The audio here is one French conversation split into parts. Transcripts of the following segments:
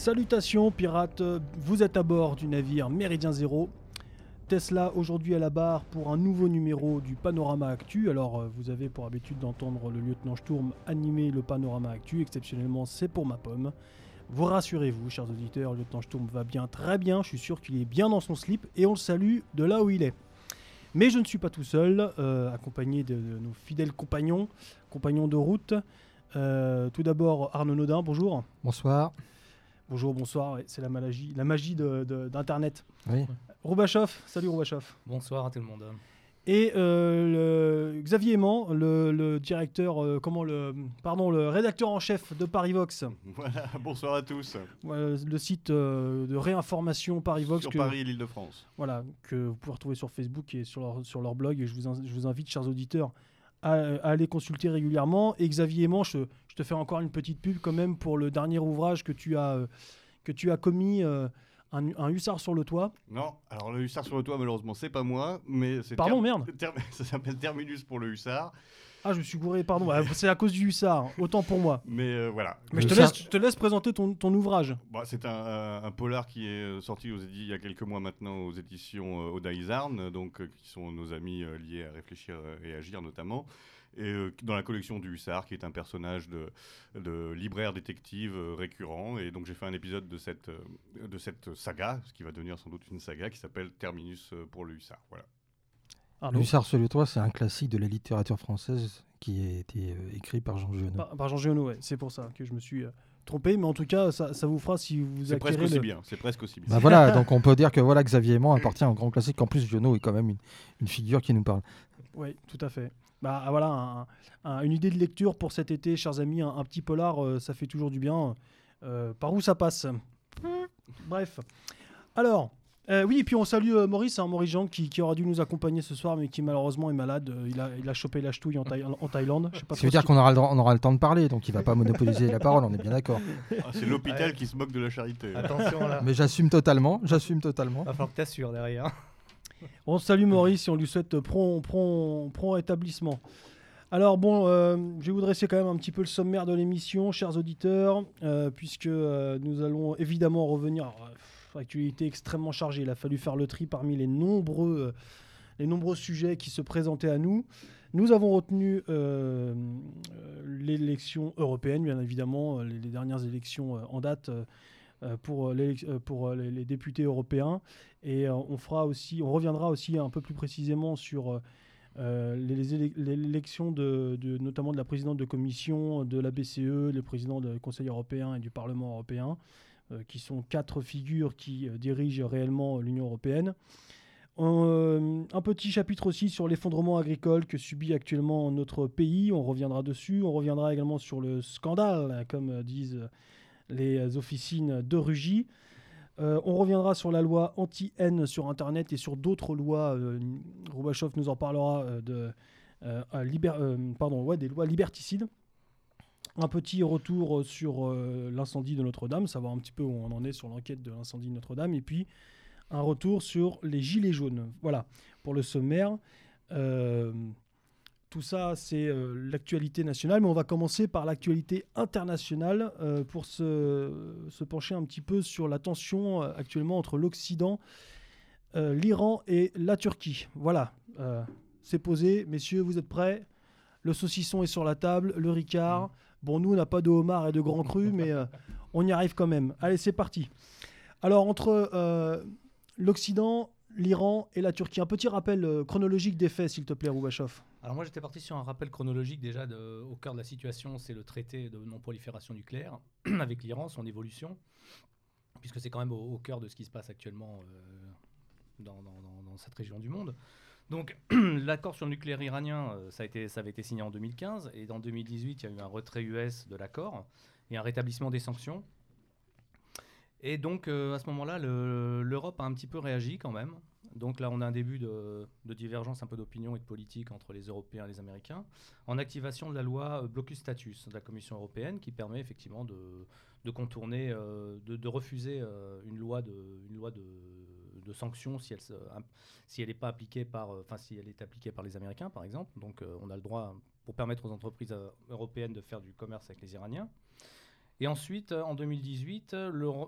Salutations pirates, vous êtes à bord du navire Méridien Zéro. Tesla aujourd'hui à la barre pour un nouveau numéro du Panorama Actu. Alors euh, vous avez pour habitude d'entendre le lieutenant Sturm animer le Panorama Actu. Exceptionnellement c'est pour ma pomme. Vous rassurez-vous chers auditeurs, le lieutenant Sturm va bien, très bien. Je suis sûr qu'il est bien dans son slip et on le salue de là où il est. Mais je ne suis pas tout seul, euh, accompagné de, nos fidèles compagnons, compagnons de route. Euh, tout d'abord Arnaud Nodin, bonjour. Bonsoir. Bonjour, bonsoir, ouais, c'est la magie, la magie de- de- d'Internet. Oui. Roubachoff, salut Roubachoff. Bonsoir à tout le monde. Et euh, le- Xavier Aimant, le, le directeur, euh, comment le, pardon, le rédacteur en chef de Parivox, Voilà, bonsoir à tous. voilà, le site euh, de réinformation Parivox Sur que, Paris et l'Île-de-France. voilà, que vous pouvez retrouver sur Facebook et sur leur, sur leur blog. Et je vous, in- je vous invite, chers auditeurs, à, à aller consulter régulièrement. Et Xavier Aimant, je, je te fais encore une petite pub quand même pour le dernier ouvrage que tu as, euh, que tu as commis, euh, un, un hussard sur le toit. Non, alors le hussard sur le toit, malheureusement, c'est pas moi, mais c'est. Pardon, Ter- merde. Ter- Ça s'appelle Terminus pour le hussard, Ah, je me suis gouré, pardon. Ah, c'est à cause du hussard, autant pour moi. mais euh, voilà. Mais je te, laisse, hussard- je te laisse présenter ton, ton ouvrage. Bon, c'est un, polar qui est sorti aux il y a quelques mois maintenant aux éditions euh, donc euh, qui sont nos amis euh, liés à réfléchir et agir notamment. Et euh, dans la collection du Hussard, qui est un personnage de, de libraire détective euh, récurrent. Et donc j'ai fait un épisode de cette, euh, de cette saga, ce qui va devenir sans doute une saga, qui s'appelle Terminus pour le Hussard. Voilà. Arnaud. Hussard sur le toit, c'est un classique de la littérature française qui a été euh, écrit par Jean Giono. Par, par Jean Giono, ouais. C'est pour ça que je me suis euh, trompé. Mais en tout cas, ça, ça vous fera si vous C'est presque acquérez aussi le- bien. C'est presque aussi bien. Bah voilà, donc on peut dire que voilà Xavier Aimant appartient à un grand classique. En plus, Giono est quand même une, une figure qui nous parle. Oui, tout à fait. Bah voilà, un- un- une idée de lecture pour cet été, chers amis. Un, un petit polar, euh, ça fait toujours du bien. Euh, par où ça passe Bref. Alors, euh, oui, et puis on salue euh, Maurice, hein, Maurice Jean, qui, qui aura dû nous accompagner ce soir, mais qui malheureusement est malade. Euh, il, a, il a chopé la ch'touille en, Thaï- en Thaïlande. Je sais pas Ça veut dire qu'on aura, le droit- on aura le temps de parler, donc il va pas monopoliser la parole, on est bien d'accord. Ah, c'est l'hôpital qui se moque de la charité. Attention là. Mais j'assume totalement, j'assume totalement. Va falloir que t'assures derrière. On salue Maurice et on lui souhaite prompt, prompt, rétablissement. Alors bon, euh, je vais vous dresser quand même un petit peu le sommaire de l'émission, chers auditeurs, euh, puisque euh, nous allons évidemment revenir. actualité extrêmement chargée. Il a fallu faire le tri parmi les nombreux, sujets qui se présentaient à nous. Nous avons retenu l'élection européenne, bien évidemment, les, dernières élections en date pour, les députés européens. Et euh, on fera aussi, on reviendra aussi un peu plus précisément sur euh, euh, l'élection de, notamment de la présidente de commission, de la BCE, les présidents du Conseil européen et du Parlement européen, euh, qui sont quatre figures qui dirigent réellement l'Union européenne. Euh, un petit chapitre aussi sur l'effondrement agricole que subit actuellement notre pays. On reviendra dessus. On reviendra également sur le scandale, comme disent les officines de Rugy. Euh, on reviendra sur la loi anti-haine sur Internet et sur d'autres lois. Euh, nous en parlera euh, euh, des lois liberticides. Un petit retour sur l'incendie de Notre-Dame, savoir un petit peu où on en est sur l'enquête de l'incendie de Notre-Dame. Et puis un retour sur les gilets jaunes. Voilà, pour le sommaire. Tout ça, c'est euh, l'actualité nationale, mais on va commencer par l'actualité internationale euh, pour se, se pencher un petit peu sur la tension euh, actuellement entre l'Occident, l'Iran et la Turquie. Voilà, c'est posé, messieurs, vous êtes prêts? Le saucisson est sur la table, le ricard. Bon, nous, on n'a pas de homard et de grand cru, mais on y arrive quand même. Allez, c'est parti. Alors, entre l'Occident, l'Iran et la Turquie, un petit rappel euh, chronologique des faits, s'il te plaît, Roubachoff. Alors moi j'étais parti sur un rappel chronologique déjà au cœur de la situation, c'est le traité de non-prolifération nucléaire avec l'Iran, son évolution, puisque c'est quand même au, cœur de ce qui se passe actuellement euh, dans cette région du monde. Donc l'accord sur le nucléaire iranien, euh, ça, a été, ça avait été signé en 2015, et en 2018 il y a eu un retrait US de l'accord et un rétablissement des sanctions. Et donc euh, à ce moment-là, le- l'Europe a un petit peu réagi quand même. Donc là, on a un début de, divergence un peu d'opinion et de politique entre les Européens et les Américains, en activation de la loi euh, Blocus Status de la Commission européenne, qui permet effectivement de, contourner, euh, de, refuser une loi de, une sanctions si elle si elle n'est pas appliquée par, enfin si elle est appliquée par les Américains, par exemple. Donc on a le droit pour permettre aux entreprises européennes de faire du commerce avec les Iraniens. Et ensuite, en 2018,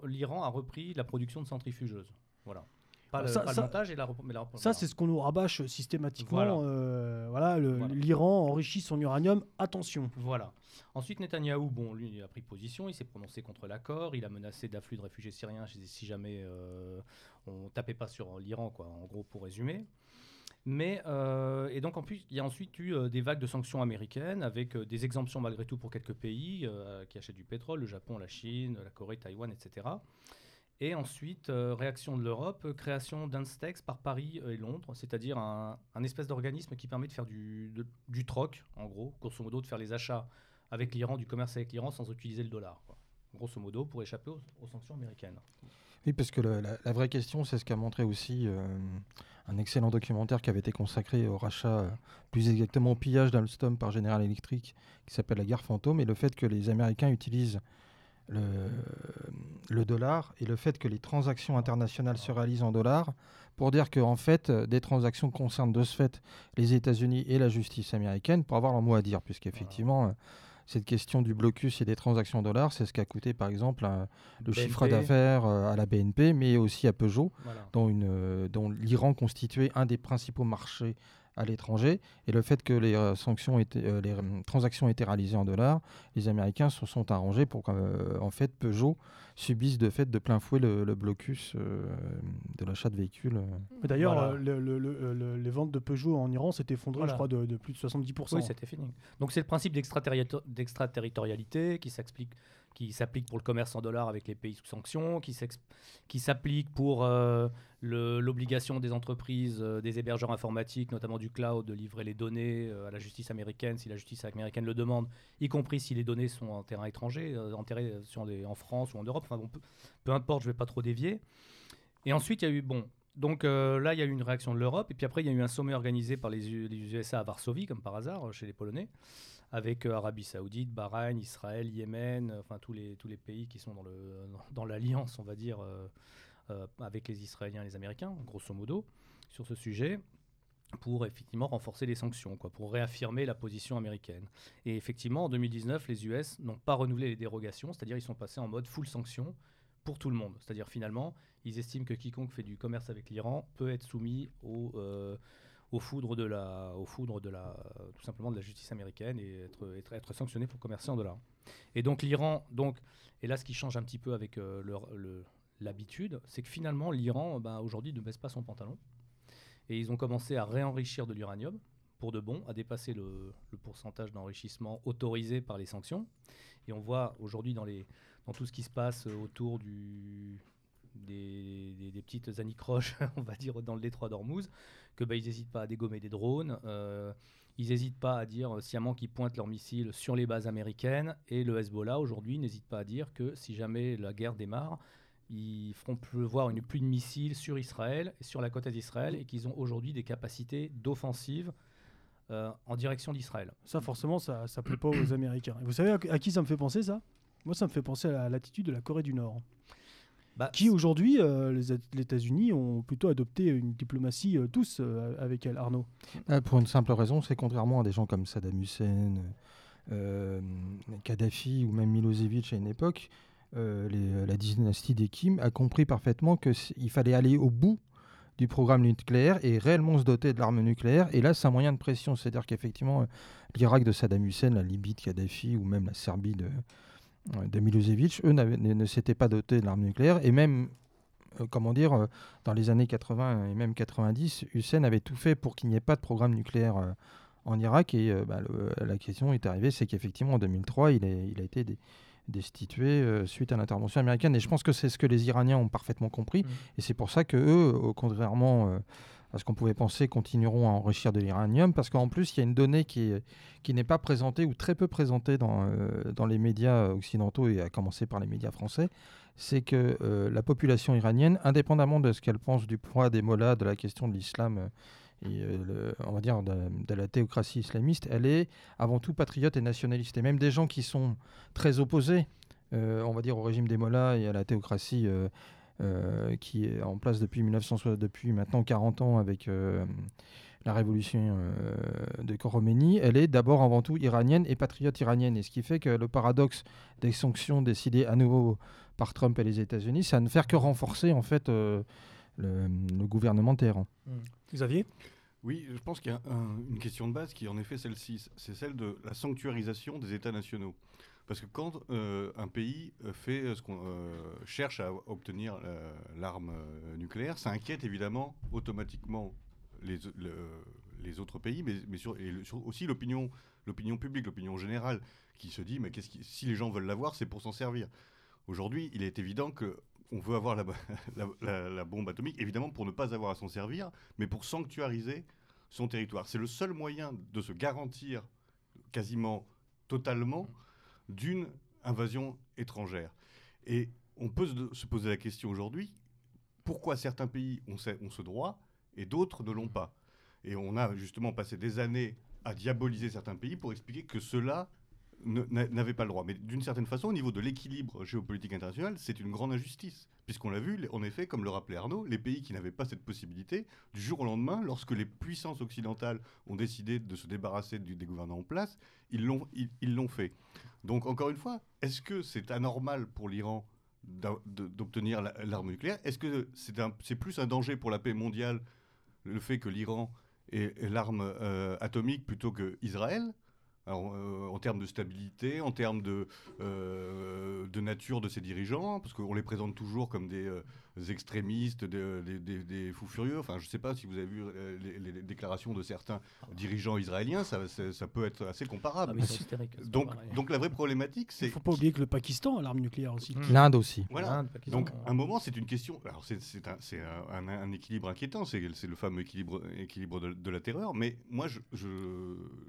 l'Iran a repris la production de centrifugeuses. Voilà. Pas, le, Ça- pas le ça- montage et la, rep- mais la Ça, c'est ce qu'on nous rabâche systématiquement. Voilà. euh, voilà, le- Voilà. l'Iran enrichit son uranium. Attention. Voilà. Ensuite, Netanyahou, bon, lui, il a pris position, il s'est prononcé contre l'accord, il a menacé d'afflux de réfugiés syriens si si jamais euh, on tapait pas sur l'Iran, quoi, en gros, pour résumer. Mais, euh, et donc, en plus, il y a ensuite eu euh, des vagues de sanctions américaines avec euh, des exemptions malgré tout pour quelques pays qui achètent du pétrole, le Japon, la Chine, la Corée, Taïwan, etc. Et ensuite, réaction de l'Europe, création d'Instex par Paris et Londres, c'est-à-dire un, espèce d'organisme qui permet de faire du, troc, en gros, grosso modo, de faire les achats avec l'Iran, du commerce avec l'Iran sans utiliser le dollar. Grosso modo, pour échapper aux, sanctions américaines. Oui, parce que la, vraie question, c'est ce qu'a montré aussi un excellent documentaire qui avait été consacré au rachat, euh, plus exactement au pillage d'Alstom par General Electric, qui s'appelle la guerre fantôme, et le fait que les Américains utilisent le, le dollar et le fait que les transactions internationales se réalisent en dollars pour dire que en fait, euh, des transactions concernent de ce fait les États-Unis et la justice américaine pour avoir leur mot à dire, puisqu'effectivement, euh, cette question du blocus et des transactions dollars, c'est ce qu'a coûté par exemple le BNP, chiffre d'affaires euh, à la BNP, mais aussi à Peugeot, Voilà. dont, une, euh, dont l'Iran constituait un des principaux marchés à l'étranger. Et le fait que les, euh, sanctions étaient, euh, les euh, transactions étaient réalisées en dollars, les Américains se sont arrangés pour qu'en en fait Peugeot subisse de fait de plein fouet le, le blocus euh, de l'achat de véhicules. Mais D'ailleurs, Voilà. le- le- le- le- les ventes de Peugeot en Iran s'est effondré, Voilà. je crois, de, de plus de 70%. Oui, c'était fini. Donc c'est le principe d'extraterrito- d'extraterritorialité qui s'explique qui s'applique pour le commerce en dollars avec les pays sous sanctions, qui s'applique pour euh, l'obligation des entreprises, euh, des hébergeurs informatiques, notamment du cloud, de livrer les données euh, à la justice américaine si la justice américaine le demande, y compris si les données sont en terrain étranger, enterrées sur en France ou en Europe. Peu, importe, je ne vais pas trop dévier. Et ensuite, il y a eu, bon, donc là, il y a eu une réaction de l'Europe, et puis après, il y a eu un sommet organisé par les, USA à Varsovie, comme par hasard, chez les Polonais, avec euh, Arabie Saoudite, Bahreïn, Israël, Yémen, euh, enfin tous les, tous les pays qui sont dans, le, dans l'alliance, on va dire, euh, avec les Israéliens et les Américains, grosso modo, sur ce sujet pour effectivement renforcer les sanctions, quoi, pour réaffirmer la position américaine. Et effectivement, en 2019, les US n'ont pas renouvelé les dérogations, c'est-à-dire ils sont passés en mode full sanction pour tout le monde. C'est-à-dire finalement, ils estiment que quiconque fait du commerce avec l'Iran peut être soumis au, euh, aux foudres de la, de la, tout simplement de la justice américaine et être, être, sanctionné pour commercer en dollars. Et donc l'Iran, donc, et là ce qui change un petit peu avec euh, l'habitude, c'est que finalement l'Iran, ben, aujourd'hui, ne baisse pas son pantalon. Et ils ont commencé à réenrichir de l'uranium pour de bon, à dépasser le, le pourcentage d'enrichissement autorisé par les sanctions. Et on voit aujourd'hui dans, dans tout ce qui se passe autour du, des, petites anicroches, on va dire, dans le détroit d'Ormuz, que bah, n'hésitent pas à dégommer des drones. euh, ils n'hésitent pas à dire euh, sciemment qu'ils pointent leurs missiles sur les bases américaines. Et le Hezbollah, aujourd'hui, n'hésite pas à dire que si jamais la guerre démarre, ils feront pleuvoir une pluie de missiles sur Israël et sur la côte d'Israël et qu'ils ont aujourd'hui des capacités d'offensive euh, en direction d'Israël. Ça, forcément, ça ne plaît pas aux Américains. Vous savez à, à qui ça me fait penser, ça? Moi, ça me fait penser à l'attitude de la Corée du Nord. Bah, Qui, aujourd'hui, euh, les, les États-Unis ont plutôt adopté une diplomatie euh, tous euh, avec elle, Arnaud. Ah, pour une simple raison, c'est contrairement à des gens comme Saddam Hussein, euh, Kadhafi ou même Milosevic à une époque, euh, les- la dynastie des Kim a compris parfaitement qu'il fallait aller au bout du programme nucléaire et réellement se doter de l'arme nucléaire. Et là, c'est un moyen de pression. C'est-à-dire qu'effectivement, l'Irak de Saddam Hussein, la Libye de Kadhafi ou même la Serbie de, euh, de Milosevic, eux ne, s'étaient pas dotés de l'arme nucléaire. Et même, euh, comment dire, euh, dans les années 80 et même 90, Hussein avait tout fait pour qu'il n'y ait pas de programme nucléaire euh, en Irak. Et bah, le- la question est arrivée, c'est qu'effectivement, en 2003, il, est- il a été dé- destitué suite à l'intervention américaine. Et je pense que c'est ce que les Iraniens ont parfaitement compris. Mm. Et c'est pour ça que eux, contrairement à ce qu'on pouvait penser, continueront à enrichir de l'uranium. Parce qu'en plus, il y a une donnée qui, est- qui n'est pas présentée ou très peu présentée dans, euh, les médias occidentaux, et à commencer par les médias français, c'est que euh, la population iranienne, indépendamment de ce qu'elle pense du poids des mollahs, de la question de l'islam euh, et on va dire de, de la théocratie islamiste, elle est avant tout patriote et nationaliste. Et même des gens qui sont très opposés, on va dire au régime des mollahs et à la théocratie euh, euh, qui est en place depuis 1960, depuis maintenant 40 ans avec euh, la révolution de Khomeini, elle est d'abord avant tout iranienne et patriote iranienne. Et ce qui fait que le paradoxe des sanctions décidées à nouveau par Trump et les États-Unis, ça ne fait que renforcer en fait le, gouvernement de Téhéran. Mmh. Xavier? Oui, je pense qu'il y a une question de base qui est en effet celle-ci, c'est celle de la sanctuarisation des États nationaux. Parce que quand euh, un pays euh, fait euh, ce qu'on cherche à obtenir l'arme nucléaire, ça inquiète évidemment automatiquement les, les autres pays, mais, mais aussi l'opinion, l'opinion publique, l'opinion générale, qui se dit mais qu'est-ce qui, si les gens veulent l'avoir, c'est pour s'en servir. Aujourd'hui, il est évident que on veut avoir la, la, bombe atomique, évidemment pour ne pas avoir à s'en servir, mais pour sanctuariser son territoire. C'est le seul moyen de se garantir quasiment totalement d'une invasion étrangère. Et on peut se poser la question aujourd'hui, pourquoi certains pays ont ce droit et d'autres ne l'ont pas? Et on a justement passé des années à diaboliser certains pays pour expliquer que cela n'avait pas le droit. Mais d'une certaine façon, au niveau de l'équilibre géopolitique international, c'est une grande injustice. Puisqu'on l'a vu, en effet, comme le rappelait Arnaud, les pays qui n'avaient pas cette possibilité, du jour au lendemain, lorsque les puissances occidentales ont décidé de se débarrasser des gouvernants en place, ils l'ont fait. Donc, encore une fois, est-ce que c'est anormal pour l'Iran d'obtenir l'arme nucléaire? Est-ce que c'est plus un danger pour la paix mondiale le fait que l'Iran ait, l'arme euh, atomique plutôt euh, en termes de stabilité, en termes de, euh, de nature de ces dirigeants, parce qu'on les présente toujours comme des, euh, extrémistes, des, fous furieux. Enfin, je ne sais pas si vous avez vu les, déclarations de certains dirigeants israéliens, ça, ça, peut être assez comparable. Ah, donc, donc la vraie problématique, c'est... Il ne faut pas oublier que le Pakistan a l'arme nucléaire aussi. Mmh. L'Inde aussi. Voilà. donc, un moment, c'est une question... Alors, c'est un, un, équilibre inquiétant, c'est le fameux équilibre, équilibre de, la terreur, mais moi, je, je,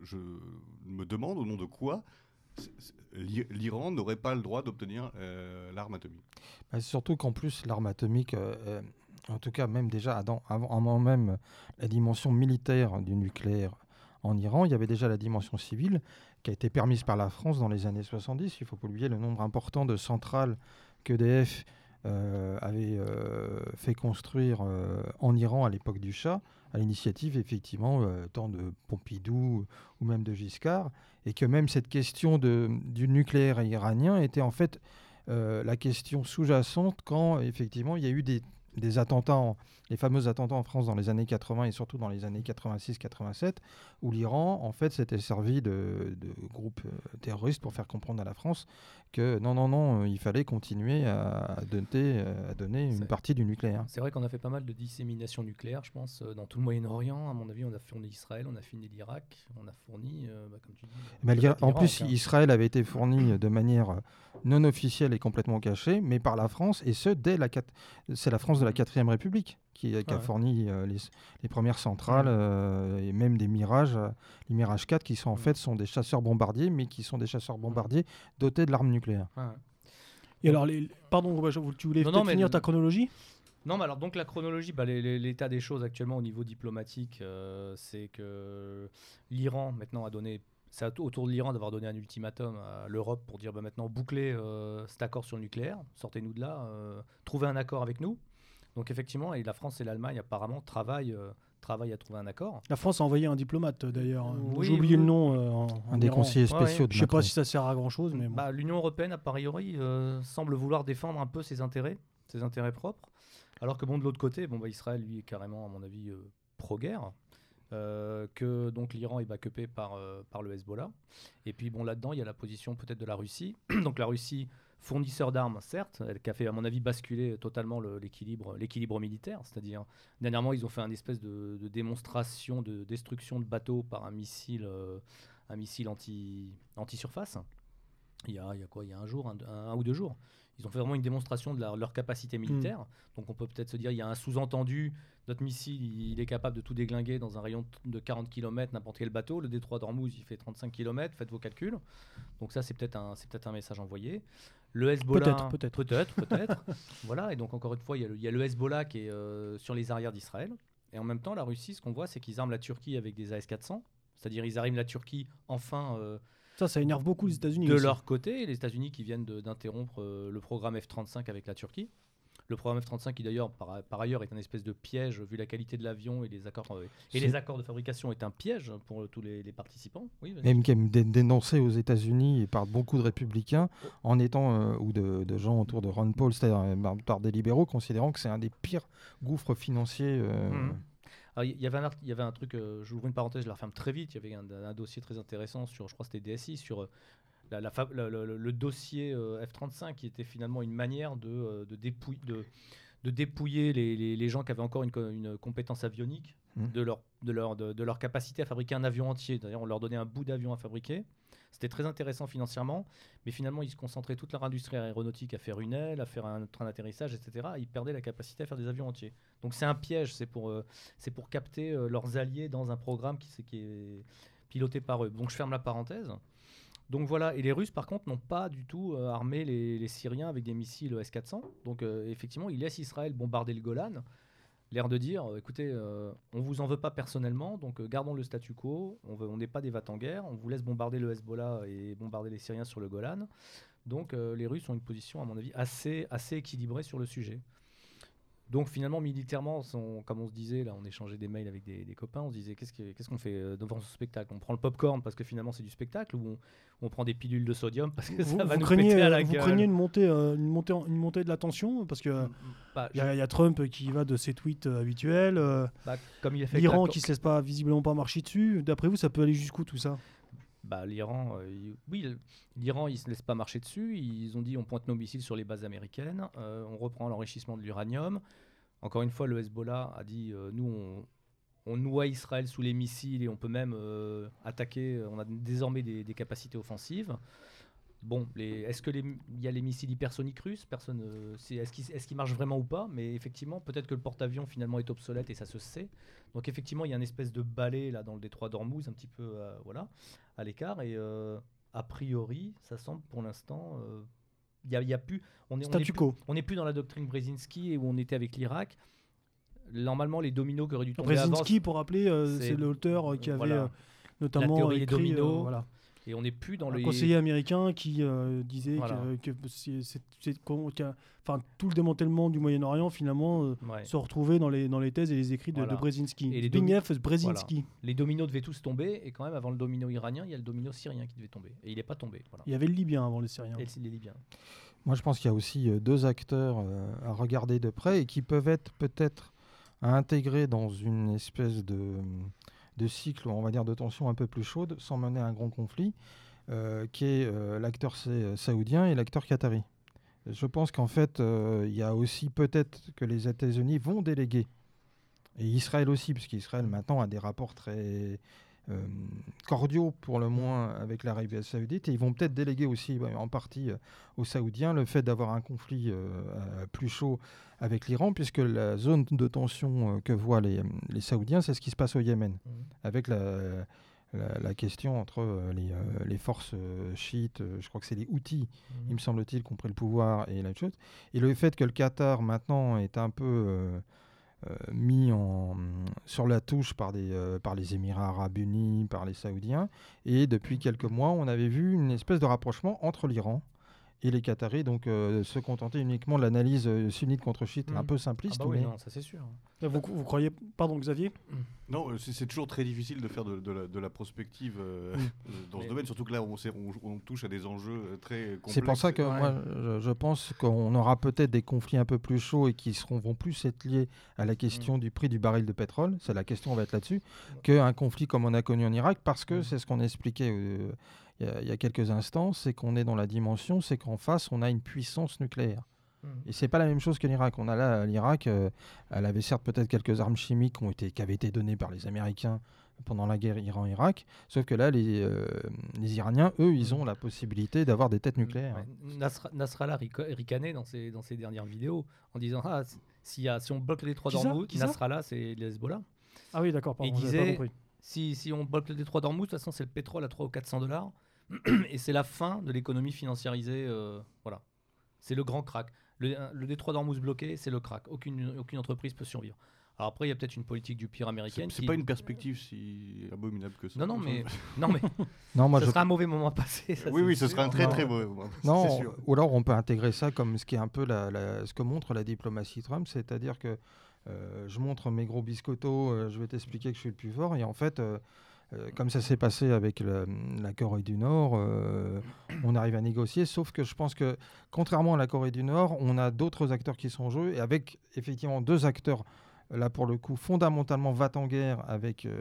je me demande au nom de quoi l'Iran n'aurait pas le droit d'obtenir euh, l'arme atomique. Bah, surtout qu'en plus, l'arme atomique, euh, euh, en tout cas même déjà avant, avant même la dimension militaire du nucléaire en Iran, il y avait déjà la dimension civile qui a été permise par la France dans les années 70. Il faut pas oublier le nombre important de centrales qu'EDF avait fait construire en Iran à l'époque du Shah à l'initiative effectivement euh, tant de Pompidou ou même de Giscard, et que même cette question du nucléaire iranien était en fait euh, la question sous-jacente quand effectivement il y a eu des, des attentats, les fameux attentats en France dans les années 80 et surtout dans les années 86-87, où l'Iran en fait s'était servi de, de groupes euh, terroristes pour faire comprendre à la France que non, non, non, euh, il fallait continuer à donner, euh, à donner une partie du nucléaire. C'est vrai qu'on a fait pas mal de dissémination nucléaire, je pense, dans tout le Moyen-Orient. À mon avis, on a fourni Israël, on a fourni l'Irak, on a fourni, bah, comme tu dis. en plus, hein. Israël avait été fourni de manière non officielle et complètement cachée, mais par la France, et ce, dès la... C'est la France de la 4ème République qui, a fourni euh, les, premières centrales euh, et même des Mirages, euh, les Mirage 4 qui sont en fait sont des chasseurs bombardiers, mais qui sont des chasseurs bombardiers dotés de l'arme nucléaire. Et alors, les... pardon, tu voulais non, finir ta chronologie? Non, mais alors donc la chronologie, bah, l'état des choses actuellement au niveau diplomatique, c'est que l'Iran maintenant a donné c'est autour de l'Iran d'avoir donné un ultimatum à l'Europe pour dire bah, maintenant bouclez cet accord sur le nucléaire, sortez-nous de là, trouvez un accord avec nous. Donc effectivement, et la France et l'Allemagne apparemment travaillent, euh, travaillent à trouver un accord. La France a envoyé un diplomate d'ailleurs. Hein. J'ai oublié le nom. Euh, un des conseillers spéciaux. Je ne sais pas si ça sert à grand chose, mais bah, L'Union européenne a priori euh, semble vouloir défendre un peu ses intérêts, ses intérêts propres, alors que bon de l'autre côté, bon bah, Israël lui est carrément à mon avis pro-guerre. que donc l'Iran est backupé par, par le Hezbollah. Et puis bon là-dedans, il y a la position peut-être de la Russie. donc la Russie fournisseur d'armes, certes, qui a fait, à mon avis, basculer totalement l'équilibre, l'équilibre militaire. C'est-à-dire, dernièrement, ils ont fait une espèce de, démonstration de destruction de bateaux par un missile, euh, un missile anti, anti-surface. Il y, a, il y a quoi? Il y a un jour, un, ou deux jours. Ils ont fait vraiment une démonstration de leur capacité militaire. Hmm. Donc on peut peut-être se dire, il y a un sous-entendu, notre missile, il, est capable de tout déglinguer dans un rayon de 40 km, n'importe quel bateau. Le détroit d'Ormuz, il fait 35 km, faites vos calculs. Donc ça, c'est peut-être un, peut un message envoyé. Le Hezbollah. Peut-être, peut-être. Peut-être, voilà, et donc encore une fois, il y, a le, Hezbollah qui est euh, sur les arrières d'Israël. Et en même temps, la Russie, ce qu'on voit, c'est qu'ils arment la Turquie avec des AS-400. C'est-à-dire, ils arrivent la Turquie enfin. Euh, ça, ça énerve beaucoup les États-Unis. De leur côté, les États-Unis qui viennent d'interrompre euh, le programme F-35 avec la Turquie. Le programme F-35, qui d'ailleurs, par, par ailleurs, est un espèce de piège, vu la qualité de l'avion et les accords euh, et les accords de fabrication, est un piège pour euh, tous les, les participants. Oui, est dé- dénoncé aux États-Unis et par beaucoup de républicains, en étant euh, ou de, de gens autour de Ron Paul, c'est-à-dire euh, par, par des libéraux, considérant que c'est un des pires gouffres financiers. Mhm. Il y avait un, art- il y avait un truc, euh, j'ouvre une parenthèse, je la referme très vite. Il y avait un, un dossier très intéressant sur, je crois que c'était DSI, sur la, la fa- le, dossier euh, F-35 qui était finalement une manière de, euh, de, dépouiller, de, de dépouiller les, les- les gens qui avaient encore une, co- une compétence avionique Mhm. de, leur, de, leur, de, de leur capacité à fabriquer un avion entier. D'ailleurs, on leur donnait un bout d'avion à fabriquer. C'était très intéressant financièrement, mais finalement, ils se concentraient toute leur industrie aéronautique à faire une aile, à faire un train d'atterrissage, etc. Ils perdaient la capacité à faire des avions entiers. Donc c'est un piège, c'est pour, euh, c'est pour capter leurs alliés dans un programme qui est piloté par eux. Donc je ferme la parenthèse. Donc voilà, et les Russes par contre n'ont pas du tout euh, armé les, Syriens avec des missiles S-400. Donc euh, effectivement, ils laissent Israël bombarder le Golan. L'air de dire, euh, écoutez, euh, on vous en veut pas personnellement, donc gardons le statu quo. On n'est pas des vats en guerre. On vous laisse bombarder le Hezbollah et bombarder les Syriens sur le Golan. Donc les Russes ont une position, à mon avis, assez, assez équilibrée sur le sujet. Donc finalement, militairement, on- comme on se disait, là, on échangeait des mails avec des, des copains, on se disait qu'est-ce que- qu'est-ce qu'on fait euh, devant ce spectacle? On prend le popcorn parce que finalement c'est du spectacle ou on, on prend des pilules de sodium parce que Vous, ça va vous nous craignez, péter à euh, la vous gueule? craignez une montée, euh, une montée, en- une montée de la tension? Parce que euh, Bah, il y, a- il y a Trump qui va de ses tweets euh, habituels, euh, bah, comme il a fait avec l'Iran qui se laisse pas visiblement pas marcher dessus. D'après vous, ça peut aller jusqu'où tout ça? Bah, l'Iran, euh, oui, l'Iran, ils se laissent pas marcher dessus. Ils ont dit on pointe nos missiles sur les bases américaines, euh, on reprend l'enrichissement de l'uranium. Encore une fois, le Hezbollah a dit euh, nous, on, on noie Israël sous les missiles et on peut même attaquer. On a désormais des capacités offensives. Bon, les- est-ce que les- il y a les missiles hypersoniques russes? Personne. euh, est-ce qu'ils marchent vraiment ou pas? Mais effectivement, peut-être que le porte-avions finalement est obsolète et ça se sait. Donc effectivement, il y a une espèce de balai là dans le détroit d'Ormuz, un petit peu, euh, voilà, à l'écart. Et euh, a priori, ça semble pour l'instant, il y a, il y a plus, on est, on est Statu plus- on dans la doctrine Brzezinski et où on était avec l'Irak. Normalement, les dominos qui auraient dû tomber avant, Brzezinski, pour rappeler, euh, c'est- l'auteur qui avait voilà. euh, notamment théorie des écrit, euh, dominos, voilà, et on n'est plus dans un les conseiller américain qui euh, disait Voilà. que, que c'est- c'est- c'est- qu'on- qu'a- enfin, tout le démantèlement du Moyen-Orient finalement euh, Ouais. se retrouvait dans les, dans les thèses et les écrits de, Voilà. de Brzezinski. Et les Zbigniew Brzezinski. les dominos devaient tous tomber et quand même avant le domino iranien, il y a le domino syrien qui devait tomber et il n'est pas tombé. Voilà. Il y avait le Libyen avant les Syriens. Et les Libyens. Moi, je pense qu'il y a aussi euh, deux acteurs euh, à regarder de près et qui peuvent être peut-être à intégrer dans une espèce de, de cycle, on va dire, de tension un peu plus chaude, sans mener à un grand conflit, euh, qui est euh, l'acteur sa- saoudien et l'acteur qatari. Je pense qu'en fait, euh, il y a aussi peut-être que les États-Unis vont déléguer, et Israël aussi, puisqu'Israël maintenant a des rapports très euh, cordiaux pour le moins avec l'Arabie saoudite, et ils vont peut-être déléguer aussi en partie euh, aux Saoudiens le fait d'avoir un conflit euh, plus chaud avec l'Iran, puisque la zone de tension que voient les, les Saoudiens, c'est ce qui se passe au Yémen, Mhm. avec la, la- la question entre les, les forces chiites, je crois que c'est les Houthis, il me semble-t-il, qui ont pris le pouvoir et la chose. Et le fait que le Qatar maintenant est un peu mis en, sur la touche par, euh, par les Émirats arabes unis, par les Saoudiens. Et depuis quelques mois, on avait vu une espèce de rapprochement entre l'Iran et les Qataris, donc euh, se contenter uniquement de l'analyse euh, sunnite contre chiite, un peu Ah simpliste. bah oui, mais- non, ça c'est sûr. Là, Vous, vous croyez, pardon Xavier? Non, euh, c'est toujours très difficile de faire de, de la, de la prospective euh, euh, dans Mais- ce domaine, surtout que là, on, on- on touche à des enjeux euh, très complexes. C'est pour ça que Ouais. moi, je, je pense qu'on aura peut-être des conflits un peu plus chauds et qui seront, vont plus être liés à la question du prix du baril de pétrole. C'est la question, on va être là-dessus, qu'un conflit comme on a connu en Irak, parce que Ouais. c'est ce qu'on expliquait euh, il y a- il y, a quelques instants, c'est qu'on est dans la dimension, c'est qu'en face, on a une puissance nucléaire. Et c'est pas la même chose que l'Irak. On a là l'Irak, euh, elle avait certes peut-être quelques armes chimiques qui, ont été, qui avaient été données par les Américains pendant la guerre Iran-Irak, sauf que là, les, euh, les Iraniens, eux, ils ont la possibilité d'avoir des têtes nucléaires. Ouais. Nasra- Nasrallah ricanait dans ses, dans ses dernières vidéos en disant ah, si on bloque le détroit Qui ça d'Ormuz, Nasrallah c'est le Hezbollah. Ah oui, d'accord, pardon, Il j'avais pas disait- compris. Si, si on bloque le détroit d'Ormuz, de toute façon c'est le pétrole à 300 ou 400 dollars et c'est la fin de l'économie financiarisée. euh, voilà. C'est le grand crack. Le, le détroit d'Ormuz bloqué, c'est le crack. Aucune, aucune entreprise peut survivre. Alors après, il y a peut-être une politique du pire américaine. C'est qui- pas une perspective si abominable que ça. Non, non, mais, non, mais Non, moi ça je sera un mauvais moment à passer. ça, Oui, oui, ce sûr. sera un très Non. très mauvais moment. Non, sûr. ou alors on peut intégrer ça comme ce qui est un peu la, la- ce que montre la diplomatie Trump, c'est-à-dire que euh, je montre mes gros biscottos, euh, je vais t'expliquer que je suis le plus fort, et en fait, euh, euh, comme ça s'est passé avec le- la Corée du Nord, euh, on arrive à négocier, sauf que je pense que contrairement à la Corée du Nord, on a d'autres acteurs qui sont en jeu, et avec effectivement deux acteurs. Là, pour le coup, fondamentalement, va en guerre avec euh,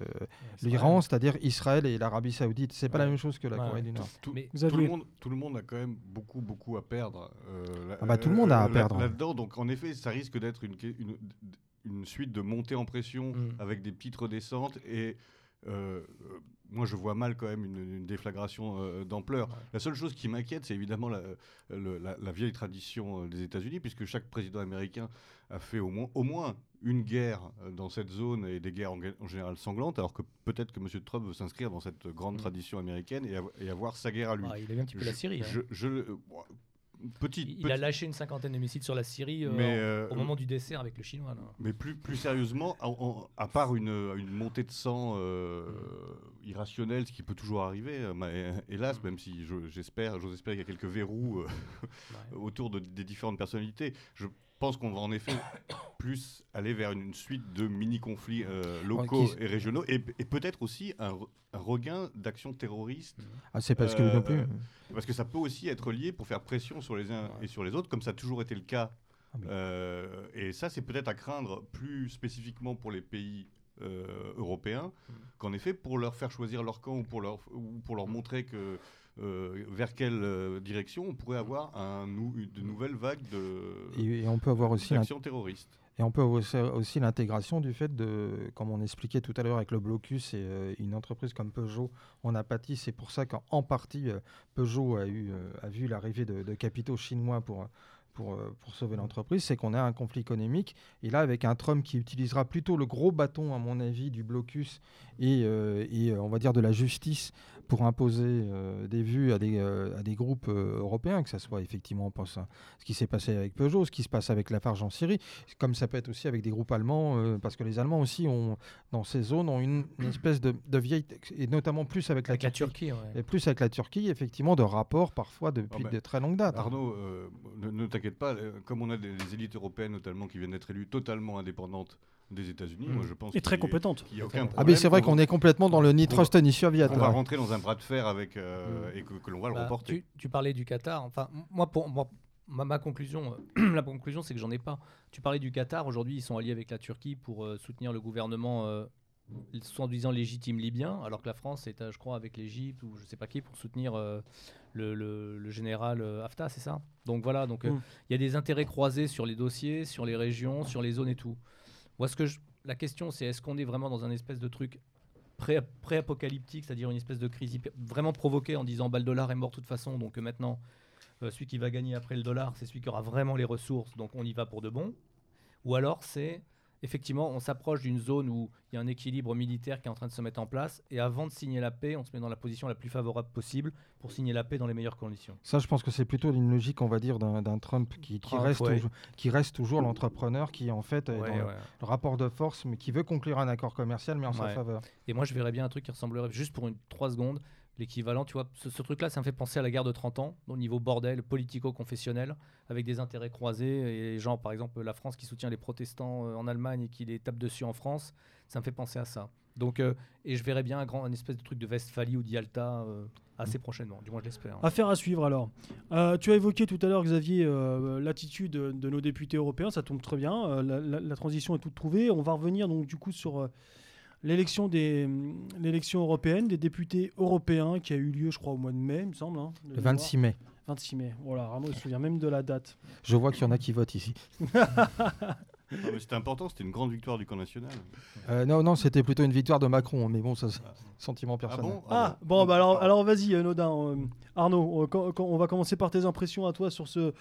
l'Iran, c'est-à-dire Israël et l'Arabie Saoudite. C'est pas la Ouais. même chose que la Ouais, Corée ouais. du Nord. Tout, Mais- tout Xavier. le monde, tout le monde a quand même beaucoup, beaucoup à perdre. euh, Ah bah, tout le monde a à perdre. Là-dedans, donc en effet, ça risque d'être une, une, une suite de montées en pression Mm. avec des petites redescentes et. Euh, euh, moi, je vois mal quand même une, une déflagration euh, d'ampleur. Ouais. La seule chose qui m'inquiète, c'est évidemment la, le- la- la vieille tradition des États-Unis, puisque chaque président américain a fait au moins, au moins une guerre dans cette zone et des guerres en, en général sanglantes, alors que peut-être que M. Trump veut s'inscrire dans cette grande Mm. tradition américaine et, avo- et avoir sa guerre à lui. Ah, il a un petit peu la Syrie. hein. Je, je le- bon, petite, Il, petite- a lâché une cinquantaine de missiles sur la Syrie euh, mais, en- euh, au moment du dessert avec le chinois. là. mais plus, plus sérieusement, en- en- à part une, une montée de sang euh, irrationnelle, ce qui peut toujours arriver, euh, mais, hélas, même si je- j'espère, j'ose espérer qu'il y a quelques verrous euh, Ouais. autour de- des différentes personnalités, je pense qu'on va en effet plus aller vers une suite de mini-conflits euh, locaux qui- et régionaux, et, et peut-être aussi un, re- un regain d'actions terroristes Ah, c'est parce que Euh, non plus. euh, Parce que ça peut aussi être lié pour faire pression sur les uns et sur les autres, comme ça a toujours été le cas. Ah oui. Euh, et ça, c'est peut-être à craindre plus spécifiquement pour les pays euh, européens, Mm. qu'en effet, pour leur faire choisir leur camp ou pour leur, ou pour leur montrer que, euh, vers quelle euh, direction on pourrait avoir un, de nouvelles vagues de, Et, et on peut avoir aussi d'actions terroristes. et on peut avoir aussi, aussi l'intégration du fait de, comme on expliquait tout à l'heure avec le blocus et euh, une entreprise comme Peugeot en a pâti. C'est pour ça qu'en en partie Peugeot a eu a vu l'arrivée de, de capitaux chinois pour pour, euh, pour sauver l'entreprise, c'est qu'on a un conflit économique. Et là, avec un Trump qui utilisera plutôt le gros bâton, à mon avis, du blocus et, euh, et euh, on va dire de la justice pour imposer euh, des vues à des, euh, à des groupes euh, européens, que ce soit effectivement on pense à ce qui s'est passé avec Peugeot, ce qui se passe avec Lafarge en Syrie, comme ça peut être aussi avec des groupes allemands, euh, parce que les Allemands aussi, ont, dans ces zones, ont une, une espèce de, de vieille, et notamment plus avec la Avec la Turquie. Turquie, ouais. Et plus avec la Turquie, effectivement, de rapports parfois depuis Ah ben, de très longues dates. Arnaud, euh, ne, ne t'inquiète pas, comme on a des, des élites européennes notamment qui viennent d'être élues totalement indépendantes des États-unis, Mm. moi je pense Et très compétente. qu'il y a aucun Ah mais c'est vrai qu'on est complètement dans le ni trust ni soviet. qu'on va rentrer dans un bras de fer avec euh, et que, que l'on va le Bah, remporter. tu, tu parlais du Qatar. Enfin, moi, pour moi, ma, ma conclusion, euh, la conclusion, c'est que j'en ai pas. Tu parlais du Qatar. Aujourd'hui, ils sont alliés avec la Turquie pour euh, soutenir le gouvernement euh, soi-disant légitime libyen, alors que la France est, je crois, avec l'Égypte ou je sais pas qui pour soutenir euh, le, le- le général euh, Haftar, c'est ça? Donc voilà. Donc euh, il y a des intérêts croisés sur les dossiers, sur les régions, sur les zones et tout. Moi, ce que la question, c'est est-ce qu'on est vraiment dans un espèce de truc pré- pré-apocalyptique, c'est-à-dire une espèce de crise vraiment provoquée en disant bah, le dollar est mort de toute façon, donc euh, maintenant, euh, celui qui va gagner après le dollar, c'est celui qui aura vraiment les ressources, donc on y va pour de bon? Ou alors c'est effectivement, on s'approche d'une zone où il y a un équilibre militaire qui est en train de se mettre en place, et avant de signer la paix, on se met dans la position la plus favorable possible pour signer la paix dans les meilleures conditions. Ça, je pense que c'est plutôt une logique, on va dire, d'un Trump qui, qui Trump, reste ouais. toujours, qui reste toujours l'entrepreneur qui, en fait, est Ouais, dans le- ouais. le rapport de force, mais qui veut conclure un accord commercial, mais en sa faveur. Et moi, je verrais bien un truc qui ressemblerait, juste pour une 3 secondes, l'équivalent, tu vois, ce, truc-là, ça me fait penser à la guerre de 30 ans, au niveau bordel, politico-confessionnel, avec des intérêts croisés, et genre, par exemple, la France qui soutient les protestants euh, en Allemagne et qui les tape dessus en France, ça me fait penser à ça. Donc, euh, et je verrais bien un, grand, un espèce de truc de Westphalie ou d'Yalta euh, assez prochainement, du moins je l'espère. Affaire à suivre alors. Euh, tu as évoqué tout à l'heure, Xavier, l'attitude de nos députés européens, ça tombe très bien. la, transition est toute trouvée. On va revenir donc du coup sur l'élection des l'élection européenne des députés européens qui a eu lieu, je crois, au mois de mai, il me semble. hein, Le mémoire. 26 mai. 26 mai. Voilà, Rameau se souvient même de la date. Je vois qu'il y en a qui votent ici. C'était important, c'était une grande victoire du camp national. Euh, non, non, c'était plutôt une victoire de Macron, mais bon, ça, c'est Ah. sentiment Ah personnel. bon? Ah, bon, bah alors, alors vas-y, Nodin. euh, Arnaud, euh, on va commencer par tes impressions à toi sur ce.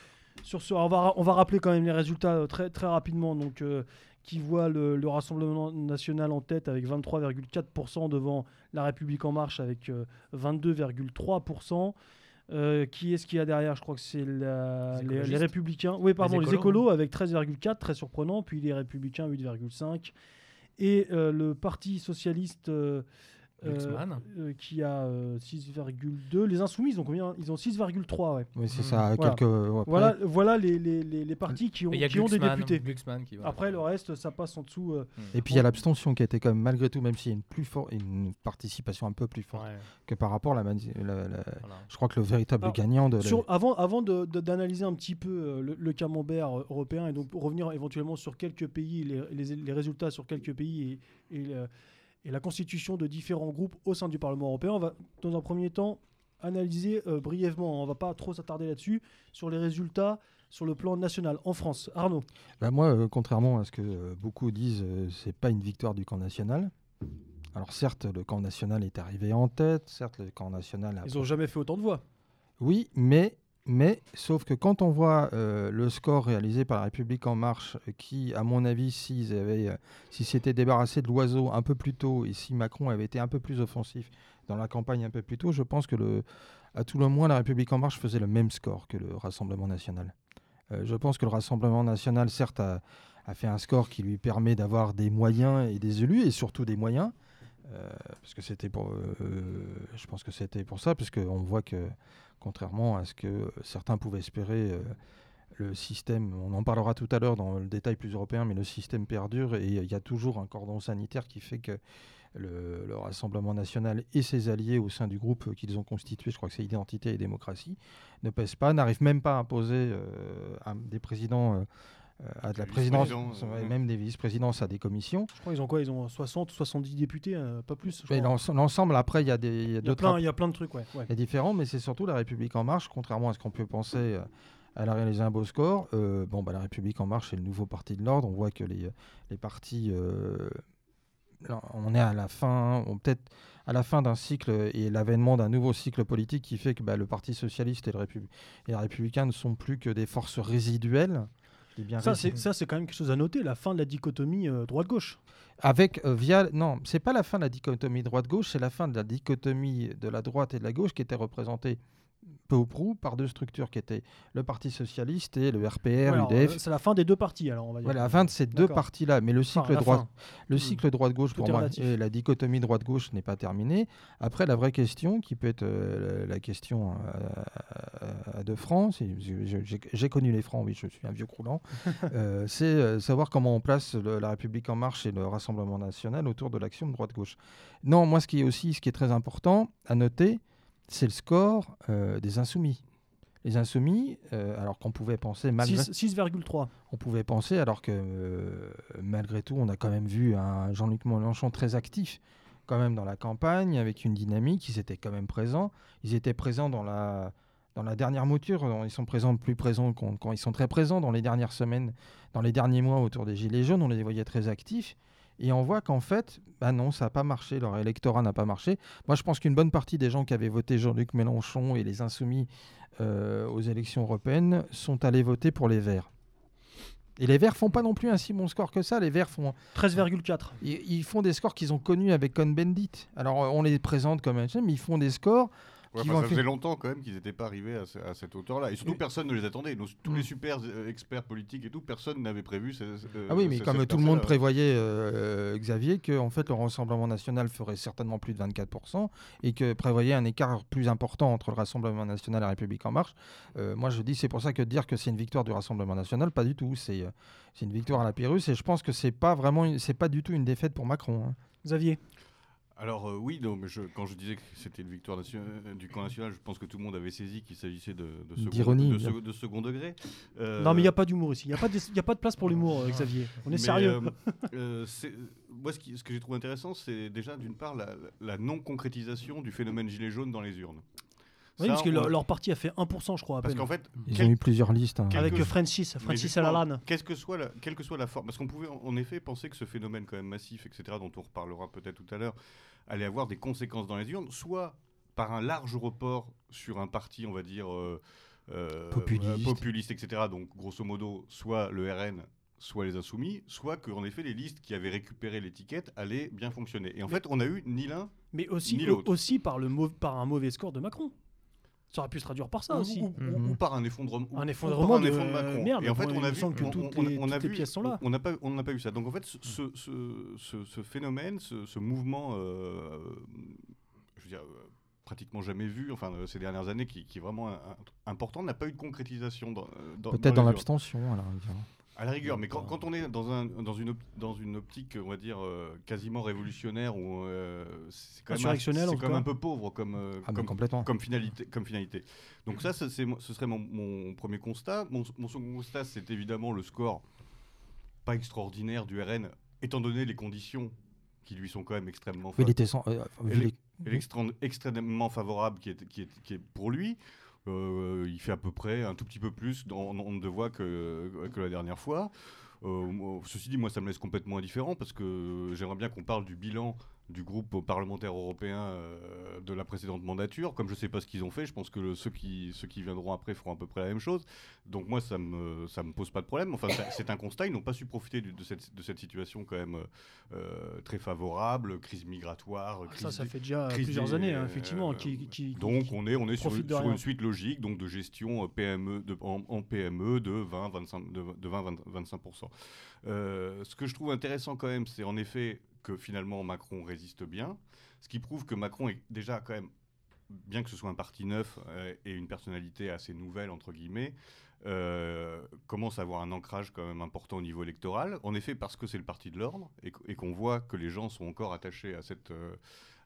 Sur ce on, va, on va rappeler quand même les résultats très, très rapidement. Donc, euh, qui voit le, le Rassemblement national en tête avec 23,4% devant La République En Marche avec euh, 22,3%. Euh, qui est-ce qu'il y a derrière? Je crois que c'est Les. Républicains. Oui, pardon, les écolos, écolos, avec 13,4, très surprenant. Puis les Républicains, 8,5. Et euh, le Parti Socialiste. Euh, euh, euh, qui a euh, 6,2. Les Insoumis, ils ont combien? Ils ont 6,3, ouais. Oui, c'est ça. Voilà. Quelques, Voilà, voilà les, les, les, les partis qui ont, qui ont des députés. Glucksmann qui. Après, le reste, ça passe en dessous. euh, Et puis il y a l'abstention qui a été quand même malgré tout, même s'il y a une plus forte, une participation un peu plus forte Ouais, que par rapport à la, mani- la- la- voilà. Je crois que le véritable Alors, gagnant de Sur- avant avant de- de- d'analyser un petit peu euh, le, le camembert euh, européen et donc revenir éventuellement sur quelques pays, les, les- les résultats sur quelques pays et, et la constitution de différents groupes au sein du Parlement européen, on va dans un premier temps analyser euh, brièvement, on va pas trop s'attarder là-dessus, sur les résultats sur le plan national en France. Arnaud, Bah, moi, euh, contrairement à ce que euh, beaucoup disent, c'est pas une victoire du camp national. Alors certes, le camp national est arrivé en tête, certes le camp national a ils ont jamais fait autant de voix. Oui, mais, mais sauf que quand on voit euh, le score réalisé par la République en marche, euh, qui, à mon avis, s'ils euh, s'ils s'étaient débarrassés de l'oiseau un peu plus tôt et si Macron avait été un peu plus offensif dans la campagne un peu plus tôt, je pense que le, à tout le moins la République en marche faisait le même score que le Rassemblement national. Je pense que le Rassemblement national, certes, a fait un score qui lui permet d'avoir des moyens et des élus et surtout des moyens. Euh, parce que c'était pour, euh, je pense que c'était pour ça, parce qu'on voit que contrairement à ce que certains pouvaient espérer. euh, le système, on en parlera tout à l'heure dans le détail plus européen, mais le système perdure et il y a toujours un cordon sanitaire qui fait que le, le Rassemblement national et ses alliés au sein du groupe qu'ils ont constitué, je crois que c'est Identité et Démocratie, ne pèsent pas, n'arrivent même pas à imposer des présidents à de la présidence, euh, même des vice-présidences à des commissions. Je crois qu'ils ont quoi Ils ont 60 ou 70 députés, euh, pas plus. L'ensemble, après, il y a des il y a il, y a plein, il y a plein de trucs, ouais. ouais. est différent, mais c'est surtout la République en marche, contrairement à ce qu'on peut penser. euh, Elle a réalisé un beau score. Euh, bon, bah, la République en marche, c'est le nouveau parti de l'ordre. On voit que les, les partis, euh, on est à la fin, on peut-être à la fin d'un cycle et l'avènement d'un nouveau cycle politique qui fait que bah, le Parti socialiste et le, Répu- et le républicain ne sont plus que des forces résiduelles. Bien c'est ça, c'est quand même quelque chose à noter, la fin de la dichotomie euh, droite-gauche. Avec euh, via non, c'est pas la fin de la dichotomie droite-gauche, c'est la fin de la dichotomie de la droite et de la gauche qui était représentée peu ou prou par deux structures qui étaient le Parti socialiste et le RPR, Ouais, alors, UDF. euh, c'est la fin des deux parties, alors on va dire. Voilà, la fin de ces deux D'accord. parties-là, mais le cycle fin. le Hmm. cycle droite-gauche pour moi, et la dichotomie droite-gauche n'est pas terminée. Après, la vraie question, qui peut être euh, la, question euh, euh, de France, j'ai connu les francs, oui, je suis un vieux croulant, c'est savoir comment on place le- la République en marche et le Rassemblement national autour de l'action de droite-gauche. Non, moi, ce qui est aussi, ce qui est très important à noter, c'est le score euh, des insoumis. Les insoumis, euh, alors qu'on pouvait penser malgré... Six- 6,3. On pouvait penser, alors que euh, malgré tout, on a quand même vu un Jean-Luc Mélenchon très actif, quand même dans la campagne, avec une dynamique. Ils étaient quand même présents. Ils étaient présents dans la, dans la dernière mouture. Ils sont présents plus présents qu'on- quand ils sont très présents dans les dernières semaines, dans les derniers mois autour des Gilets jaunes. On les voyait très actifs. Et on voit qu'en fait, bah non, ça n'a pas marché. Leur électorat n'a pas marché. Moi, je pense qu'une bonne partie des gens qui avaient voté Jean-Luc Mélenchon et les Insoumis euh, aux élections européennes sont allés voter pour les Verts. Et les Verts font pas non plus un si bon score que ça. Les Verts font, 13,4. ils, ils font des scores qu'ils ont connus avec Cohn-Bendit. Alors on les présente comme un mais ils font des scores. Ouais, enfin, ça faire- faisait longtemps quand même qu'ils n'étaient pas arrivés à, ce- à cette hauteur-là. Et surtout, Oui. personne ne les attendait. Nos- tous Mm. les super euh, experts politiques et tout, personne n'avait prévu. ce- ce- Ah oui, mais comme tout le monde prévoyait, euh, Xavier, que en fait le Rassemblement national ferait certainement plus de 24% et que prévoyait un écart plus important entre le Rassemblement national et la République en marche. Euh, moi, je dis, c'est pour ça que dire que c'est une victoire du Rassemblement national, pas du tout. C'est euh, une victoire à la Pyrrhus et je pense que c'est pas vraiment, c'est pas du tout une défaite pour Macron. hein. Xavier. Alors euh, oui, non, mais je- quand je disais que c'était une victoire euh, du camp national, je pense que tout le monde avait saisi qu'il s'agissait de, de, second, de, second- de second degré. Euh, Non, mais il n'y a pas d'humour ici. Il n'y a, pas y a pas de place pour l'humour, Xavier. On est mais, sérieux. moi, ce, qui- ce que j'ai trouvé intéressant, c'est déjà d'une part la, la non-concrétisation du phénomène gilet jaune dans les urnes. Oui, Ça, parce que on- leur, leur parti a fait 1%, je crois, à Parce peine. qu'en fait, Ils quel- ont eu plusieurs listes. hein. Avec que- Francis, Francis Alalan. Qu'est-ce que soit la, quelle que soit la forme, parce qu'on pouvait en effet penser que ce phénomène quand même massif, etc., dont on reparlera peut-être tout à l'heure, allait avoir des conséquences dans les urnes, soit par un large report sur un parti, on va dire euh, euh, Populiste. euh, populiste, etc. Donc grosso modo, soit le RN, soit les Insoumis, soit que en effet les listes qui avaient récupéré l'étiquette allaient bien fonctionner. Et en Mais- fait, on a eu ni l'un. Mais aussi, Ni l'autre. aussi par, le mau- par un mauvais score de Macron. Ça aurait pu se traduire par ça ou, aussi. ou- ou- Mhm. ou par un effondrement, Un effondrement par un de- effondrement de Macron. merde, et en fait, on a vu, que toutes on- les- on a toutes les vu- pièces sont là. On n'a pas, on n'a pas eu ça. Donc en fait, ce, ce, ce- ce- ce phénomène, ce, ce mouvement, euh, je veux dire, euh, pratiquement jamais vu, enfin euh, ces dernières années, qui, qui est vraiment un- un- important, n'a pas eu de concrétisation dans, dans Peut-être dans urnes. l'abstention, rigueur. À la rigueur, mais quand, on est dans, un, dans, une, dans une optique, on va dire, euh, quasiment révolutionnaire, euh, c'est quand, même, un- c'est quand même peu pauvre comme, euh, Ah, comme, complètement. comme finalité. Comme finalité. Donc ça, c'est ce serait mon, mon premier constat. Mon, mon second constat, c'est évidemment le score pas extraordinaire du RN, étant donné les conditions qui lui sont quand même extrêmement Oui, il fa- était sans- euh, extrêmement favorable qui est, qui est, qui est pour lui. Euh, il fait à peu près un tout petit peu plus en nombre de voix que, la dernière fois. Euh, ceci dit, moi, ça me laisse complètement indifférent parce que j'aimerais bien qu'on parle du bilan du groupe parlementaire européen euh, de la précédente mandature. Comme je ne sais pas ce qu'ils ont fait, je pense que le- ceux, qui, ceux qui viendront après feront à peu près la même chose. Donc moi, ça ne me, ça me pose pas de problème. Enfin, c'est un constat. Ils n'ont pas su profiter de, cette, de cette situation quand même euh, très favorable, crise migratoire. Ah, crise Ça, ça fait déjà plusieurs des- années, hein, effectivement. euh, qui, qui- donc qui- on est, on est sur, sur une suite logique donc de gestion euh, PME de, en, en PME de 20 25 de, de 20 20, 25 Euh, Ce que je trouve intéressant quand même, c'est en effet que finalement Macron résiste bien, ce qui prouve que Macron est déjà quand même bien que ce soit un parti neuf euh, et une personnalité assez nouvelle entre guillemets. euh, commence à avoir un ancrage quand même important au niveau électoral. En effet, parce que c'est le parti de l'ordre et, qu- et qu'on voit que les gens sont encore attachés à cette euh,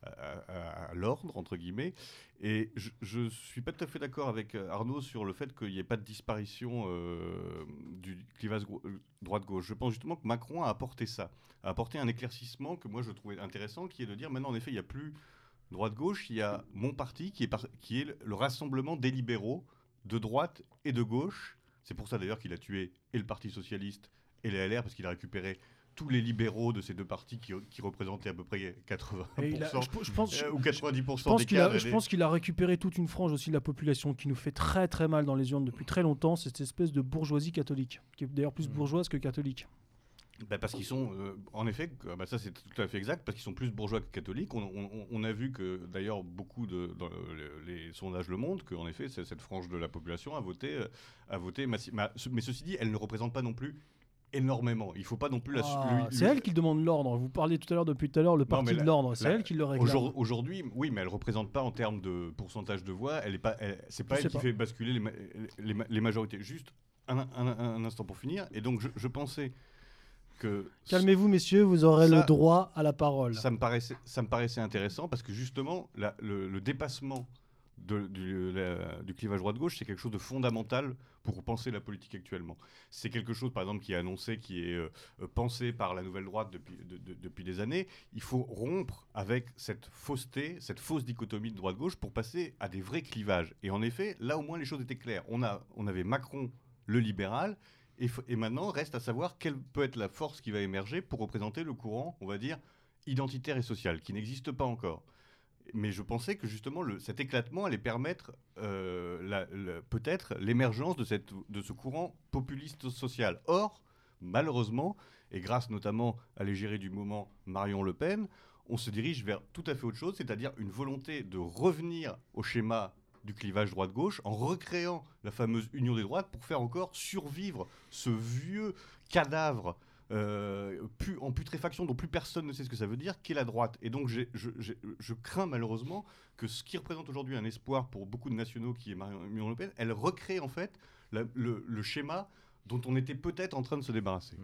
à, l'ordre entre guillemets. Et je, je suis pas tout à fait d'accord avec euh, Arnaud sur le fait qu'il n'y ait pas de disparition euh, du clivage euh, droite-gauche. Je pense justement que Macron a apporté ça, a apporté un éclaircissement que moi je trouvais intéressant, qui est de dire maintenant en effet il n'y a plus droite-gauche, il y a mon parti qui est, qui est le rassemblement des libéraux de droite et de gauche. C'est pour ça d'ailleurs qu'il a tué et le Parti socialiste et les LR parce qu'il a récupéré tous les libéraux de ces deux partis qui, qui représentaient à peu près 80% Et il a- je, je pense, euh, ou 90% je pense des qu'il a, cadres. je pense qu'il a récupéré toute une frange aussi de la population qui nous fait très très mal dans les urnes depuis très longtemps. C'est cette espèce de bourgeoisie catholique, qui est d'ailleurs plus Mm. bourgeoise que catholique. Bah, parce qu'ils sont, euh, en effet, que- bah, ça c'est tout à fait exact, parce qu'ils sont plus bourgeois que catholiques. On, on- on a vu que d'ailleurs beaucoup de dans le- les sondages le montrent qu'en effet cette frange de la population a voté, euh, a voté massi- ma- ce- Mais ceci dit, elle ne représente pas non plus énormément. Il faut pas non plus la. Ah, c'est elle qui demande l'ordre. Vous parliez tout à l'heure depuis tout à l'heure le parti de l'ordre. C'est elle qui le réclame. Aujourd- Aujourd'hui, oui, mais elle représente pas en termes de pourcentage de voix. Elle est pas, elle- c'est pas Je elle qui pas. fait basculer les, ma- les ma- les majorités. Juste un, un- un- un instant pour finir. Et donc, je, je pensais que Calmez-vous, messieurs, vous aurez Ça- le droit à la parole. ça me paraissait, ça me paraissait intéressant parce que justement, la- le, le dépassement de- du, la- du clivage droite-gauche, c'est quelque chose de fondamental pour penser la politique actuellement. C'est quelque chose, par exemple, qui est annoncé, qui est euh, euh, pensé par la nouvelle droite depuis, de- de- depuis des années. Il faut rompre avec cette fausseté, cette fausse dichotomie de droite-gauche pour passer à des vrais clivages. Et en effet, là au moins les choses étaient claires. On, a, on avait Macron, le libéral, et, et maintenant reste à savoir quelle peut être la force qui va émerger pour représenter le courant, on va dire, identitaire et social, qui n'existe pas encore. Mais je pensais que justement cet éclatement allait permettre euh, peut-être l'émergence de, de ce courant populiste social. Or, malheureusement, et grâce notamment à l'égérie du moment Marion Le Pen, on se dirige vers tout à fait autre chose, c'est-à-dire une volonté de revenir au schéma du clivage droite-gauche en recréant la fameuse union des droites pour faire encore survivre ce vieux cadavre euh, pu- en putréfaction dont plus personne ne sait ce que ça veut dire, qu'est la droite. Et donc j'ai- je, j'ai- je crains malheureusement que ce qui représente aujourd'hui un espoir pour beaucoup de nationaux qui est Marion Le Pen, elle recrée en fait la- le, le schéma dont on était peut-être en train de se débarrasser.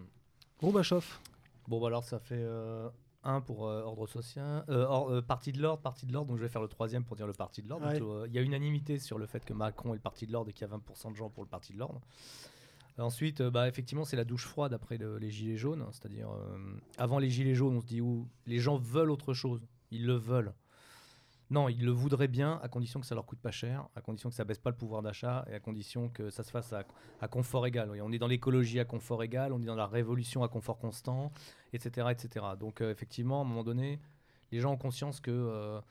Gorbachev. Bon, bah alors ça fait euh, un pour euh, ordre social, euh, or- euh, parti de l'ordre, parti de l'ordre. Donc je vais faire le troisième pour dire le parti de l'ordre. Ouais. Euh, Il y a unanimité sur le fait que Macron est le parti de l'ordre et qu'il y a 20% de gens pour le parti de l'ordre. Ensuite, euh, bah, effectivement, c'est la douche froide après le- les gilets jaunes. C'est-à-dire, euh, avant les gilets jaunes, on se dit où les gens veulent autre chose. Ils le veulent. Non, ils le voudraient bien, à condition que ça leur coûte pas cher, à condition que ça baisse pas le pouvoir d'achat et à condition que ça se fasse à, à confort égal. On est dans l'écologie à confort égal, on est dans la révolution à confort constant, etc. etc. Donc euh, effectivement, à un moment donné, les gens ont conscience que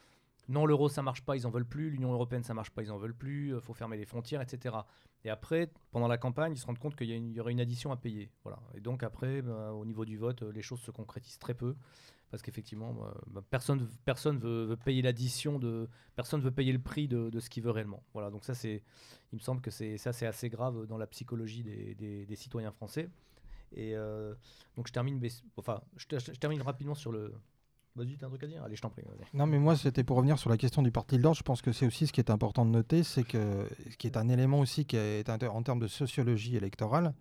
non, l'euro ça marche pas, ils en veulent plus, l'Union européenne ça marche pas, ils en veulent plus, faut fermer les frontières, etc. Et après, pendant la campagne, ils se rendent compte qu'il y, y aurait une addition à payer. Voilà. Et donc après, bah, au niveau du vote, euh, les choses se concrétisent très peu. Parce qu'effectivement, bah, bah, personne personne veut, payer l'addition de personne veut payer le prix de, ce qu'il veut réellement. Voilà. Donc ça il me semble que c'est ça c'est assez grave dans la psychologie des, citoyens français. Et euh, donc je termine, enfin je termine rapidement sur le. Vas-y, t'as un truc à dire? Allez, je t'en prie. Non, mais moi, c'était pour revenir sur la question du parti de l'ordre. Je pense que c'est aussi ce qui est important de noter, c'est que ce qui est un élément aussi qui est en termes de sociologie électorale,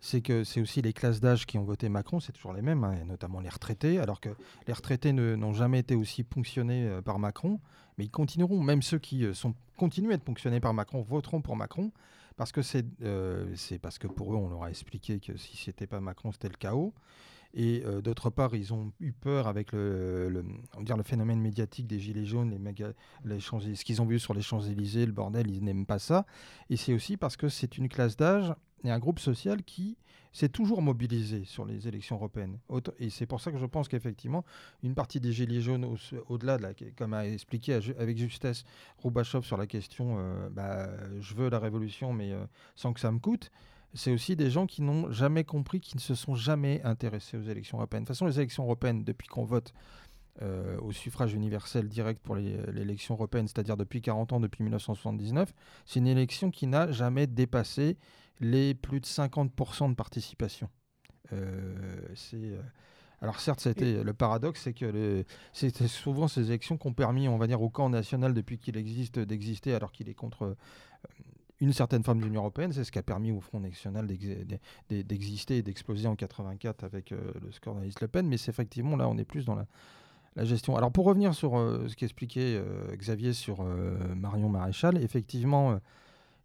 c'est que c'est aussi les classes d'âge qui ont voté Macron, c'est toujours les mêmes, hein, notamment les retraités, alors que les retraités n'ont jamais été aussi ponctionnés euh, par Macron, mais ils continueront, même ceux qui euh, sont continués à être ponctionnés par Macron voteront pour Macron, parce que euh, c'est parce que pour eux, on leur a expliqué que si c'était pas Macron, c'était le chaos. Et euh, d'autre part, ils ont eu peur avec le, le- on dire le phénomène médiatique des Gilets jaunes, les méga, les ce qu'ils ont vu sur les Champs-Élysées, le bordel, ils n'aiment pas ça. Et c'est aussi parce que c'est une classe d'âge et un groupe social qui s'est toujours mobilisé sur les élections européennes. Et c'est pour ça que je pense qu'effectivement, une partie des Gilets jaunes, au- au-delà de la, comme a expliqué avec justesse Roubachov sur la question, euh, bah, je veux la révolution, mais euh, sans que ça me coûte, c'est aussi des gens qui n'ont jamais compris, qui ne se sont jamais intéressés aux élections européennes. De toute façon, les élections européennes, depuis qu'on vote euh, au suffrage universel direct pour l'élection européenne, c'est-à-dire depuis 40 ans, depuis 1979, c'est une élection qui n'a jamais dépassé les plus de 50% de participation. Euh, euh, alors certes, c'était le paradoxe, c'est que c'était souvent ces élections qui ont permis, on va dire, au camp national depuis qu'il existe d'exister, alors qu'il est contre une certaine forme d'Union européenne. C'est ce qui a permis au Front national d'ex- d'e- d'exister et d'exploser en 84 avec euh, le score d'Alice Le Pen. Mais c'est effectivement là, on est plus dans la, gestion. Alors pour revenir sur euh, ce qu'expliquait euh, Xavier sur euh, Marion Maréchal, effectivement.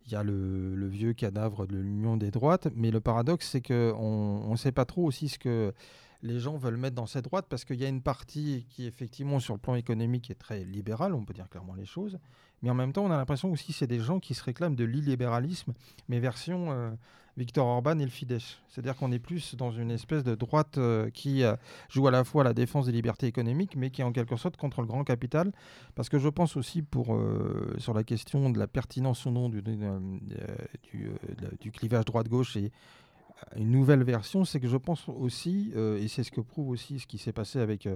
il y a le, le vieux cadavre de l'Union des droites, mais le paradoxe, c'est qu'on ne sait pas trop aussi ce que les gens veulent mettre dans cette droite, parce qu'il y a une partie qui, effectivement, sur le plan économique, est très libérale, on peut dire clairement les choses, mais en même temps, on a l'impression aussi que c'est des gens qui se réclament de l'illibéralisme, mais version euh, Victor Orban et le Fidesz. C'est-à-dire qu'on est plus dans une espèce de droite euh, qui euh, joue à la fois la défense des libertés économiques, mais qui est en quelque sorte contre le grand capital. Parce que je pense aussi, pour, euh, sur la question de la pertinence ou non du, du, clivage droite-gauche et une nouvelle version, c'est que je pense aussi, et c'est ce que prouve aussi ce qui s'est passé avec,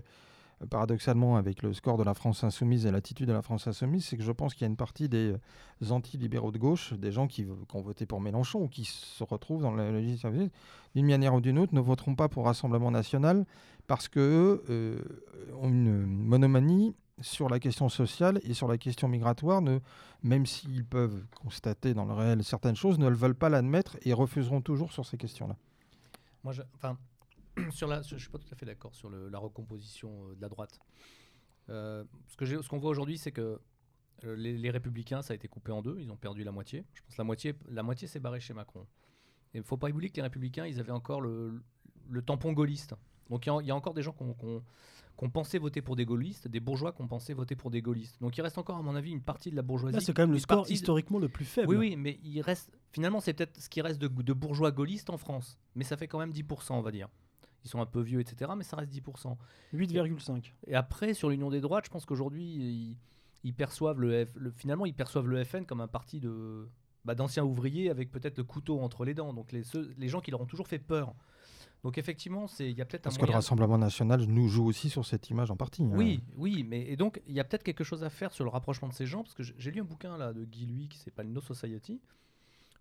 paradoxalement, avec le score de la France insoumise et l'attitude de la France insoumise, c'est que je pense qu'il y a une partie des euh, anti-libéraux de gauche, des gens qui, qui ont voté pour Mélenchon ou qui se retrouvent dans la législative, d'une manière ou d'une autre, ne voteront pas pour Rassemblement national parce que euh, ont une monomanie sur la question sociale et sur la question migratoire, même s'ils peuvent constater dans le réel certaines choses, ne le veulent pas l'admettre et refuseront toujours sur ces questions-là. Moi, je, enfin, sur la, je suis pas tout à fait d'accord sur le- la recomposition euh, de la droite. Euh, ce que ce qu'on voit aujourd'hui, c'est que euh, les, les Républicains, ça a été coupé en deux. Ils ont perdu la moitié. Je pense que la moitié, la moitié s'est barrée chez Macron. Et il faut pas oublier que les Républicains, ils avaient encore le, le tampon gaulliste. Donc il y, a- il y a encore des gens qui ont, qui ont- qui ont pensé voter pour des gaullistes, des bourgeois qui ont pensé voter pour des gaullistes. Donc il reste encore, à mon avis, une partie de la bourgeoisie. Là, c'est quand même le score de- historiquement le plus faible. oui, oui, mais il reste. Finalement, c'est peut-être ce qui reste de, de bourgeois gaullistes en France. Mais ça fait quand même 10%, on va dire. Ils sont un peu vieux, etc. Mais ça reste 10%. 8,5. Et après, sur l'union des droites, je pense qu'aujourd'hui, ils, ils perçoivent le, F- le- finalement, ils perçoivent le FN comme un parti de bah, d'anciens ouvriers avec peut-être le couteau entre les dents. Donc les, ceux- les gens qui leur ont toujours fait peur. Donc effectivement, il y a peut-être un Parce que le moyen- Rassemblement national nous joue aussi sur cette image en partie. hein. oui, oui, mais et donc il y a peut-être quelque chose à faire sur le rapprochement de ces gens, parce que j'ai j'ai lu un bouquin là de Guy Lui qui s'appelle No Society,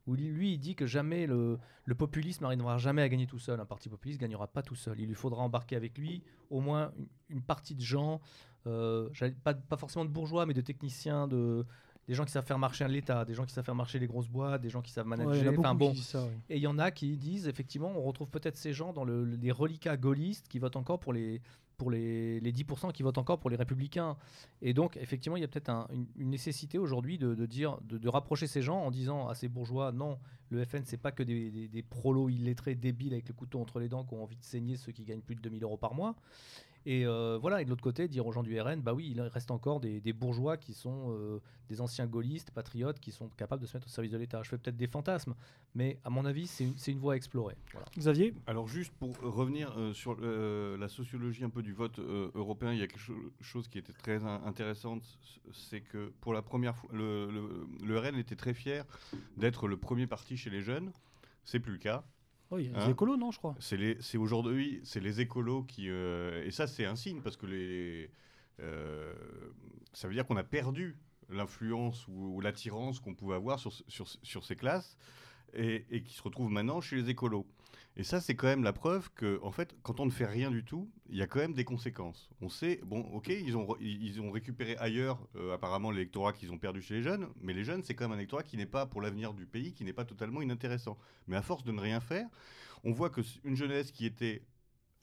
où lui, il dit que jamais le, le populisme n'arrivera jamais à gagner tout seul. Un parti populiste gagnera pas tout seul. Il lui faudra embarquer avec lui au moins une, une partie de gens, euh, pas, pas forcément de bourgeois, mais de techniciens, de des gens qui savent faire marcher l'État, des gens qui savent faire marcher les grosses boîtes, des gens qui savent Ouais, manager. a enfin bon, ça, oui. et il y en a qui disent, effectivement, on retrouve peut-être ces gens dans le, le- les reliquats gaullistes qui votent encore pour les, pour les, les 10% qui votent encore pour les républicains. Et donc, effectivement, il y a peut-être un- une, nécessité aujourd'hui de, dire, de rapprocher ces gens en disant à ces bourgeois, non, le FN, c'est pas que des, des, des prolos illettrés débiles avec le couteau entre les dents qui ont envie de saigner ceux qui gagnent plus de 2000 euros par mois. Et euh, voilà, et de l'autre côté, dire aux gens du RN, bah oui, il reste encore des, des bourgeois qui sont euh, des anciens gaullistes, patriotes, qui sont capables de se mettre au service de l'État. Je fais peut-être des fantasmes, mais à mon avis, c'est une, voie à explorer. Voilà. Xavier? Alors juste pour revenir euh, sur euh, la sociologie un peu du vote euh, européen, il y a quelque cho- chose qui était très in- intéressante, c'est que pour la première fois, le, le- le RN était très fier d'être le premier parti chez les jeunes. C'est plus le cas. Oh, il y a Hein les écolos, non, je crois. C'est aujourd'hui, c'est les écolos qui, euh, et ça c'est un signe parce que les, euh, ça veut dire qu'on a perdu l'influence ou, ou l'attirance qu'on pouvait avoir sur ces classes et, et qui se retrouvent maintenant chez les écolos. Et ça, c'est quand même la preuve que, en fait, quand on ne fait rien du tout, il y a quand même des conséquences. On sait, bon, ok, ils ont, ils ont récupéré ailleurs, euh, apparemment, l'électorat qu'ils ont perdu chez les jeunes, mais les jeunes, c'est quand même un électorat qui n'est pas pour l'avenir du pays, qui n'est pas totalement inintéressant. Mais à force de ne rien faire, on voit que une jeunesse qui était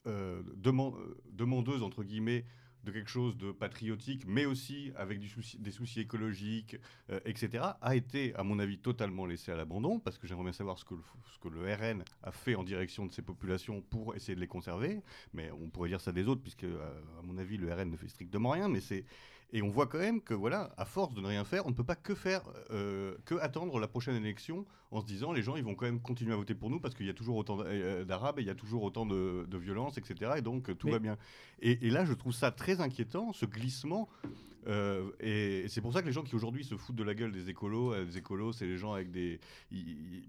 euh, euh, demandeuse, entre guillemets, de quelque chose de patriotique, mais aussi avec des soucis écologiques, euh, etc., a été, à mon avis, totalement laissé à l'abandon, parce que j'aimerais bien savoir ce que, le, ce que le RN a fait en direction de ces populations pour essayer de les conserver, mais on pourrait dire ça des autres, puisque, euh, à mon avis, le RN ne fait strictement rien, mais c'est... Et on voit quand même que, voilà, à force de ne rien faire, on ne peut pas que faire, euh, que attendre la prochaine élection en se disant les gens ils vont quand même continuer à voter pour nous parce qu'il y a toujours autant euh, d'arabes il y a toujours autant de, de violence, etc. Et donc euh, tout Mais- va bien. Et, et là, je trouve ça très inquiétant, ce glissement. Euh, et c'est pour ça que les gens qui aujourd'hui se foutent de la gueule des écolos, euh, des écolos, c'est les gens avec des.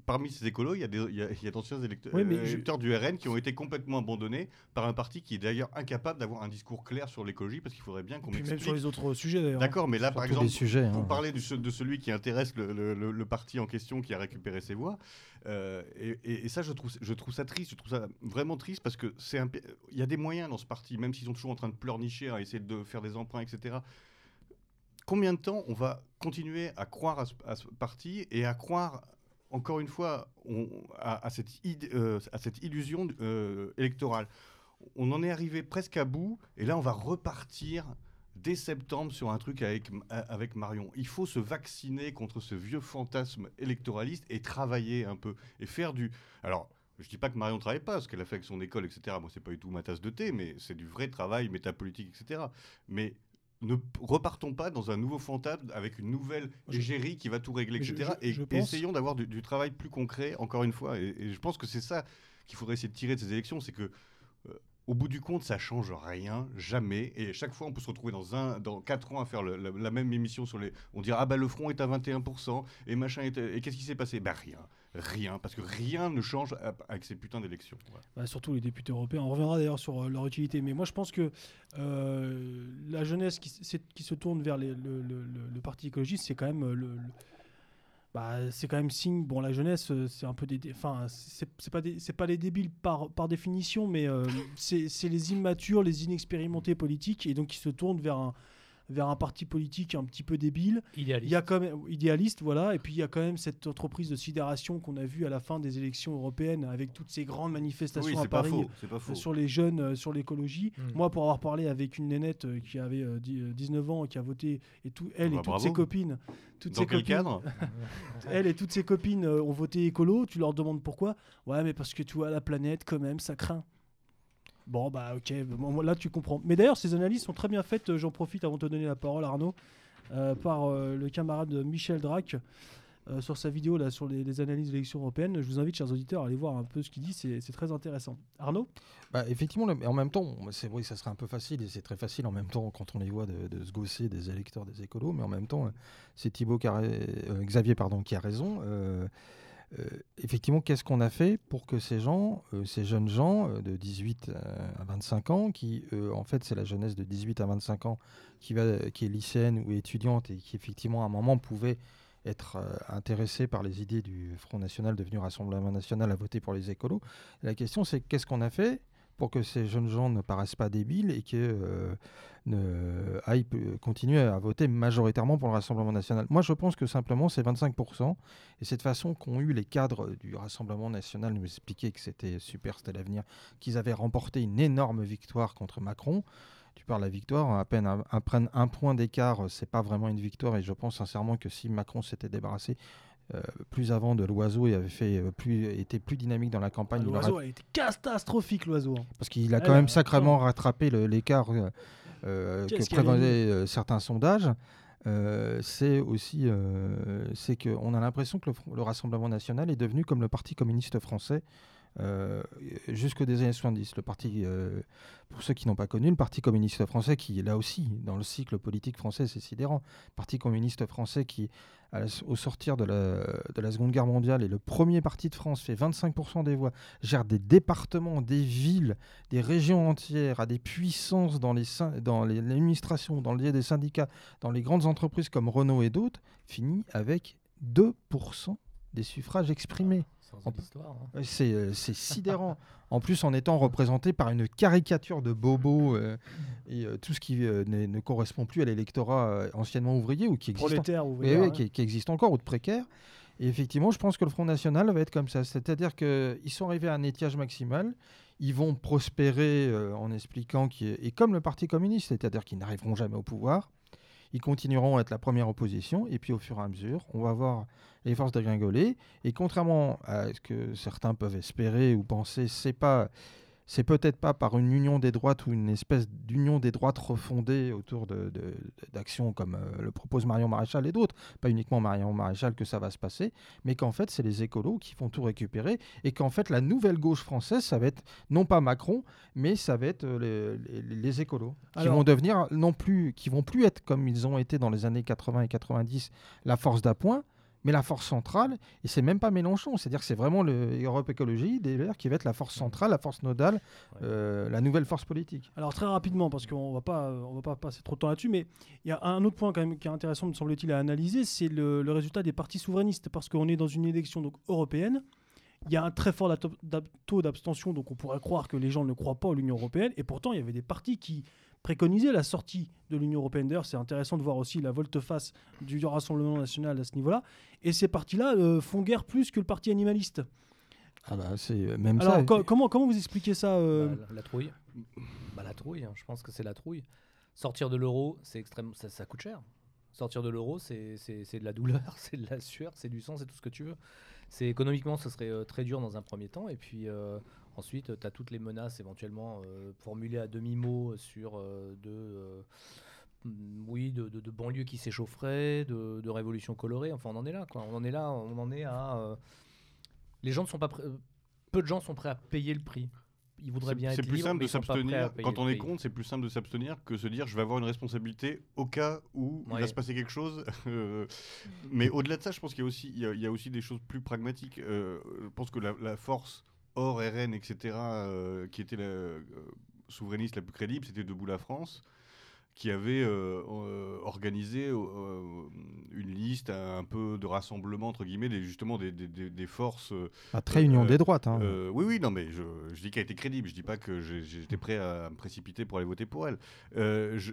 parmi ces écolos, il y a des- il y a, il y a d'anciens électeurs, Oui, euh, je- électeurs du RN qui ont été complètement abandonnés par un parti qui est d'ailleurs incapable d'avoir un discours clair sur l'écologie parce qu'il faudrait bien qu'on Puis même m'explique. sur les autres sujets, d'ailleurs. D'accord, mais là, par exemple, des sujets. pour hein. parler du- de celui qui intéresse le, le- le- le parti en question qui a récupéré ses voix. euh, et, et- et ça, je trouve, je trouve ça triste. Je trouve ça vraiment triste parce que c'est il y a des moyens dans ce parti, même s'ils sont toujours en train de pleurnicher, à essayer de faire des emprunts, etc. Combien de temps on va continuer à croire à ce, parti et à croire encore une fois à, cette, id- euh, à cette illusion euh, électorale On en est arrivé presque à bout et là on va repartir dès septembre sur un truc avec, avec Marion. Il faut se vacciner contre ce vieux fantasme électoraliste et travailler un peu et faire du. Alors, je dis pas que Marion travaille pas, ce qu'elle a fait avec son école, etc. Moi, c'est pas du tout ma tasse de thé, mais c'est du vrai travail métapolitique, etc. Mais ne repartons pas dans un nouveau fantasme avec une nouvelle égérie qui va tout régler, Je- etc. je- et pense- essayons d'avoir du, du travail plus concret, encore une fois. Et, et je pense que c'est ça qu'il faudrait essayer de tirer de ces élections, c'est que euh, au bout du compte, ça change rien, jamais. Et chaque fois, on peut se retrouver dans un, dans quatre ans à faire le- la, la même émission sur les. On dira ah bah le front est à 21% et machin est à- et qu'est-ce qui s'est passé? Bah rien, rien, parce que rien ne change avec ces putains d'élections. Bah, surtout les députés européens. On reviendra d'ailleurs sur euh, leur utilité. Mais moi, je pense que euh, la jeunesse qui, se tourne vers le, parti écologiste, c'est quand même euh, le, bah, c'est quand même signe. Bon, la jeunesse, c'est un peu des, enfin, c'est pas des- pas les débiles par définition, mais c'est les immatures, les inexpérimentés politiques, et donc qui se tournent vers un vers un parti politique un petit peu débile. Il Idéaliste. y a quand même idéaliste, voilà, et puis il y a quand même cette entreprise de sidération qu'on a vue à la fin des élections européennes avec toutes ces grandes manifestations Oui, à c'est pas Paris faux, c'est pas euh, faux. sur les jeunes, euh, sur l'écologie. Mm. Moi, pour avoir parlé avec une nénette euh, qui avait euh, dix- euh, 19 ans et qui a voté, et tout, elle Bah, et toutes bravo. ses copines, toutes Dans ses quel copines, cadre? Elle et toutes ses copines euh, ont voté écolo. Tu leur demandes pourquoi? Ouais, mais parce que tu vois la planète quand même, ça craint. Bon, bah ok, là tu comprends. Mais d'ailleurs, ces analyses sont très bien faites. euh, J'en profite avant de te donner la parole, Arnaud, euh, par euh, le camarade Michel Drac. sur sa vidéo là sur les, analyses de l'élection européenne, je vous invite, chers auditeurs, à aller voir un peu ce qu'il dit, c'est très intéressant. Arnaud? Bah, effectivement, en même temps, c'est vrai, ça serait un peu facile et c'est très facile en même temps quand on les voit de, se gosser des électeurs des écolos, mais en même temps, c'est Thibaut Xavier pardon, qui a raison. Euh, effectivement, qu'est-ce qu'on a fait pour que ces gens, euh, ces jeunes gens euh, de 18 à 25 ans, qui en fait c'est la jeunesse de 18 à 25 ans qui, va, qui est lycéenne ou étudiante et qui effectivement à un moment pouvait être intéressée par les idées du Front National devenu Rassemblement National à voter pour les écolos. La question c'est qu'est-ce qu'on a fait pour que ces jeunes gens ne paraissent pas débiles et que euh, ne aillent continuer à voter majoritairement pour le Rassemblement national. Moi, je pense que simplement c'est 25%. Et cette façon qu'ont eu les cadres du Rassemblement national nous expliquer que c'était super, c'était l'avenir, qu'ils avaient remporté une énorme victoire contre Macron. Tu parles de la victoire, à peine un point d'écart, c'est pas vraiment une victoire. Et je pense sincèrement que si Macron s'était débarrassé plus avant de l'oiseau et avait fait plus, était plus dynamique dans la campagne. Ah, l'oiseau a été catastrophique, l'oiseau. Hein. Parce qu'il a quand même sacrément rattrapé l'écart que prévoyaient certains sondages. c'est aussi c'est qu'on a l'impression que le, Rassemblement national est devenu comme le Parti communiste français euh, jusqu'aux années 70. Le parti, euh, pour ceux qui n'ont pas connu, le Parti communiste français, qui est là aussi dans le cycle politique français, c'est sidérant. Parti communiste français qui, au sortir de la, de la Seconde Guerre mondiale, est le premier parti de France, fait 25% des voix, gère des départements, des villes, des régions entières, a des puissances dans les dans l'administration, dans le lien des syndicats, dans les grandes entreprises comme Renault et d'autres, finit avec 2% des suffrages exprimés. C'est sidérant. en plus, en étant représenté par une caricature de Bobo euh, et euh, tout ce qui euh, ne correspond plus à l'électorat anciennement ouvrier ou qui existe, qui, existe encore ou de précaire. Et effectivement, je pense que le Front National va être comme ça. C'est-à-dire qu'ils sont arrivés à un étiage maximal. Ils vont prospérer en expliquant qu'ils. Et comme le Parti communiste, c'est-à-dire qu'ils n'arriveront jamais au pouvoir. Ils continueront à être la première opposition. Et puis, au fur et à mesure, on va voir les forces dégringoler. Et contrairement à ce que certains peuvent espérer ou penser, c'est pas c'est peut-être pas par une union des droites ou une espèce d'union des droites refondée autour d'actions de, comme euh, le propose Marion Maréchal et d'autres, pas uniquement Marion Maréchal que ça va se passer, mais qu'en fait c'est les écolos qui vont tout récupérer et qu'en fait la nouvelle gauche française, ça va être non pas Macron, mais ça va être euh, les, écolos qui vont devenir non plus, qui vont plus être comme ils ont été dans les années 80 et 90 la force d'appoint, mais la force centrale, et c'est même pas Mélenchon, c'est-à-dire que c'est vraiment l'Europe Écologie, des Verts, qui va être la force centrale, la force nodale, euh, la nouvelle force politique. Alors très rapidement, parce qu'on va pas, on va pas passer trop de temps là-dessus, mais il y a un autre point quand même qui est intéressant, me semble-t-il, à analyser, c'est le, résultat des partis souverainistes, parce qu'on est dans une élection donc, européenne. Il y a un très fort taux d'abstention, donc on pourrait croire que les gens ne croient pas à l'Union européenne, et pourtant il y avait des partis qui préconiser la sortie de l'Union européenne. D'ailleurs, c'est intéressant de voir aussi la volte-face du Rassemblement national à ce niveau-là. Et ces partis-là euh, font guère plus que le parti animaliste. Ah bah c'est même Alors, ça. comment, comment vous expliquez ça euh bah, la, trouille. Bah, la trouille, hein. je pense que c'est la trouille. Sortir de l'euro, c'est extrêmement, ça, ça, coûte cher. Sortir de l'euro, c'est de la douleur, c'est de la sueur, c'est du sang, c'est tout ce que tu veux. C'est économiquement, ce serait euh, très dur dans un premier temps, et puis Ensuite, tu as toutes les menaces éventuellement euh, formulées à demi-mot sur euh, de, euh, oui, de, de, banlieues qui s'échaufferaient, de, de révolutions colorées. Enfin, on en est là. Quoi. On en est là. On en est à. les gens ne sont pas peu de gens sont prêts à payer le prix. Ils voudraient bien C'est plus simple de s'abstenir. Quand on est contre, c'est plus simple de s'abstenir que se dire je vais avoir une responsabilité au cas où il va se passer quelque chose. mais au-delà de ça, je pense qu'il y, a aussi, il y, a, aussi des choses plus pragmatiques. je pense que la, la force hors RN, etc., euh, qui était la euh, souverainiste la plus crédible, c'était Debout la France qui avait euh, organisé une liste un peu de rassemblement entre guillemets des, justement des, des, forces à très union des droites hein. oui oui non mais je, je dis qu'elle était crédible je dis pas que j'étais prêt à me précipiter pour aller voter pour elle je,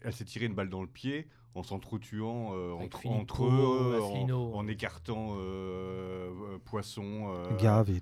elle s'est tirée une balle dans le pied en s'entretuant euh, entre, entre, eux, en, écartant euh, euh Poisson,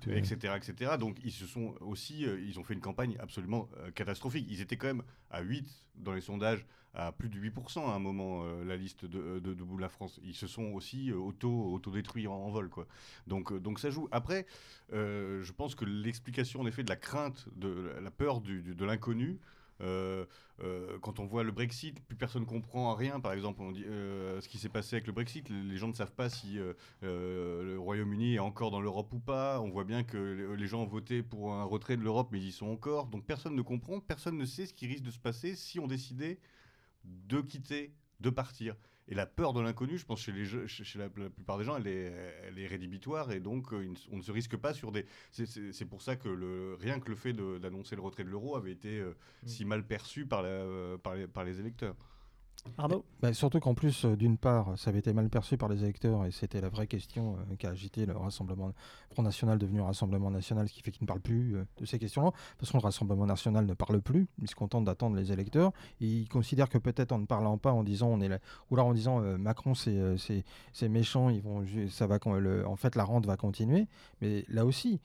etc., etc. Donc ils se sont aussi, ils ont fait une campagne absolument catastrophique. Ils étaient quand même à 8 dans les sondages, à plus de 8% à un moment, la liste de, de, de, la France. Ils se sont aussi auto, auto-détruits en, vol. Quoi. Donc, donc ça joue. Après, je pense que l'explication en effet de la crainte, de la peur du, de l'inconnu, euh, euh, quand on voit le Brexit, plus personne comprend rien. Par exemple, on dit euh, ce qui s'est passé avec le Brexit, les gens ne savent pas si le Royaume-Uni est encore dans l'Europe ou pas. On voit bien que les gens ont voté pour un retrait de l'Europe, mais ils y sont encore. Donc personne ne comprend, personne ne sait ce qui risque de se passer si on décidait de quitter, de partir. Et la peur de l'inconnu, je pense chez, les chez la, plupart des gens, elle est, elle est rédhibitoire et donc euh, on ne se risque pas sur des. C'est pour ça que le, rien que le fait d'annoncer le retrait de l'euro avait été euh, mm. si mal perçu par, la, par, les, par les électeurs. Bah, surtout qu'en plus, euh, d'une part, ça avait été mal perçu par les électeurs et c'était la vraie question euh, qui a agité le Rassemblement Front National devenu Rassemblement National, ce qui fait qu'il ne parle plus euh, de ces questions-là. Parce que le Rassemblement National ne parle plus, il se contente d'attendre les électeurs. Et il considère que peut-être en ne parlant pas, en disant, on est là, ou alors en disant Macron c'est méchant, ils vont, ça va, en fait la rente va continuer. Mais là aussi,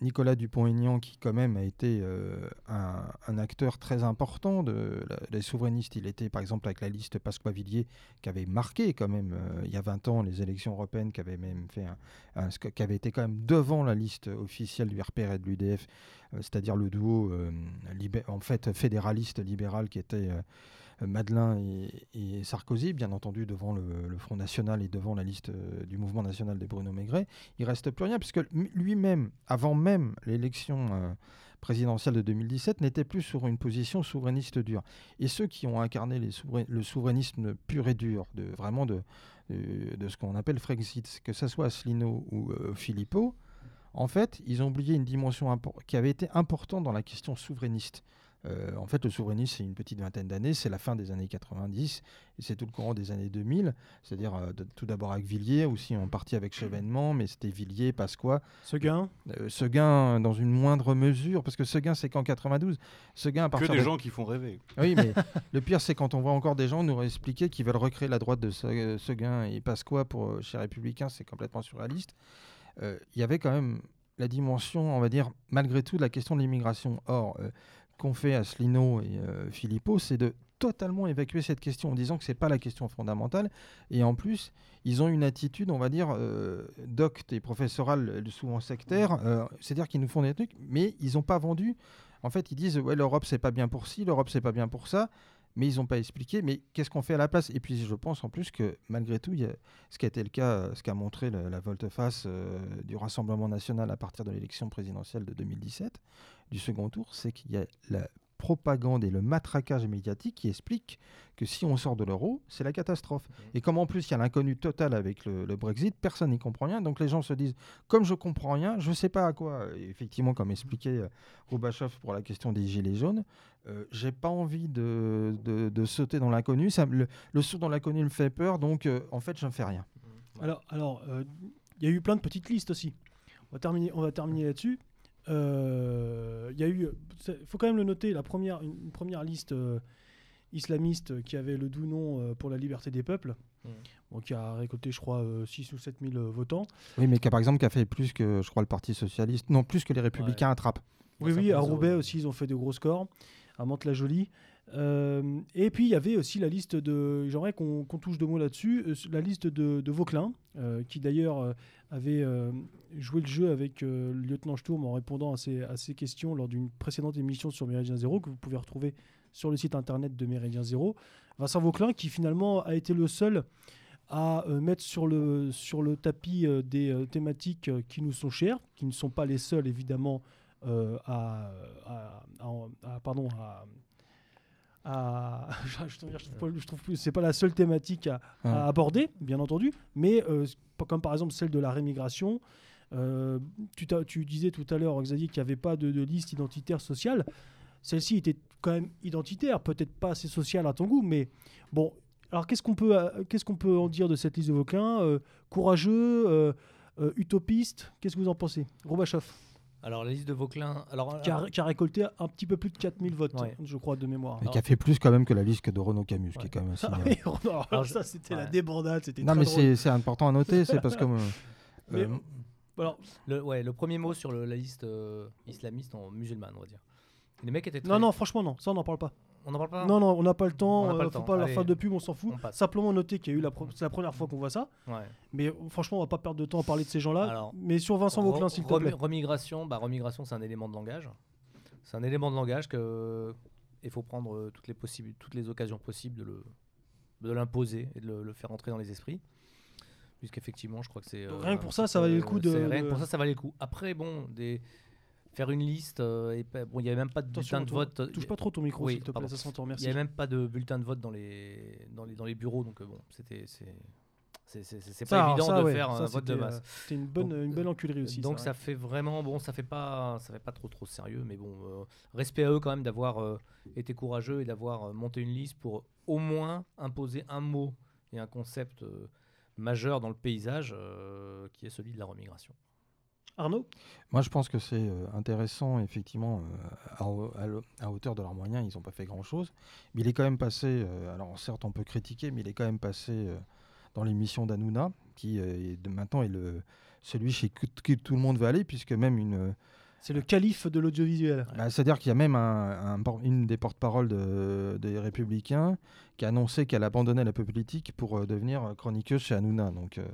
Nicolas Dupont-Aignan, qui quand même a été un, acteur très important de les souverainistes, il était par exemple avec la liste Pasqua-Villiers, qui avait marqué quand même il y a 20 ans les élections européennes, qui avait même fait un, été quand même devant la liste officielle du RPR et de l'UDF, c'est-à-dire le duo en fait fédéraliste libéral qui était Madeleine et, Sarkozy, bien entendu devant le, Front National et devant la liste euh, du mouvement national des Bruno Maigret, il reste plus rien, puisque lui-même, avant même l'élection euh, présidentielle de 2017, n'était plus sur une position souverainiste dure. Et ceux qui ont incarné le souverainisme pur et dur, de, vraiment de, de, ce qu'on appelle Frexit, que ce soit Asselineau ou euh, Philippot, en fait, ils ont oublié une dimension qui avait été importante dans la question souverainiste. Euh, en fait, le souverainisme, c'est une petite vingtaine d'années, c'est la fin des années 90 et c'est tout le courant des années 2000, c'est-à-dire euh, tout d'abord avec Villiers, aussi en partie avec Chevènement, mais c'était Villiers, Pasqua. Seguin euh, Seguin dans une moindre mesure, parce que Seguin, c'est qu'en 92. Seguin, à partir que des gens qui font rêver. Oui, mais le pire, c'est quand on voit encore des gens nous expliquer qu'ils veulent recréer la droite de Seguin et Pasqua pour chez Républicains, c'est complètement surréaliste. Il y avait quand même la dimension, on va dire, malgré tout, de la question de l'immigration. Or, qu'ont fait Asselineau et euh, Philippot, c'est de totalement évacuer cette question en disant que ce n'est pas la question fondamentale. Et en plus, ils ont une attitude, on va dire, euh, docte et professorale, souvent sectaire. Euh, c'est-à-dire qu'ils nous font des trucs, mais ils n'ont pas vendu. En fait, ils disent ouais, l'Europe, c'est pas bien pour ci, l'Europe, c'est pas bien pour ça. Mais ils n'ont pas expliqué, mais qu'est-ce qu'on fait à la place? Et puis je pense en plus que malgré tout, ce qui a été le cas, ce qu'a montré la volte-face du Rassemblement national à partir de l'élection présidentielle de 2017, du second tour, c'est qu'il y a la propagande et le matraquage médiatique qui explique que si on sort de l'euro, c'est la catastrophe. Et comme en plus il y a l'inconnu total avec le, Brexit, personne n'y comprend rien. Donc les gens se disent, comme je comprends rien, je ne sais pas à quoi. effectivement, comme expliquait euh, pour la question des gilets jaunes, euh, j'ai pas envie de, de, sauter dans l'inconnu. Le, le, saut dans l'inconnu me fait peur, donc euh, en fait, je ne fais rien. Alors, alors, euh, il y a eu plein de petites listes aussi. On va terminer, on va terminer là-dessus. Euh, il y a eu, il faut quand même le noter, la première, une, première liste euh, islamiste qui avait le doux nom euh, pour la liberté des peuples, mmh. qui a récolté, je crois, 6 ou 7 000 votants. Oui, mais qui a par exemple qui a fait plus que, je crois, le Parti socialiste, non, plus que les Républicains attrapent. Oui, oui, à Roubaix aussi, ils ont fait de gros scores, à Mantes-la-Jolie. Et puis il y avait aussi la liste de, j'aimerais qu'on touche deux mots là-dessus, la liste de, de Vauclin, qui d'ailleurs avait euh, joué le jeu avec euh, le lieutenant Sturm en répondant à ces, à ces questions lors d'une précédente émission sur Méridien Zéro que vous pouvez retrouver sur le site internet de Méridien Zéro. Vincent Vauclin qui finalement a été le seul à euh, mettre sur le, sur le tapis des thématiques qui nous sont chères, qui ne sont pas les seules évidemment à, pardon, à, je, trouve, je trouve c'est pas la seule thématique à, aborder, bien entendu, mais comme par exemple celle de la rémigration. Euh, tu, tu, disais tout à l'heure, Xavier, qu'il n'y avait pas de, liste identitaire sociale. Celle-ci était quand même identitaire, peut-être pas assez sociale à ton goût, mais bon. Alors qu'est-ce qu'on peut, euh, qu'est-ce qu'on peut en dire de cette liste de Vauquelin euh, Courageux, utopiste Qu'est-ce que vous en pensez? Robachoff alors, la liste de Vauclin. Alors, qui, a, récolté un petit peu plus de 4000 votes, je crois, de mémoire. Et qui a fait plus quand même que la liste de Renaud Camus, qui est quand même assez. alors, ça, c'était la débandade. C'était non, mais c'est important à noter, c'est parce que. Euh, alors, le, ouais, le premier mot sur la liste euh, islamiste en musulmane, on va dire. Les mecs étaient Non, non, franchement, non, ça, on n'en parle pas. On n'en parle pas Non, non, on n'a pas le temps. On euh, faut pas la fin de pub, on s'en fout. Simplement noter qu'il y a eu la, c'est la première fois qu'on voit ça. Mais franchement, on va pas perdre de temps à parler de ces gens-là. Mais sur Vincent Vauclin, s'il te plaît. Remigration, bah, remigration, c'est un élément de langage. C'est un élément de langage que il faut prendre euh, toutes les possibles, toutes les occasions possibles de le, de l'imposer et de le, faire entrer dans les esprits. Puisqu'effectivement, je crois que c'est. Euh, rien que pour ça, ça valait le coup de. Rien que pour ça, ça valait le coup. Après, bon, des faire une liste. Euh, et bon, il n'y avait même pas de bulletin de vote. Touche pas trop ton micro, s'il te plaît, ça s'entend. Merci. Il n'y avait même pas de bulletin de vote dans les, dans les, dans les bureaux, donc euh, bon, c'était. C'est pas évident de faire un vote de masse. Euh, c'était une bonne, une bonne enculerie aussi. Donc ça, fait vraiment bon, ça fait pas, ça fait pas trop trop sérieux, mais bon, respect à eux quand même d'avoir été courageux et d'avoir monté une liste pour au moins imposer un mot et un concept majeur dans le paysage qui est celui de la remigration. Arnaud? Moi, je pense que c'est euh, intéressant, effectivement, euh, à, hauteur de leurs moyens, ils n'ont pas fait grand-chose. Mais il est quand même passé, euh, alors certes, on peut critiquer, mais il est quand même passé dans l'émission d'Anouna, qui est, maintenant est le, celui chez qui tout le monde va aller, puisque même une, C'est le calife de l'audiovisuel. Bah, C'est-à-dire qu'il y a même un- un por- une des porte-paroles de- des Républicains qui a annoncé qu'elle abandonnait la politique pour euh, devenir chroniqueuse chez Hanouna. Donc euh,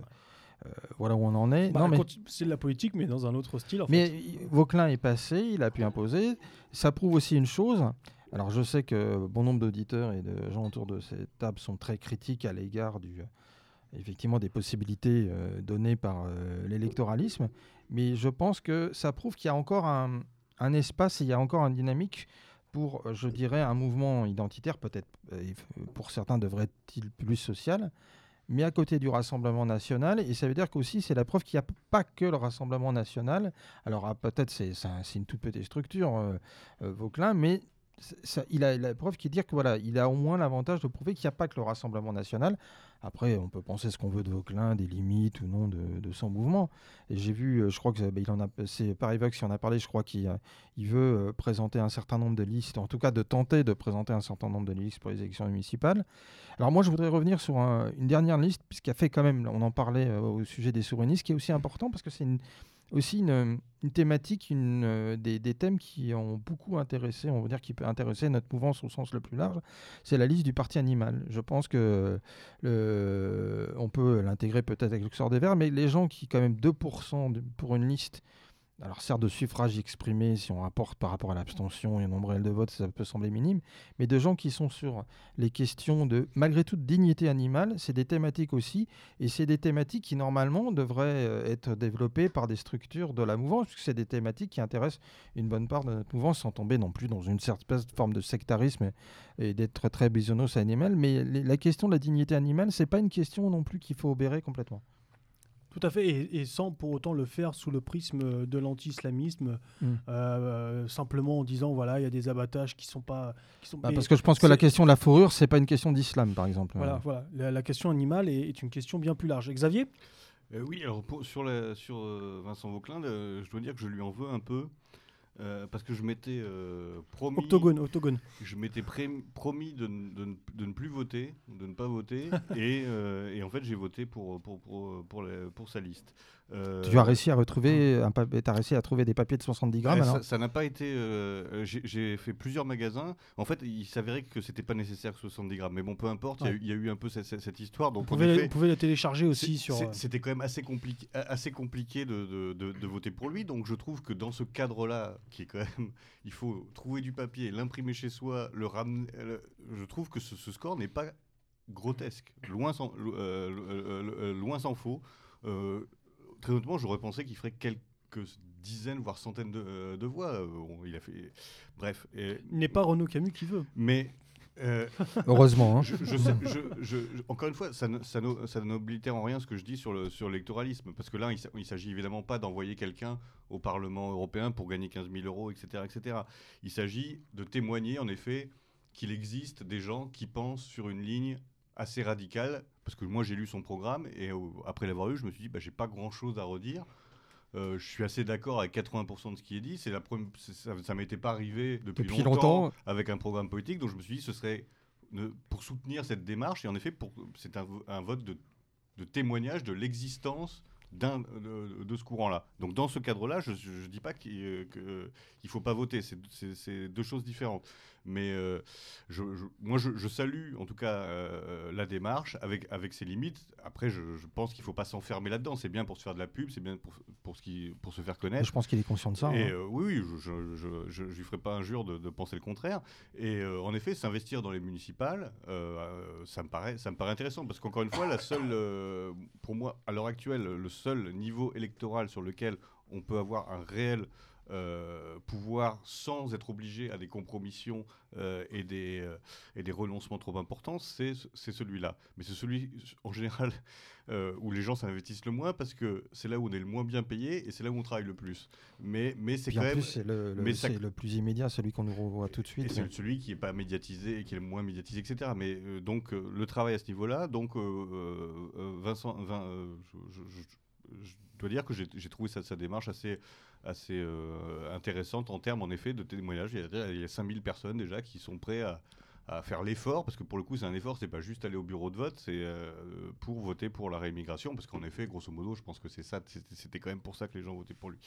voilà où on en est. Bah, Non, mais C'est de la politique, mais dans un autre style. En mais fait. Vauquelin est passé, il a pu imposer. Ça prouve aussi une chose. Alors je sais que bon nombre d'auditeurs et de gens autour de cette table sont très critiques à l'égard du effectivement des possibilités euh, données par euh, l'électoralisme, mais je pense que ça prouve qu'il y a encore un, un espace et il y a encore une dynamique pour, euh, je dirais, un mouvement identitaire, peut-être euh, pour certains devrait-il plus social, mais à côté du Rassemblement national. Et ça veut dire qu'aussi, c'est la preuve qu'il n'y a pas que le Rassemblement national. Alors ah, peut-être c'est c'est un- c'est une toute petite structure, euh, euh, Vauquelin, mais il a la preuve qui dit que voilà, il a au moins l'avantage de prouver qu'il n'y a pas que le Rassemblement national. Après, on peut penser ce qu'on veut de Vauquelin, des limites ou non de, son mouvement. J'ai vu, euh, je crois que bah, il en c'est qui en a parlé. Je crois qu'il euh, veut euh, présenter un certain nombre de listes, en tout cas de tenter de présenter un certain nombre de listes pour les élections municipales. Alors moi, je voudrais revenir sur un- une dernière liste, puisqu'il a fait quand même, on en parlait au sujet des souverainistes, qui est aussi important parce que c'est une- aussi une, une thématique, euh, des, thèmes qui ont beaucoup intéressé, on va dire qui peut intéresser notre mouvance au sens le plus large, c'est la liste du parti animal. Je pense que on peut l'intégrer peut-être avec le sort des Verts, mais les gens qui, quand même, 2% de- pour une liste, alors certes de suffrage exprimé, si on rapporte par rapport à l'abstention et au nombre réel de votes, ça peut sembler minime, mais de gens qui sont sur les questions de, malgré tout, dignité animale, c'est des thématiques aussi, et c'est des thématiques qui, normalement, devraient euh, être développées par des structures de la mouvance, puisque c'est des thématiques qui intéressent une bonne part de notre mouvance, sans tomber non plus dans une certaine forme de sectarisme et d'être très bisounours animal. Mais la question de la dignité animale, c'est pas une question non plus qu'il faut obérer complètement. Tout à fait, et, et sans pour autant le faire sous le prisme de l'anti-islamisme, Mm. euh, simplement en disant voilà, il y a des abattages qui sont pas. Qui sont, Bah, parce que je pense que la question de la fourrure, c'est pas une question d'islam, par exemple. Voilà, voilà. La, la question animale est, est une question bien plus large. Xavier? Euh, oui, alors pour- sur, la- sur euh, Vincent Vauquelin, le- je dois dire que je lui en veux un peu. Euh, parce que je m'étais euh, promis, Octogone, octogone. je m'étais pré- promis de, ne- de ne- de ne plus voter, de ne pas voter, et, euh, et en fait j'ai voté pour, pour, pour, pour, la- pour sa liste. Euh, Tu as réussi à retrouver un pa- t'as réussi à trouver des papiers de 70 grammes Ouais, alors ça- n'a pas été. euh, j'ai- fait plusieurs magasins. En fait, il s'avérait que c'était pas nécessaire 70 grammes. Mais bon, peu importe. il y a Ouais. eu- Il y, a eu un peu cette, histoire. Vous Donc, pouvez, effet, vous pouvez le télécharger aussi sur. euh, C'était quand même assez compliqué, assez compliqué de, de- de- de voter pour lui. Donc je trouve que dans ce cadre-là, qui est quand même, il faut trouver du papier, l'imprimer chez soi, le ramener. le- je trouve que ce, ce score n'est pas grotesque, loin s'en lo- euh, lo- euh, euh, loin faut. Euh, très honnêtement, j'aurais pensé qu'il ferait quelques dizaines, voire centaines de, euh, de voix. Euh, bon, il a fait, bref. et- Il n'est pas Renaud Camus qui veut. mais euh, heureusement hein. je, je sais- je- je- je- encore une fois, ça, ne- ça, no- ça n'oblitère en rien ce que je dis sur le sur l'électoralisme, parce que là, il, il s'agit évidemment pas d'envoyer quelqu'un au Parlement européen pour gagner 15 000 euros, etc., etc. Il s'agit de témoigner, en effet, qu'il existe des gens qui pensent sur une ligne assez radicale, parce que moi j'ai lu son programme et euh, après l'avoir lu, je me suis dit, bah, j'ai pas grand-chose à redire. Euh, je suis assez d'accord avec 80% de ce qui est dit. C'est la première, c'est- ça, ça m'était pas arrivé depuis, Depuis longtemps. avec un programme politique, donc je me suis dit ce serait ne- pour soutenir cette démarche et en effet pour c'est un, vo- un vote de, de témoignage de l'existence d'un de, de ce courant-là. Donc dans ce cadre-là, je ne dis pas qu'il euh, que- qu'il faut pas voter, c'est- c'est c'est deux choses différentes. Mais euh, je, je- moi, je, je salue en tout cas euh, la démarche avec, avec ses limites. Après, je, je pense qu'il ne faut pas s'enfermer là-dedans. C'est bien pour se faire de la pub, c'est bien pour, pour, ce qui, pour se faire connaître. je pense qu'il est conscient de ça Et hein. euh, oui, oui, je je lui ferai pas injure de, de penser le contraire. Et en effet, s'investir dans les municipales, ça me paraît, ça me paraît intéressant parce qu'encore une fois, la seule, pour moi, à l'heure actuelle, le seul niveau électoral sur lequel on peut avoir un réel euh, pouvoir sans être obligé à des compromissions euh, et, des, euh, et des renoncements trop importants, c'est celui-là. Mais c'est celui, en général, où les gens s'investissent le moins parce que c'est là où on est le moins bien payé et c'est là où on travaille le plus. Mais, mais c'est quand même. c'est le, le- mais ça- c'est le plus immédiat, celui qu'on nous revoit tout de suite. c'est celui qui n'est pas médiatisé et qui est le moins médiatisé, etc. Mais donc le travail à ce niveau-là, donc Vincent, Vin- je, je- je- je dois dire que j'ai trouvé sa démarche assez, assez euh, intéressante en termes en effet de témoignages. Il y a, il y a 5000 personnes déjà qui sont prêts à, faire l'effort, parce que pour le coup, c'est un effort, c'est pas juste aller au bureau de vote, c'est euh, pour voter pour la réimmigration, parce qu'en effet, grosso modo, je pense que c'est ça, c'était quand même pour ça que les gens votaient pour lui.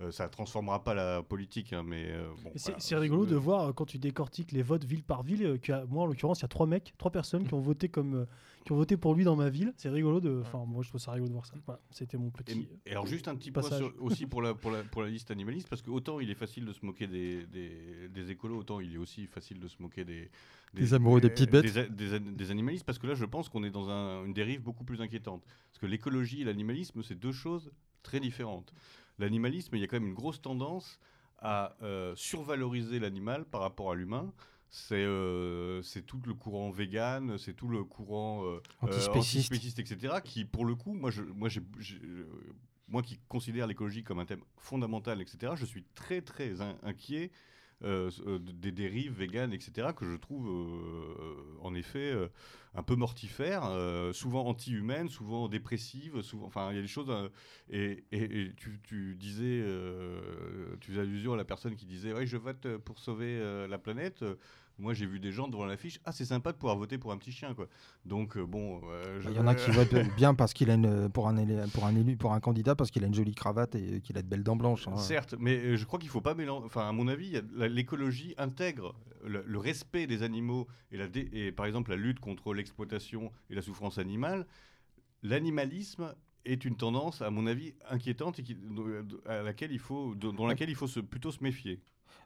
Euh, ça transformera pas la politique, hein, mais euh, bon. C'est voilà. rigolo de voir euh, quand tu décortiques les votes ville par ville. qu'il y a- moi, en l'occurrence, il y a trois mecs, trois personnes qui ont voté comme, qui ont voté pour lui dans ma ville. C'est rigolo de. Enfin, moi, je trouve ça rigolo de voir ça. Voilà, c'était mon petit. Et, et alors juste un petit point passage. sur- aussi pour la, pour, la, pour la liste animaliste, parce que autant il est facile de se moquer des, des, des écolos, autant il est aussi facile de se moquer des... Des amoureux des petites bêtes. Des, a- des animalistes, parce que là je pense qu'on est dans un- une dérive beaucoup plus inquiétante. Parce que l'écologie et l'animalisme, c'est deux choses très différentes. L'animalisme, il y a quand même une grosse tendance à euh, survaloriser l'animal par rapport à l'humain. C'est euh, c'est tout le courant vegan, c'est tout le courant euh, euh, Antispéciste. antispéciste, etc. Qui, pour le coup, moi, je, moi, moi qui considère l'écologie comme un thème fondamental, etc., je suis très, très in- inquiet des dérives véganes, etc., que je trouve en effet un peu mortifères, euh, souvent anti-humaines, souvent dépressives, souvent, enfin, il y a des choses. euh, et, tu, disais, euh, tu faisais allusion à la personne qui disait, oui, je vote pour sauver la planète. Moi, j'ai vu des gens devant l'affiche. Ah, c'est sympa de pouvoir voter pour un petit chien, quoi. Donc, euh, bon. euh, je- Il y en a qui votent bien parce qu'il a une, pour un élu, pour un élu, pour un candidat parce qu'il a une jolie cravate et qu'il a de belles dents blanches. hein. Certes, mais euh, je crois qu'il faut pas mélanger. Enfin, à mon avis, l'écologie intègre le, le respect des animaux et, la dé- et, par exemple, la lutte contre l'exploitation et la souffrance animale. L'animalisme est une tendance, à mon avis, inquiétante et qui, à laquelle il faut, dont laquelle il faut se, plutôt se méfier.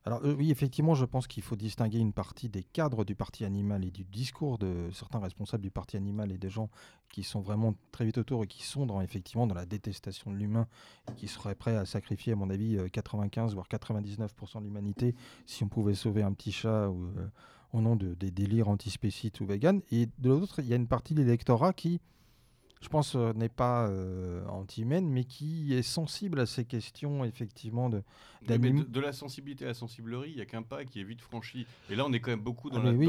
Alors euh, oui, effectivement, je pense qu'il faut distinguer une partie des cadres du parti animal et du discours de certains responsables du parti animal et des gens qui sont vraiment très vite autour et qui sont effectivement dans la détestation de l'humain et qui seraient prêts à sacrifier, à mon avis, euh, 95 voire 99% de l'humanité si on pouvait sauver un petit chat euh, au nom de, des délires antispécistes ou véganes. Et de l'autre, il y a une partie de l'électorat qui, je pense, euh, n'est pas euh, anti-humaine, mais qui est sensible à ces questions, effectivement, de, Oui, mais D'anim- de, de la sensibilité à la sensiblerie, il n'y a qu'un pas qui est vite franchi. Et là, on est quand même beaucoup dans, Ah, la, oui,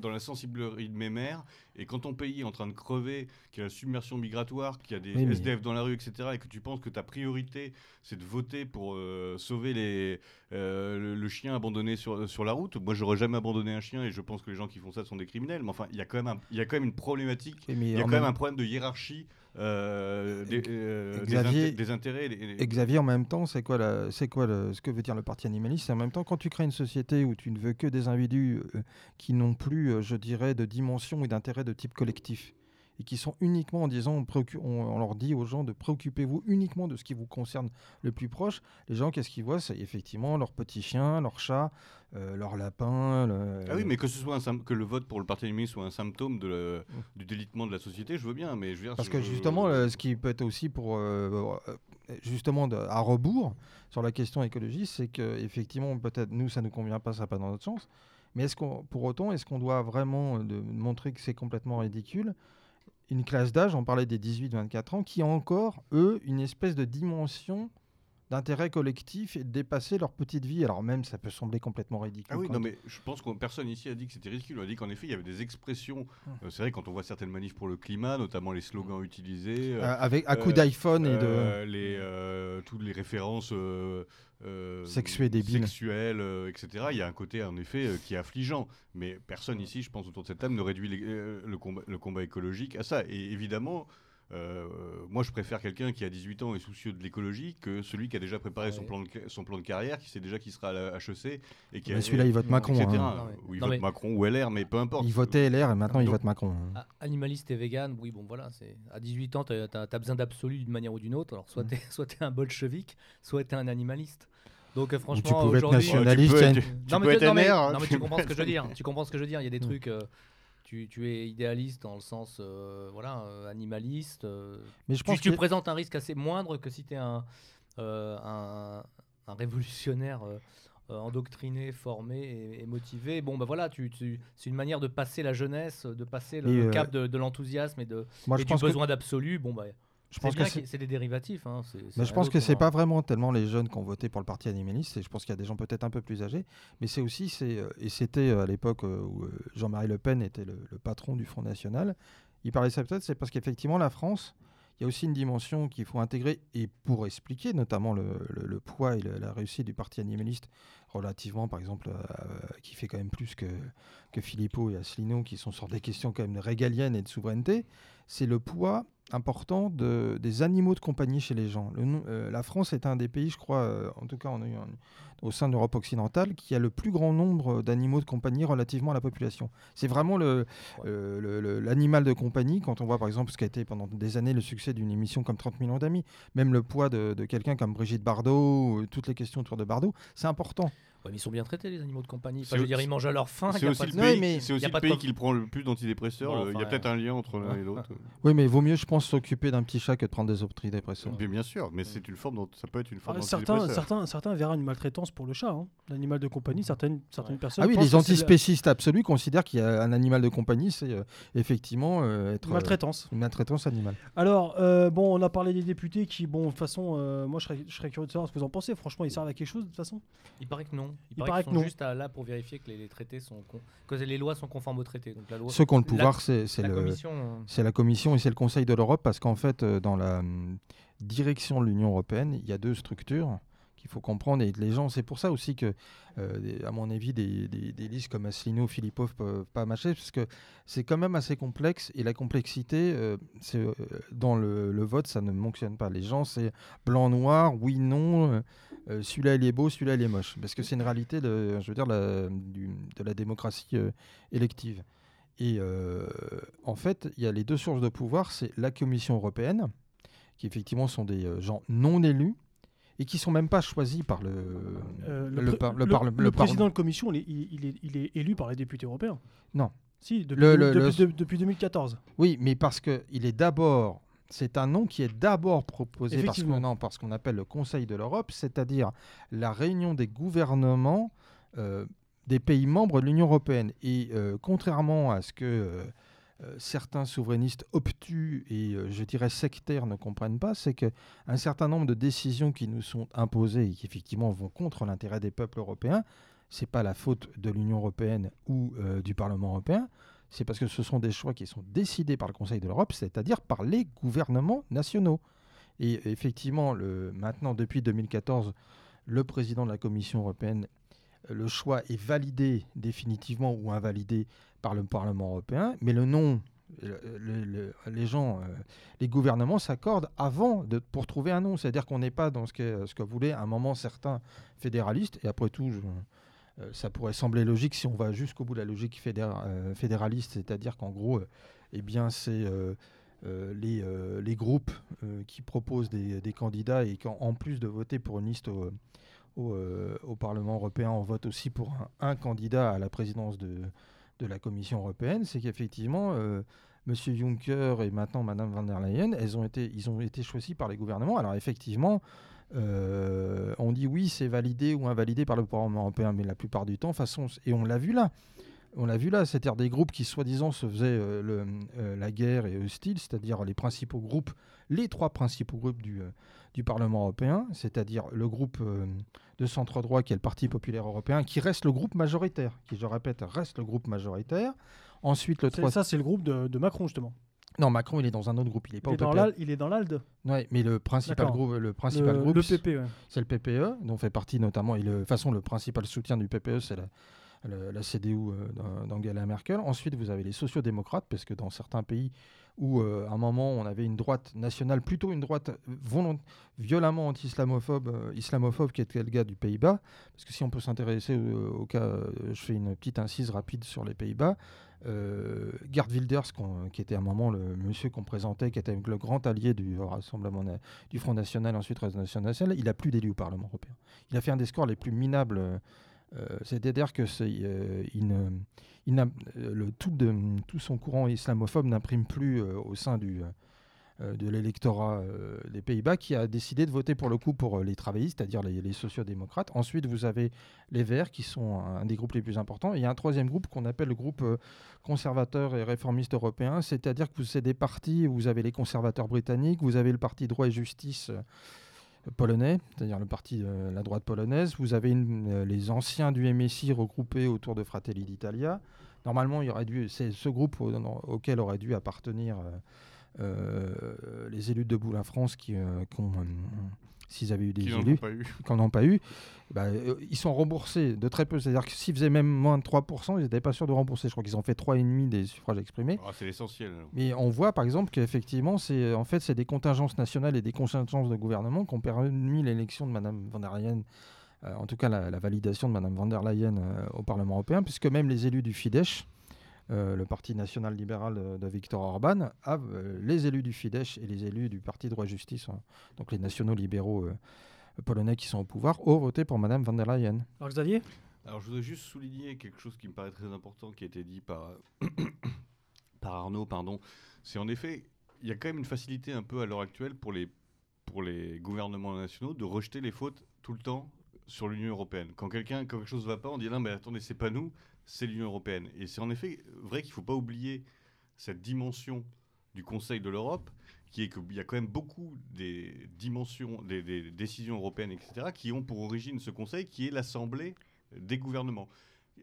dans la sensiblerie de mes mères. Et quand ton pays est en train de crever, qu'il y a la submersion migratoire, qu'il y a des Oui, SDF dans la rue, etc., et que tu penses que ta priorité, c'est de voter pour euh, sauver les, euh, le, le chien abandonné sur, sur la route, moi, j'aurais jamais abandonné un chien, et je pense que les gens qui font ça sont des criminels. Mais enfin, il y a quand même, un- il y a quand même une problématique. Il y a quand même- un problème de hiérarchie euh, des, euh, des Xavier- des intérêts. Xavier, en même temps, c'est quoi, la- c'est quoi le- ce que veut dire le parti animaliste? C'est en même temps, quand tu crées une société où tu ne veux que des individus euh, qui n'ont plus, je dirais, de dimension et d'intérêt de type collectif, et qui sont uniquement en disant, on, leur dit aux gens de préoccupez-vous uniquement de ce qui vous concerne le plus proche, les gens, qu'est-ce qu'ils voient? C'est effectivement leur petit chien, leur chat, euh, leur lapin. le- Ah oui, mais que ce soit un que le vote pour le parti animaliste soit un symptôme de la- du délitement de la société, je veux bien, mais je veux dire, Parce que justement, euh, ce qui peut être aussi pour euh, euh, justement de- à rebours sur la question écologie, c'est que effectivement peut-être nous ça nous convient pas, ça pas dans notre sens. Mais est-ce qu'on, pour autant, est-ce qu'on doit vraiment de montrer que c'est complètement ridicule? Une classe d'âge, on parlait des 18-24 ans, qui a encore eux une espèce de dimension d'intérêt collectif et de dépasser leur petite vie. Alors même, ça peut sembler complètement ridicule. Ah oui, non, mais je pense que personne ici a dit que c'était ridicule. On a dit qu'en effet, il y avait des expressions. Hum. euh, c'est vrai, quand on voit certaines manifs pour le climat, notamment les slogans utilisés. euh, Euh, avec à coup euh, d'iPhone et de les, toutes les références euh, sexuelles, euh, etc. Il y a un côté en effet euh, qui est affligeant, mais personne ici, je pense autour de cette table, ne réduit les- euh, le, combat, le combat écologique à ça. Et évidemment, euh, moi je préfère quelqu'un qui a 18 ans et soucieux de l'écologie que celui qui a déjà préparé son, plan de, ca- son plan de carrière, qui sait déjà qu'il sera à la HEC et qui Mais a- celui-là, il vote Macron. etc. hein. Non, mais- Ou il non, vote mais- Macron ou LR, mais peu importe. Il votait LR et maintenant il vote Macron. hein. Ah, animaliste et vegan, oui, bon voilà, c'est à 18 ans, tu as, besoin d'absolu d'une manière ou d'une autre. Alors, soit Mm. tu es, un bolchevique, soit tu es un animaliste. Donc, euh, tu franchement, pouvais être aujourd'hui. nationaliste, tu peux une- tu non, peux mais, être non, mais- NR, non, mais tu tu comprends ce que je veux dire. Tu comprends ce que je veux dire. Il y a des Mm. trucs. euh, tu, tu es idéaliste dans le sens euh, voilà, euh, animaliste. euh, Mais je tu, pense tu que présentes un risque assez moindre que si tu es un, euh, un, un révolutionnaire euh, euh, endoctriné, formé et, et motivé. Bon, bah voilà, tu, tu- c'est une manière de passer la jeunesse, de passer le, euh, cap de, de l'enthousiasme et, de, moi et je du pense que besoin d'absolu. Bon, bah, je c'est pense que bien c'est- des dérivatifs. hein, Mais je pense que c'est pas vraiment tellement les jeunes qui ont voté pour le parti animaliste, et je pense qu'il y a des gens peut-être un peu plus âgés, mais c'est aussi, c'est, euh, et c'était euh, à l'époque euh, où Jean-Marie Le Pen était le, le patron du Front National, il parlait ça peut-être, c'est parce qu'effectivement la France, il y a aussi une dimension qu'il faut intégrer et pour expliquer notamment le, le- le poids et le- la réussite du parti animaliste relativement, par exemple, euh, qui fait quand même plus que, que Philippot et Asselineau, qui sont sur des questions quand même régaliennes et de souveraineté, c'est le poids important de, des animaux de compagnie chez les gens. Euh, la France est un des pays, je crois, euh, en tout cas un- au sein de l'Europe occidentale, qui a le plus grand nombre d'animaux de compagnie relativement à la population. C'est vraiment le, euh, le- le- l'animal de compagnie, quand on voit par exemple ce qui a été pendant des années le succès d'une émission comme 30 millions d'amis, même le poids de, de quelqu'un comme Brigitte Bardot, euh, toutes les questions autour de Bardot, c'est important. Ouais, mais ils sont bien traités, les animaux de compagnie. Enfin, je veux dire, ils mangent à leur faim. C'est a aussi pas le de- Ouais, pays, mais c'est aussi y a le de pays qui le prend le plus d'antidépresseurs. Bon, Il y a peut-être un lien entre l'un ouais. et l'autre. Oui, mais il vaut mieux, je pense, s'occuper d'un petit chat que de prendre des antidépresseurs. Bien, bien sûr, mais c'est une forme, ça peut être une forme Ah, certains, d'antidépresseur. certains, certains verraient une maltraitance pour le chat, hein, l'animal de compagnie. Certaines, certaines Ouais. personnes. Ah oui, les antispécistes absolus considèrent qu'il y a un animal de compagnie, c'est euh, effectivement euh, être euh, Maltraitance. une maltraitance animale. Alors, euh, bon, on a parlé des députés qui, bon, de toute façon, euh, moi je serais, je serais curieux de savoir ce que vous en pensez. Franchement, ils servent à quelque chose de toute façon? Il paraît que non. Il, Il paraît, paraît qu'ils que sont non. juste à- là pour vérifier que les, les traités sont con- que les lois sont conformes aux traités. Donc la loi. Ceux qui ont le pouvoir, c'est c'est la le, commission. euh, c'est la Commission et c'est le Conseil de l'Europe, parce qu'en fait, euh, dans la hum, direction de l'Union européenne, il y a deux structures qu'il faut comprendre. Et les gens, c'est pour ça aussi que, euh, à mon avis, des, listes comme Asselineau, Philippov peuvent pas marcher, parce que c'est quand même assez complexe. Et la complexité, euh, euh, dans le, vote, ça ne fonctionne pas. Les gens, c'est blanc-noir, oui, non. celui-là, il est beau, celui-là, il est moche. Parce que c'est une réalité, de, je veux dire, de la démocratie élective. Et en fait, il y a les deux sources de pouvoir, c'est la Commission européenne, qui effectivement sont des gens non élus et qui sont même pas choisis par le, Euh, le, le président de commission, il est, il- est, il est élu par les députés européens. Non. Si, depuis, depuis, le- de- depuis 2014. Oui, mais parce que il est d'abord, c'est un nom qui est d'abord proposé par ce qu'on non, par ce qu'on appelle le Conseil de l'Europe, c'est-à-dire la réunion des gouvernements euh, des pays membres de l'Union européenne. Et euh, contrairement à ce que euh, certains souverainistes obtus et euh, je dirais sectaires ne comprennent pas, c'est que un certain nombre de décisions qui nous sont imposées et qui effectivement vont contre l'intérêt des peuples européens, c'est pas la faute de l'Union européenne ou euh, du Parlement européen, c'est parce que ce sont des choix qui sont décidés par le Conseil de l'Europe, c'est-à-dire par les gouvernements nationaux. Et effectivement, maintenant, depuis 2014, le président de la Commission européenne, euh, le choix est validé définitivement ou invalidé par le Parlement européen, mais le nom, le- le- le- les gens, euh, les gouvernements s'accordent avant de, pour trouver un nom. C'est-à-dire qu'on n'est pas dans ce que, ce que voulait à un moment certains fédéralistes, et après tout, euh, ça pourrait sembler logique si on va jusqu'au bout de la logique fédéra- euh, fédéraliste, c'est-à-dire qu'en gros, euh, eh bien, c'est euh, euh, les, euh, les groupes euh, qui proposent des, des candidats et qu'en en plus de voter pour une liste au, au, euh, Parlement européen, on vote aussi pour un candidat à la présidence de, de la Commission européenne, c'est qu'effectivement, euh, M. Juncker et maintenant Mme van der Leyen, elles ont été, ils ont été choisis par les gouvernements. Alors effectivement, euh, on dit oui, c'est validé ou invalidé par le Parlement européen, mais la plupart du temps, façon, et on l'a vu là. On l'a vu là, c'est-à-dire des groupes qui soi-disant se faisaient euh, la guerre et hostiles, c'est-à-dire les principaux groupes, les trois principaux groupes du, du Parlement européen, c'est-à-dire le groupe euh, de centre-droit qui est le Parti populaire européen, qui reste le groupe majoritaire, qui je répète reste le groupe majoritaire. Ensuite le C'est- trois... Ça, c'est le groupe de, de Macron, justement. Non, Macron il est dans un autre groupe, il est pas Il au est, PPE. il est dans l'ALDE. Ouais, mais le principal groupe, le principal le, groupe, le PP, ouais. c'est le PPE, dont fait partie notamment, et de toute façon, le principal soutien du PPE, c'est la, la- CDU euh, d'Ang- d'Angela Merkel. Ensuite, vous avez les sociodémocrates, parce que dans certains pays où, euh, à un moment, on avait une droite nationale, plutôt une droite volont- violemment anti-islamophobe, euh, islamophobe, qui était le gars du Pays-Bas, parce que si on peut s'intéresser au, cas, euh, je fais une petite incise rapide sur les Pays-Bas, euh, Gerd Wilders, qui était à un moment le monsieur qu'on présentait, qui était le grand allié du Rassemblement du Front National, ensuite National, il a plus d'élus au Parlement européen. Il a fait un des scores les plus minables. Euh, C'est-à-dire que tout, son courant islamophobe n'imprime plus euh, au sein du, euh, de l'électorat des Pays-Bas qui a décidé de voter pour le coup pour les travaillistes, c'est-à-dire les, les sociodémocrates. Ensuite, vous avez les Verts qui sont un des groupes les plus importants. Et il y a un troisième groupe qu'on appelle le groupe conservateur et réformiste européen, c'est-à-dire que vous avez des partis, vous avez les conservateurs britanniques, vous avez le parti droit et justice polonais, c'est-à-dire le parti de la droite polonaise, vous avez euh, les anciens du MSI regroupés autour de Fratelli d'Italia. Normalement, il aurait dû, c'est ce groupe auquel aurait dû appartenir euh, euh, les élus de Debout la France qui, euh, ont, euh, s'ils avaient eu des Qui n'en ont élus, qui n'en pas eu, bah, euh, ils sont remboursés de très peu. C'est-à-dire que s'ils faisaient même moins de 3%, ils n'étaient pas sûrs de rembourser. Je crois qu'ils ont fait 3,5 des suffrages exprimés. Ah, c'est l'essentiel. Mais on voit par exemple qu'effectivement, c'est en fait c'est des contingences nationales et des contingences de gouvernement qui ont permis l'élection de Madame von der Leyen, euh, en tout cas la, la validation de Madame von der Leyen euh, au Parlement européen, puisque même les élus du Fidesz, euh, le parti national libéral de, de Viktor Orban, euh, les élus du Fidesz et les élus du Parti droit et justice, hein, donc les nationaux libéraux euh, polonais qui sont au pouvoir, ont voté pour Madame von der Leyen. Alors Xavier? Alors, je voudrais juste souligner quelque chose qui me paraît très important, qui a été dit par, par Arnaud, pardon. C'est en effet, il y a quand même une facilité un peu à l'heure actuelle pour les, pour les gouvernements nationaux de rejeter les fautes tout le temps sur l'Union européenne. Quand quelqu'un, quand quelque chose ne va pas, on dit non, mais attendez, c'est pas nous, c'est l'Union européenne. Et c'est en effet vrai qu'il ne faut pas oublier cette dimension du Conseil de l'Europe, qui est qu'il y a quand même beaucoup des dimensions, des, des décisions européennes, etc., qui ont pour origine ce Conseil, qui est l'Assemblée des gouvernements.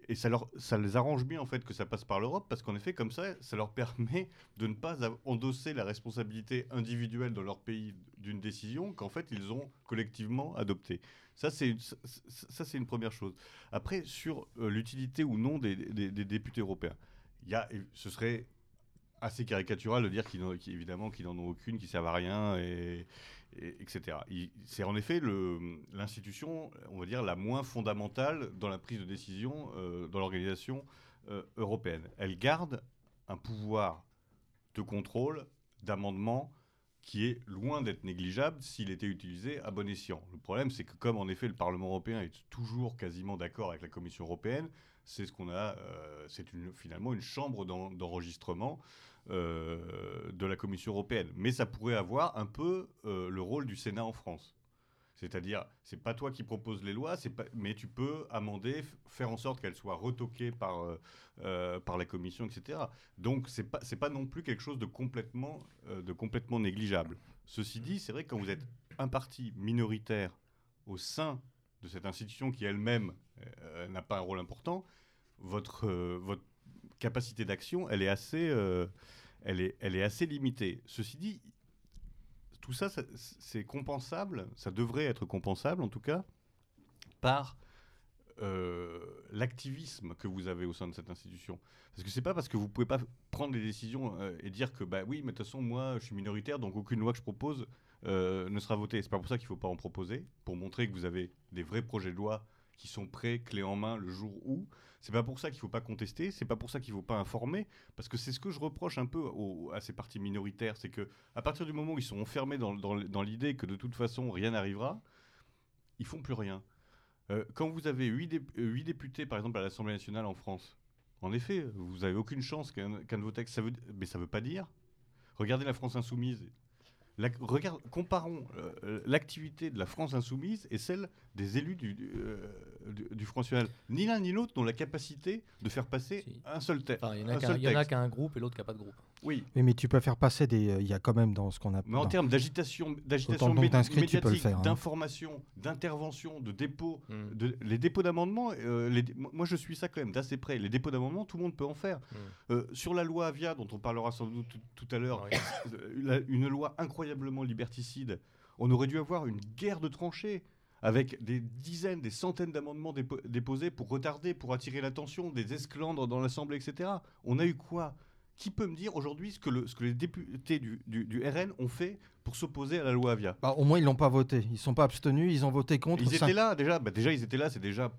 Et ça, leur, ça les arrange bien en fait que ça passe par l'Europe parce qu'en effet comme ça, ça leur permet de ne pas endosser la responsabilité individuelle dans leur pays d'une décision qu'en fait ils ont collectivement adoptée. Ça c'est une première chose. Après sur euh, l'utilité ou non des, députés européens, y a, ce serait assez caricatural de dire qu'ils n'en- qu'ils n'en ont aucune, qui servent à rien et, et- etc. C'est en effet l'institution, on va dire, la moins fondamentale dans la prise de décision euh, dans l'organisation euh, européenne. Elle garde un pouvoir de contrôle, d'amendement, qui est loin d'être négligeable s'il était utilisé à bon escient. Le problème, c'est que comme en effet le Parlement européen est toujours quasiment d'accord avec la Commission européenne, c'est euh, finalement une chambre d'en- d'enregistrement euh, de la Commission européenne. Mais ça pourrait avoir un peu euh, le rôle du Sénat en France. C'est-à-dire, c'est pas toi qui proposes les lois, pas, mais tu peux amender, faire en sorte qu'elles soient retoquées par, euh, euh, par la Commission, etc. Donc, c'est pas, pas non plus quelque chose de complètement, euh, de complètement négligeable. Ceci dit, c'est vrai que quand vous êtes un parti minoritaire au sein de cette institution qui elle-même n'a pas un rôle important, votre, votre capacité d'action, elle est assez, elle est, elle est assez limitée. Ceci dit, tout ça, c'est compensable, ça devrait être compensable en tout cas, par euh, l'activisme que vous avez au sein de cette institution. Parce que c'est pas parce que vous pouvez pas prendre des décisions euh, et dire que bah oui, mais de toute façon moi je suis minoritaire donc aucune loi que je propose euh, ne sera votée. C'est pas pour ça qu'il faut pas en proposer, pour montrer que vous avez des vrais projets de loi qui sont prêts, clés en main le jour où. C'est pas pour ça qu'il faut pas contester, c'est pas pour ça qu'il faut pas informer, parce que c'est ce que je reproche un peu à ces partis minoritaires, c'est que à partir du moment où ils sont enfermés dans, l'idée que de toute façon rien n'arrivera, ils font plus rien. Euh, quand vous avez 8, députés, par exemple, à l'Assemblée nationale en France, en effet, vous n'avez aucune chance qu'un qu'un de vos textes, ça veut, mais ça ne veut pas dire. Regardez la France insoumise. La- regarde, comparons euh, l'activité de la France insoumise et celle des élus du, du, euh, du- du Front National. Ni l'un ni l'autre n'ont la capacité de faire passer Si. un seul, te- Enfin, il y en a un qu'un- seul il y en a texte. qu'un groupe et l'autre qui n'a pas de groupe. Oui, Oui, mais tu peux faire passer des. euh, Il y a quand même dans ce qu'on a. Mais en termes d'agitation, d'agitation Autant de médi- d'inscrits, tu peux le médiatique, faire, hein. d'information, d'intervention, de dépôt, Mm. de, les dépôts d'amendements, euh, les moi je suis ça quand même d'assez près. Les dépôts d'amendements, tout le monde peut en faire. Mm. Euh, sur la loi Avia, dont on parlera sans doute tout, tout à l'heure, une loi incroyablement liberticide, on aurait dû avoir une guerre de tranchées avec des dizaines, des centaines d'amendements dépo- déposés pour retarder, pour attirer l'attention, des esclandres dans l'Assemblée, etc. On a eu quoi? Qui peut me dire aujourd'hui ce, que les députés du RN ont fait pour s'opposer à la loi Avia Bah, au moins, ils l'ont pas voté. Ils sont pas abstenus. Ils ont voté contre. Ils étaient là déjà, bah, déjà ils étaient là, c'est déjà,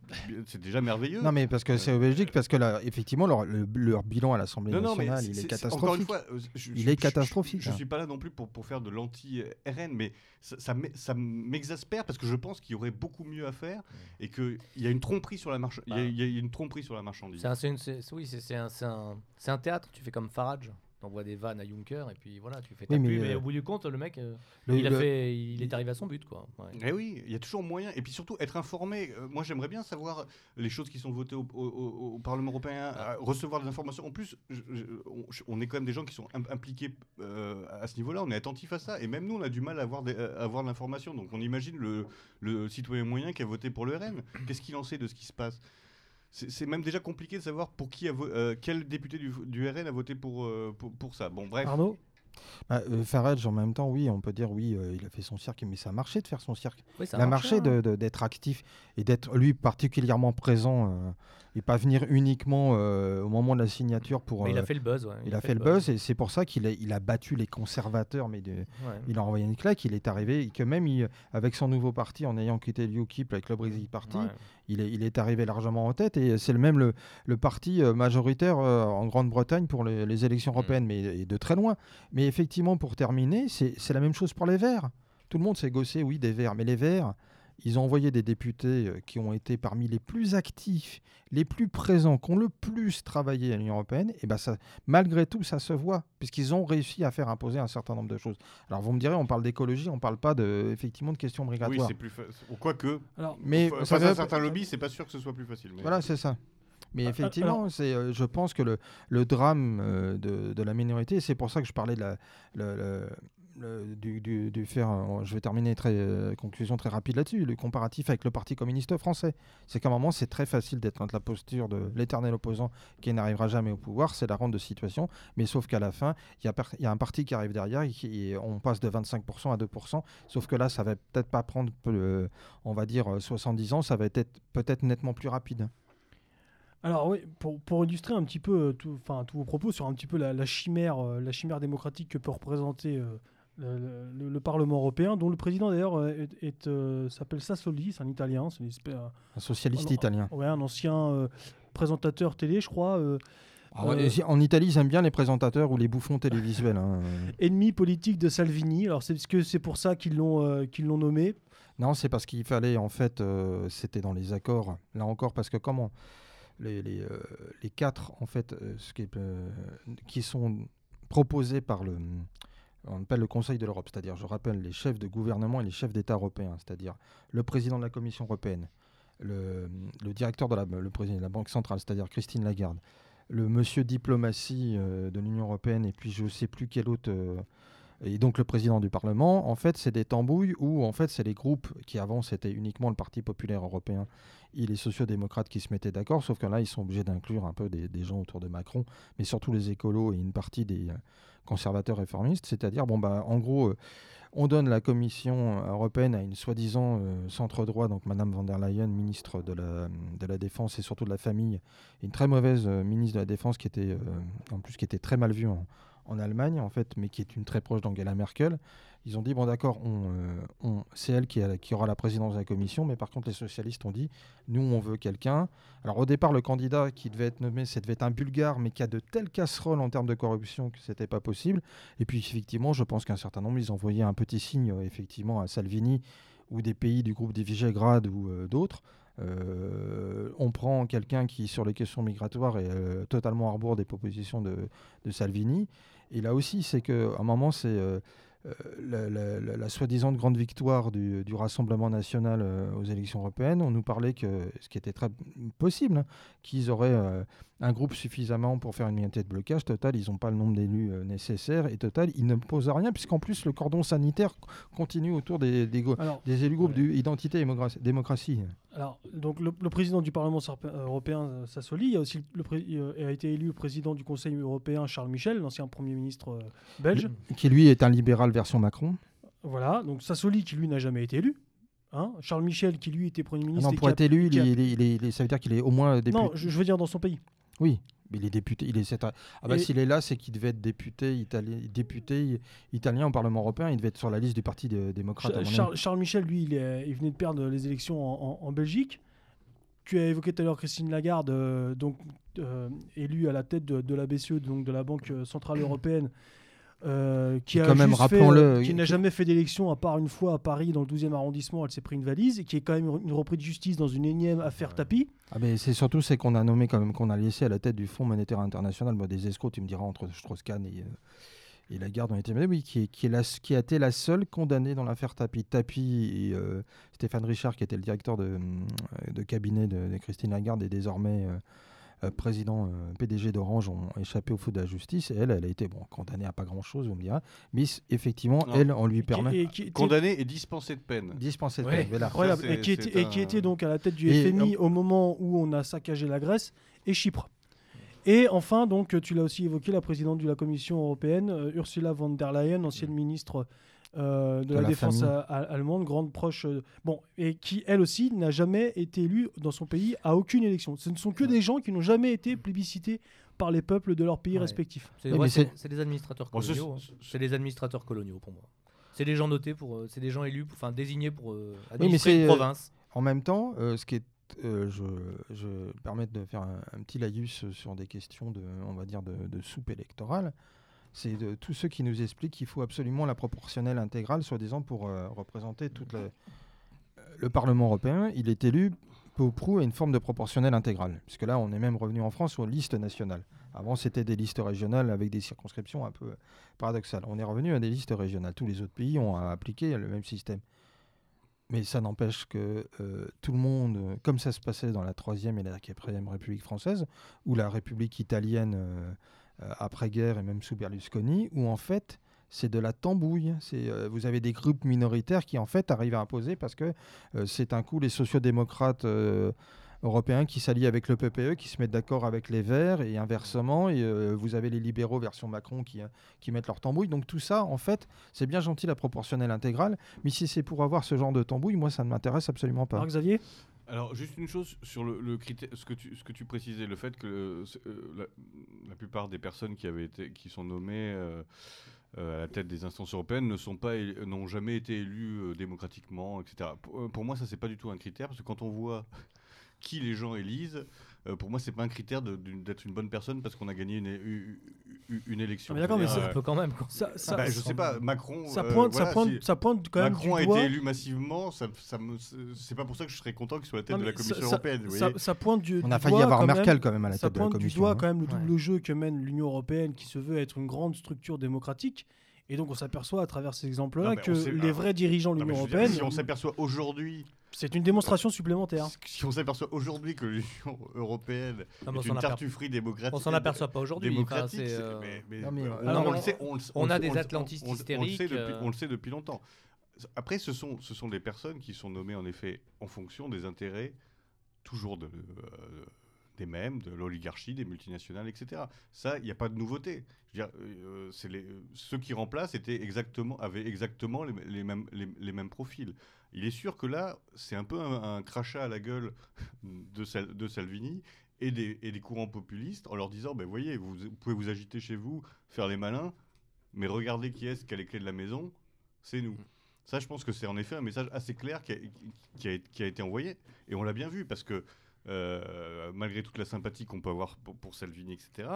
c'est déjà merveilleux. Non, mais parce que c'est logique, parce que là, effectivement, leur, le- leur bilan à l'Assemblée Non, non, mais nationale, il est c'est- encore une catastrophique. fois, euh, je- Il je- est je- catastrophique, Je, je hein. suis pas là non plus pour, pour faire de l'anti-RN, mais ça, ça m'e- ça m'exaspère parce que je pense qu'il y aurait beaucoup mieux à faire et qu'il y a une tromperie sur la marche. il y a- Bah. il y a une tromperie sur la marchandise. C'est un, oui, c'est c'est un, c'est un, c'est un théâtre. Tu fais comme Farage. T'envoies des vannes à Juncker et puis voilà, tu fais ta Oui, pub. mais, Mais euh, au bout du compte, le mec, euh, Le- il, a le- fait, il est arrivé à son but, quoi. Ouais. Eh oui, il y a toujours moyen. Et puis surtout, être informé. Euh, moi, j'aimerais bien savoir les choses qui sont votées au, au- au- au Parlement européen, Ah. recevoir des informations. En plus, je- je- on, je- on est quand même des gens qui sont im- impliqués euh, à ce niveau-là. On est attentifs à ça. Et même nous, on a du mal à avoir, des- à avoir de l'information. Donc, on imagine le, le citoyen moyen qui a voté pour le RN. Qu'est-ce qu'il en sait de ce qui se passe? C'est même déjà compliqué de savoir pour qui a euh, quel député du, du RN a voté pour, euh, pour, pour ça. Bon, bref. Arnaud? Bah, euh, Farage, en même temps, oui, on peut dire oui, euh, il a fait son cirque, mais ça a marché de faire son cirque. Oui, ça il a marché, marché hein. d'être actif et d'être lui particulièrement présent euh, et pas venir uniquement euh, au moment de la signature pour. Mais il a euh, fait le buzz. ouais. il a fait le buzz et c'est pour ça qu'il a, il a battu les conservateurs, mais de- Ouais. il a envoyé une claque. Il est arrivé et que même il- avec son nouveau parti, en ayant quitté le UKIP avec le Brexit Party, Ouais. il est, il est arrivé largement en tête et c'est le même le, le parti euh, majoritaire en Grande-Bretagne pour les, les élections Mm. européennes, mais de très loin. Mais effectivement, pour terminer, c'est c'est la même chose pour les Verts. Tout le monde s'est gossé, oui, des Verts, mais les Verts, ils ont envoyé des députés euh, qui ont été parmi les plus actifs, les plus présents, qui ont le plus travaillé à l'Union européenne. Et ben ça, malgré tout, ça se voit, puisqu'ils ont réussi à faire imposer un certain nombre de choses. Alors vous me direz, on parle d'écologie, on parle pas de, effectivement de questions Oui, migratoires. c'est plus facile. Quoique, Alors, mais face à certains lobbies, c'est pas sûr que ce soit plus facile. mais- Voilà, c'est ça. Mais Ah, effectivement, c'est, euh, je pense que le, le drame euh, de, de la minorité, c'est pour ça que je parlais de la, le- le- du, faire. euh, je vais terminer très euh, conclusion très rapide là-dessus. Le comparatif avec le Parti communiste français, c'est qu'à un moment, c'est très facile d'être dans la posture de l'éternel opposant qui n'arrivera jamais au pouvoir. C'est la rente de situation. Mais sauf qu'à la fin, il y, a un parti qui arrive derrière et, on passe de 25% à 2%. Sauf que là, ça va peut-être pas prendre, euh, on va dire, euh, 70 ans. Ça va être peut-être nettement plus rapide. Alors oui, pour, pour illustrer un petit peu euh, tout- tous vos propos sur un petit peu la, chimère, la chimère démocratique que peut représenter le, le- le Parlement européen, dont le président d'ailleurs euh, est, est, euh, s'appelle Sassoli, c'est un Italien, c'est une espèce, Un socialiste italien. ouais, un ancien euh, présentateur télé, je crois, euh, Ah Euh, En Italie, ils aiment bien les présentateurs ou les bouffons télévisuels. hein. ennemi politique de Salvini. Alors c'est que c'est pour ça qu'ils l'ont euh, qu'ils l'ont nommé? Non, c'est parce qu'il fallait, en fait, euh, c'était dans les accords. Là encore, parce que comment les, les, euh, les quatre, en fait, euh, ce qui, est, euh, qui sont proposés par le, on appelle le Conseil de l'Europe, c'est-à-dire, je rappelle, les chefs de gouvernement et les chefs d'État européens, c'est-à-dire le président de la Commission européenne, le, directeur de la, président de la Banque centrale, c'est-à-dire Christine Lagarde, le monsieur diplomatie euh, de l'Union européenne, et puis je ne sais plus quel autre. euh, et donc le président du Parlement, en fait, c'est des tambouilles où, en fait, c'est les groupes qui avant c'était uniquement le Parti populaire européen et les sociodémocrates qui se mettaient d'accord, sauf que là, ils sont obligés d'inclure un peu des, gens autour de Macron, mais surtout les écolos et une partie des conservateurs réformistes, c'est-à-dire, bon, bah, en gros, euh, on donne la Commission européenne à une soi-disant euh, centre-droit, donc Madame van der Leyen, ministre de la, Défense et surtout de la Famille, une très mauvaise euh, ministre de la Défense qui était, en plus, qui était très mal vue en, en Allemagne, en fait, mais qui est une très proche d'Angela Merkel. Ils ont dit, bon d'accord, on, euh, c'est elle qui, aura la présidence de la commission, mais par contre les socialistes ont dit, nous on veut quelqu'un. Alors au départ, le candidat qui devait être nommé, ça devait être un bulgare, mais qui a de telles casseroles en termes de corruption que c'était pas possible. Et puis effectivement, je pense qu'un certain nombre, ils envoyaient un petit signe, euh, effectivement, à Salvini ou des pays du groupe des Visegrad ou euh, d'autres. On prend quelqu'un qui, sur les questions migratoires, est totalement à rebours des propositions de, de Salvini. Et là aussi, c'est qu'à un moment, c'est la, soi-disant grande victoire du, du Rassemblement national euh, aux élections européennes. On nous parlait que, ce qui était très possible, hein, qu'ils auraient euh, un groupe suffisamment pour faire une unité de blocage. Total, ils n'ont pas le nombre d'élus euh, nécessaires. Et Total, ils ne posent rien, puisqu'en plus, le cordon sanitaire continue autour des, des, go- Alors, des élus groupes Ouais. du Identité et Démocratie- alors donc le, le président du Parlement euh, européen, euh, Sassoli, il a aussi le pré- euh, a été élu président du Conseil européen, Charles Michel, l'ancien premier ministre euh, belge. Qui, lui, est un libéral version Macron. Voilà, donc Sassoli qui lui n'a jamais été élu. Hein Charles Michel qui lui était Premier Ah ministre. non, pour être élu, il est- il est- il est- il est- ça veut dire qu'il est au moins député. Non, je, je veux dire dans son pays. Oui, mais il est député. Il est, Ah bah, s'il est là, c'est qu'il devait être député, italien, député italien au Parlement européen. Il devait être sur la liste du Parti des- démocrate. Charles, Michel, lui, il, est- il venait de perdre les élections en, en- en Belgique. Tu as évoqué tout à l'heure Christine Lagarde, euh, donc euh, élue à la tête de, de la BCE, donc de la Banque euh, centrale européenne, euh, qui a quand même, juste fait, rappelons-le, euh, qui n'a jamais fait d'élection à part une fois à Paris dans le 12e arrondissement. Elle s'est pris une valise et qui est quand même une reprise de justice dans une énième affaire tapis. Ah, mais c'est surtout c'est qu'on a nommé quand même qu'on a laissé à la tête du Fonds monétaire international bah, des escrocs. Tu me diras entre Strauss-Kahn et, euh, et Lagarde ont été mais oui, qui, est- qui, est la, qui a été la seule condamnée dans l'affaire Tapi. Tapi et euh, Stéphane Richard, qui était le directeur de, de cabinet de, de Christine Lagarde, et désormais président euh, PDG d'Orange, ont échappé au feu de la justice. Et elle, elle a été bon, condamnée à pas grand-chose, vous me direz. Mais effectivement, Non. elle, on lui Qui- permet et qui était- Condamné et dispensé de peine. dispenser de Ouais. peine. Voilà. Incroyable. Ça, et, qui était, c'est et qui un- était donc à la tête du Et, FMI au moment où on a saccagé la Grèce et Chypre. Et enfin, donc, tu l'as aussi évoqué, la présidente de la Commission européenne, euh, Ursula von der Leyen, ancienne ministre euh, de, De la, la défense allemande, grande proche. euh, bon, et qui, elle aussi, n'a jamais été élue dans son pays à aucune élection. Ce ne sont que des gens qui n'ont jamais été plébiscités par les peuples de leur pays Ouais. respectifs. C'est Oui, mais des administrateurs Bon, coloniaux. hein. ce- C'est des administrateurs coloniaux pour moi. C'est des gens notés pour. euh, c'est des gens élus, pour- enfin désignés pour euh, mais administrer une euh, province. En même temps, euh, ce qui est, euh, je, je me permets de faire un, un petit laïus sur des questions de, on va dire, de, de soupe électorale. C'est de tous ceux qui nous expliquent qu'il faut absolument la proportionnelle intégrale, soi-disant pour euh, représenter toute la- le Parlement européen. Il est élu peu ou prou à une forme de proportionnelle intégrale, puisque là, on est même revenu en France aux listes nationales. Avant, c'était des listes régionales avec des circonscriptions un peu paradoxales. On est revenu à des listes régionales. Tous les autres pays ont appliqué le même système. Mais ça n'empêche que euh, tout le monde, euh, comme ça se passait dans la Troisième et la Quatrième République française, ou la République italienne euh, euh, après-guerre et même sous Berlusconi, où en fait c'est de la tambouille. Euh, vous avez des groupes minoritaires qui en fait arrivent à imposer parce que euh, c'est un coup les sociodémocrates euh, européens qui s'allient avec le PPE, qui se mettent d'accord avec les Verts et inversement. Et euh, vous avez les libéraux version Macron qui, euh, qui mettent leur tambouille. Donc tout ça, en fait, c'est bien gentil la proportionnelle intégrale, mais si c'est pour avoir ce genre de tambouille, moi ça ne m'intéresse absolument pas. Alors, Xavier? Alors, juste une chose sur le, critère, ce que, tu, ce que tu précisais, le fait que euh, la, plupart des personnes qui, avaient été, qui sont nommées euh, euh, à la tête des instances européennes ne sont pas, n'ont jamais été élues démocratiquement, etc. Pour moi, ça, c'est pas du tout un critère, parce que quand on voit qui les gens élisent, euh, pour moi, c'est pas un critère d'être une bonne personne parce qu'on a gagné une, une élection. Ah, mais d'accord, mais euh, peu quand même. quoi. ça, ça, bah, je sais pas, Macron. ça euh, pointe, voilà, ça, pointe, si- ça pointe quand même Macron a doigt. été élu massivement, ça, ça c'est pas pour ça que je serais content qu'il soit à la tête Non, de la Commission ça- européenne. vous ça, voyez. ça pointe du, On a failli doigt avoir quand même- Merkel quand même à la ça tête de la pointe du Commission. doigt hein. quand même le Ouais. double jeu que mène l'Union européenne qui se veut être une grande structure démocratique. Et donc on s'aperçoit à travers ces exemples-là que les alors, vrais dirigeants de l'Union européenne, si on s'aperçoit aujourd'hui, c'est une démonstration supplémentaire. si on s'aperçoit aujourd'hui que l'Union européenne Non, est s'en une tartufferie démocratique, on s'en aperçoit pas aujourd'hui. démocratique, c'est, c'est- mais- mais- Non, mais, on, le sait, on le- on a des atlantistes on- on le sait hystériques, depuis- euh. On le sait depuis longtemps. Après, ce sont, ce sont des personnes qui sont nommées en effet en fonction des intérêts toujours de, euh, des mêmes, de l'oligarchie, des multinationales, etc. Ça, il n'y a pas de nouveauté. Je veux dire, euh, les, ceux qui remplacent étaient exactement, avaient exactement les, les mêmes, les, les mêmes profils. Il est sûr que là, c'est un peu un, un crachat à la gueule de, Sal- de Salvini et des, et des courants populistes en leur disant, ben voyez, vous, vous pouvez vous agiter chez vous, faire les malins, mais regardez qui est-ce qui a les clés de la maison, c'est nous. Ça, je pense que c'est en effet un message assez clair qui a, qui a- qui a été envoyé. Et on l'a bien vu, parce que euh, malgré toute la sympathie qu'on peut avoir pour, pour Salvini, etc.,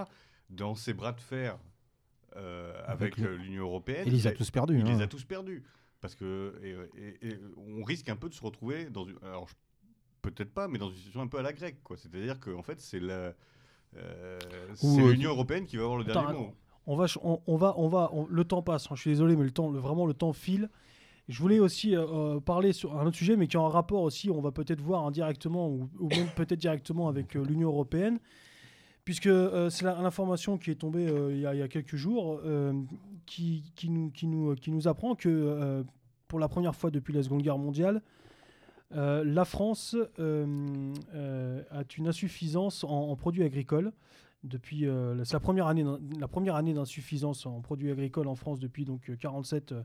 dans ses bras de fer euh, avec, euh, l'Union européenne, Il les a a- tous perdus. il hein. les a tous perdus. Parce que et- et- et on risque un peu de se retrouver dans une. Alors, peut-être pas, mais dans une situation un peu à la grecque. quoi. C'est-à-dire qu'en fait, c'est la. euh, c'est euh, l'Union européenne qui va avoir le Attends, dernier mot. On va, on, on va, on va, on- le temps passe. hein, je suis désolé, mais le temps, le- vraiment, le temps file. Je voulais aussi euh, euh, parler sur un autre sujet, mais qui est en rapport aussi. On va peut-être voir indirectement ou, peut-être directement avec euh, l'Union européenne, puisque c'est la- l'information qui est tombée il y, a- a quelques jours, qui, nous, qui nous, qui nous apprend que pour la première fois depuis la Seconde Guerre mondiale, la France a une insuffisance en, produits agricoles. Depuis, c'est la première année, la année d'insuffisance en produits agricoles en France depuis donc 47, euh, euh,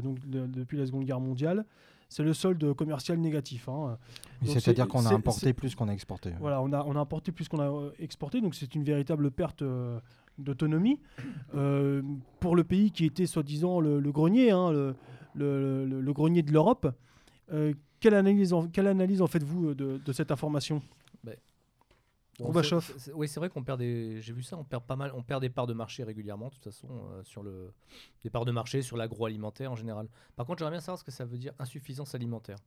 donc de- depuis la Seconde Guerre mondiale. C'est le solde commercial négatif. hein. Donc C'est-à-dire c'est- qu'on a importé plus qu'on a exporté. Voilà, on a, on a importé plus qu'on a euh, exporté, donc c'est une véritable perte euh, d'autonomie euh, pour le pays qui était soi-disant le, le grenier, hein, le, le- le- le grenier de l'Europe. Euh, quelle analyse en, quelle analyse en faites-vous euh, de, de cette information? Bon, Oui, c'est vrai qu'on perd des. J'ai vu ça, on perd pas mal. On perd des parts de marché régulièrement, de toute façon, euh, sur le des parts de marché sur l'agroalimentaire en général. Par contre, j'aimerais bien savoir ce que ça veut dire insuffisance alimentaire.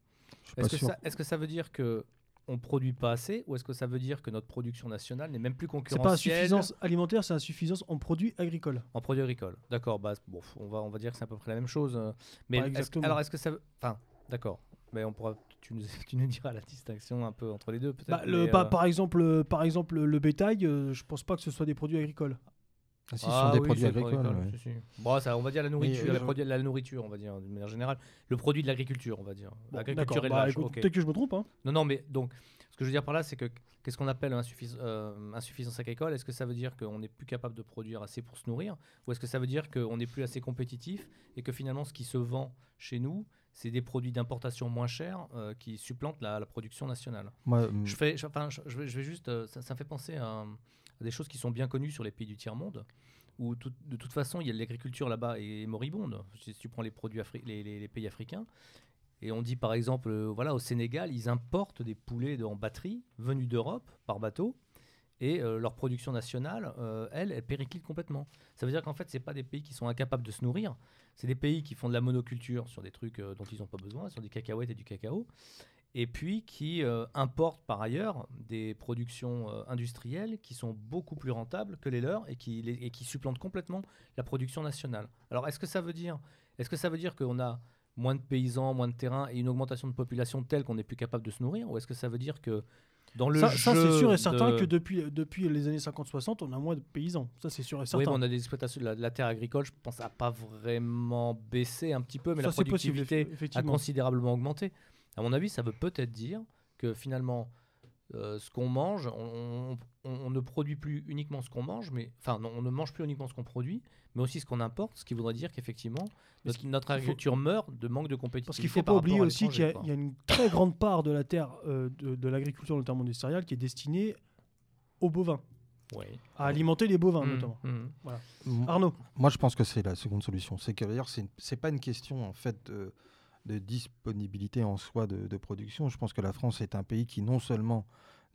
Est-ce que, sûr. ça, est-ce que ça veut dire que on produit pas assez, ou est-ce que ça veut dire que notre production nationale n'est même plus C'est pas concurrentielle insuffisance alimentaire, c'est insuffisance en produits agricoles. en produits agricoles D'accord. Bah, bon, on va on va dire que c'est à peu près la même chose. euh, Mais est-ce- alors, est-ce que ça. Enfin, d'accord. Mais on pourra. Tu nous, tu nous diras la distinction un peu entre les deux, peut-être. Bah, le- par, euh, par exemple, par exemple, le bétail, euh, je pense pas que ce soit des produits agricoles. Ah, si, ce Ah sont des oui, produits agricoles. agricoles, ouais. si, si. Bon, ça, on va dire la nourriture, euh, la, je- produit- la nourriture, on va dire d'une manière générale, le produit de l'agriculture, on va dire. Bon, L'agriculture d'accord, et bah, l'élevage. écoute, ok. Peut-être que je me trompe. hein. Non, non, mais donc, ce que je veux dire par là, c'est que qu'est-ce qu'on appelle insuffis- euh, insuffisance agricole? Est-ce que ça veut dire qu'on n'est plus capable de produire assez pour se nourrir? Ou est-ce que ça veut dire qu'on n'est plus assez compétitif et que finalement ce qui se vend chez nous, c'est des produits d'importation moins chers euh, qui supplantent la, la production nationale Moi, hum, je, fais, je, enfin, je- je vais, je juste, euh, ça, ça me fait penser à, à des choses qui sont bien connues sur les pays du tiers-monde, où tout- de toute façon, il y a l'agriculture là-bas est moribonde. Si tu prends les, produits Afri- les, les- les pays africains, et on dit par exemple, euh, voilà, au Sénégal, ils importent des poulets de- en batterie venus d'Europe par bateau, et euh, leur production nationale, euh, elle, elle périclite complètement. Ça veut dire qu'en fait, c'est pas des pays qui sont incapables de se nourrir, c'est des pays qui font de la monoculture sur des trucs euh, dont ils n'ont pas besoin, sur des cacahuètes et du cacao, et puis qui importent par ailleurs des productions industrielles qui sont beaucoup plus rentables que les leurs et qui, les- et qui supplantent complètement la production nationale. Alors, est-ce que ça veut dire, est-ce que ça veut dire qu'on a moins de paysans, moins de terrain et une augmentation de population telle qu'on n'est plus capable de se nourrir, ou est-ce que ça veut dire que dans le Ça, ça, c'est sûr et certain de- que depuis, depuis les années 50-60, on a moins de paysans. Ça, c'est sûr et oui, certain. mais on a des exploitations. La, la terre agricole, je pense, n'a pas vraiment baissé un petit peu, mais Ça, la possible, productivité a considérablement augmenté. À mon avis, ça veut peut-être dire que finalement, euh, ce qu'on mange, on, on- on ne produit plus uniquement ce qu'on mange, mais enfin, non, on ne mange plus uniquement ce qu'on produit, mais aussi ce qu'on importe, ce qui voudrait dire qu'effectivement, notre, notre qu'il faut- agriculture meurt de manque de compétitivité. Parce qu'il ne faut pas oublier aussi qu'il y, a- y une très grande part de la terre, euh, de, de l'agriculture, notamment des céréales, qui est destinée aux bovins. Oui. à alimenter les bovins Mmh, notamment. mmh. Arnaud, Moi, je pense que c'est la seconde solution. C'est que d'ailleurs, c'est c'est pas une question en fait de, de disponibilité en soi de, de production. Je pense que la France est un pays qui non seulement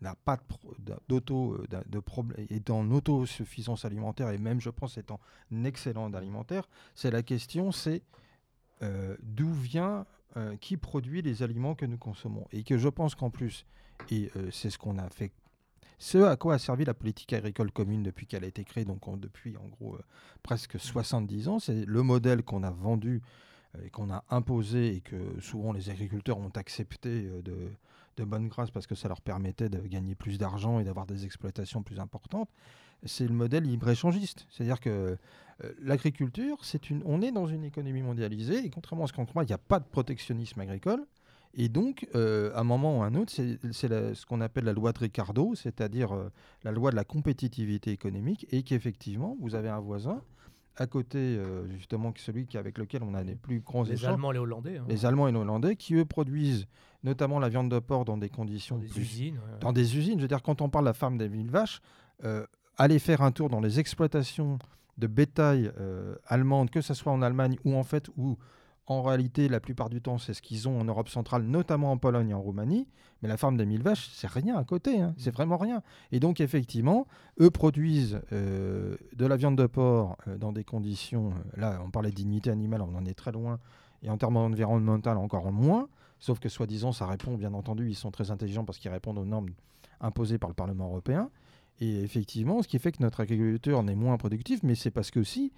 n'a pas de d'auto euh, d'a- de problème est en autosuffisance alimentaire et même je pense est en excellent alimentaire. C'est la question, c'est euh, d'où vient euh, qui produit les aliments que nous consommons et que je pense qu'en plus et c'est ce qu'on a fait ce à quoi a servi la politique agricole commune depuis qu'elle a été créée, donc en- depuis en gros presque 70 ans, c'est le modèle qu'on a vendu et qu'on a imposé et que souvent les agriculteurs ont accepté euh, de, bonne grâce parce que ça leur permettait de gagner plus d'argent et d'avoir des exploitations plus importantes. C'est le modèle libre-échangiste. C'est-à-dire que euh, l'agriculture, on est dans une économie mondialisée et contrairement à ce qu'on croit, il n'y a pas de protectionnisme agricole. Et donc, euh, à un moment ou à un autre, c'est ce qu'on appelle la loi de Ricardo, c'est-à-dire la loi de la compétitivité économique, et qu'effectivement, vous avez un voisin à côté, euh, justement, que celui avec lequel on a les plus grands Les échanges, Allemands, les Hollandais, hein, les Allemands et les Hollandais, qui eux produisent notamment la viande de porc dans des conditions dans des plus- usines. ouais. dans des usines. Je veux dire, quand on parle de la farm des mille vaches, euh, allez faire un tour dans les exploitations de bétail euh, allemandes, que ce soit en Allemagne ou en fait, où en réalité, la plupart du temps, c'est ce qu'ils ont en Europe centrale, notamment en Pologne et en Roumanie. Mais la farm des mille vaches, c'est rien à côté, hein. c'est vraiment rien. Et donc, effectivement, eux produisent euh, de la viande de porc euh, dans des conditions, euh, là, on parlait de dignité animale, on en est très loin, et en termes environnemental, encore moins. Sauf que, soi-disant, ça répond, bien entendu, ils sont très intelligents parce qu'ils répondent aux normes imposées par le Parlement européen. Et effectivement, ce qui fait que notre agriculture n'est moins productive, mais c'est parce que aussi,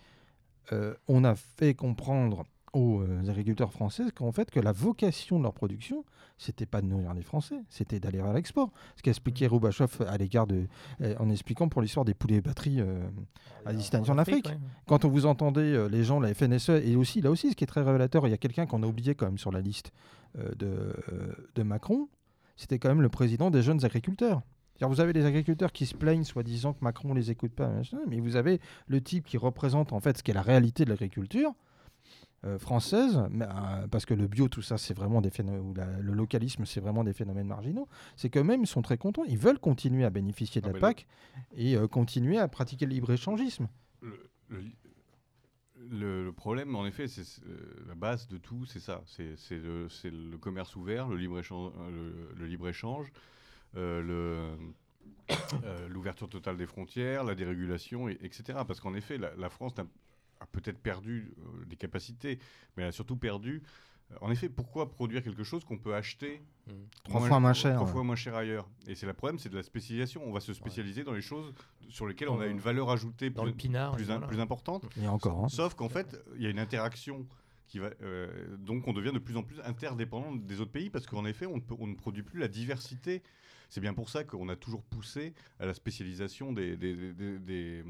on a fait comprendre aux euh, agriculteurs français qu'en fait, que la vocation de leur production, c'était pas de nourrir les Français, c'était d'aller vers l'export. Ce qu'expliquait Roubachoff à l'égard de, euh, en expliquant pour l'histoire des poulets batteries euh, à destination en Afrique. ouais. quand on vous entendait euh, les gens, la FNSE, et aussi, là aussi, ce qui est très révélateur, il y a quelqu'un qu'on a oublié quand même sur la liste de, de Macron, c'était quand même le président des jeunes agriculteurs. Vous avez les agriculteurs qui se plaignent, soi-disant que Macron les écoute pas, mais vous avez le type qui représente en fait ce qu'est la réalité de l'agriculture euh, française, mais, euh, parce que le bio, tout ça, c'est vraiment des phénomènes, ou la- le localisme, c'est vraiment des phénomènes marginaux. C'est qu'eux-mêmes ils sont très contents, ils veulent continuer à bénéficier de Ah, la le- PAC et euh, continuer à pratiquer le libre-échangisme. Le, problème, en effet, c'est la base de tout, c'est ça. C'est le, commerce ouvert, le libre-échange, le, libre-échange, le, euh, l'ouverture totale des frontières, la dérégulation, et- etc. Parce qu'en effet, la, la France n'a- a peut-être perdu euh, des capacités, mais elle a surtout perdu. euh, En effet, pourquoi produire quelque chose qu'on peut acheter Mm. Trois fois moins cher, Trois ouais. fois moins cher ailleurs? Et c'est le problème, c'est de la spécialisation. On va se spécialiser dans les choses sur lesquelles on a une valeur ajoutée Dans plus, le pinard. plus, et im- voilà. plus importante. Et encore, hein. Sauf qu'en fait, il y a une interaction qui va. euh, donc, on devient de plus en plus interdépendant des autres pays parce qu'en effet, on ne, peut- on ne produit plus la diversité. C'est bien pour ça qu'on a toujours poussé à la spécialisation des, des, des- des- des,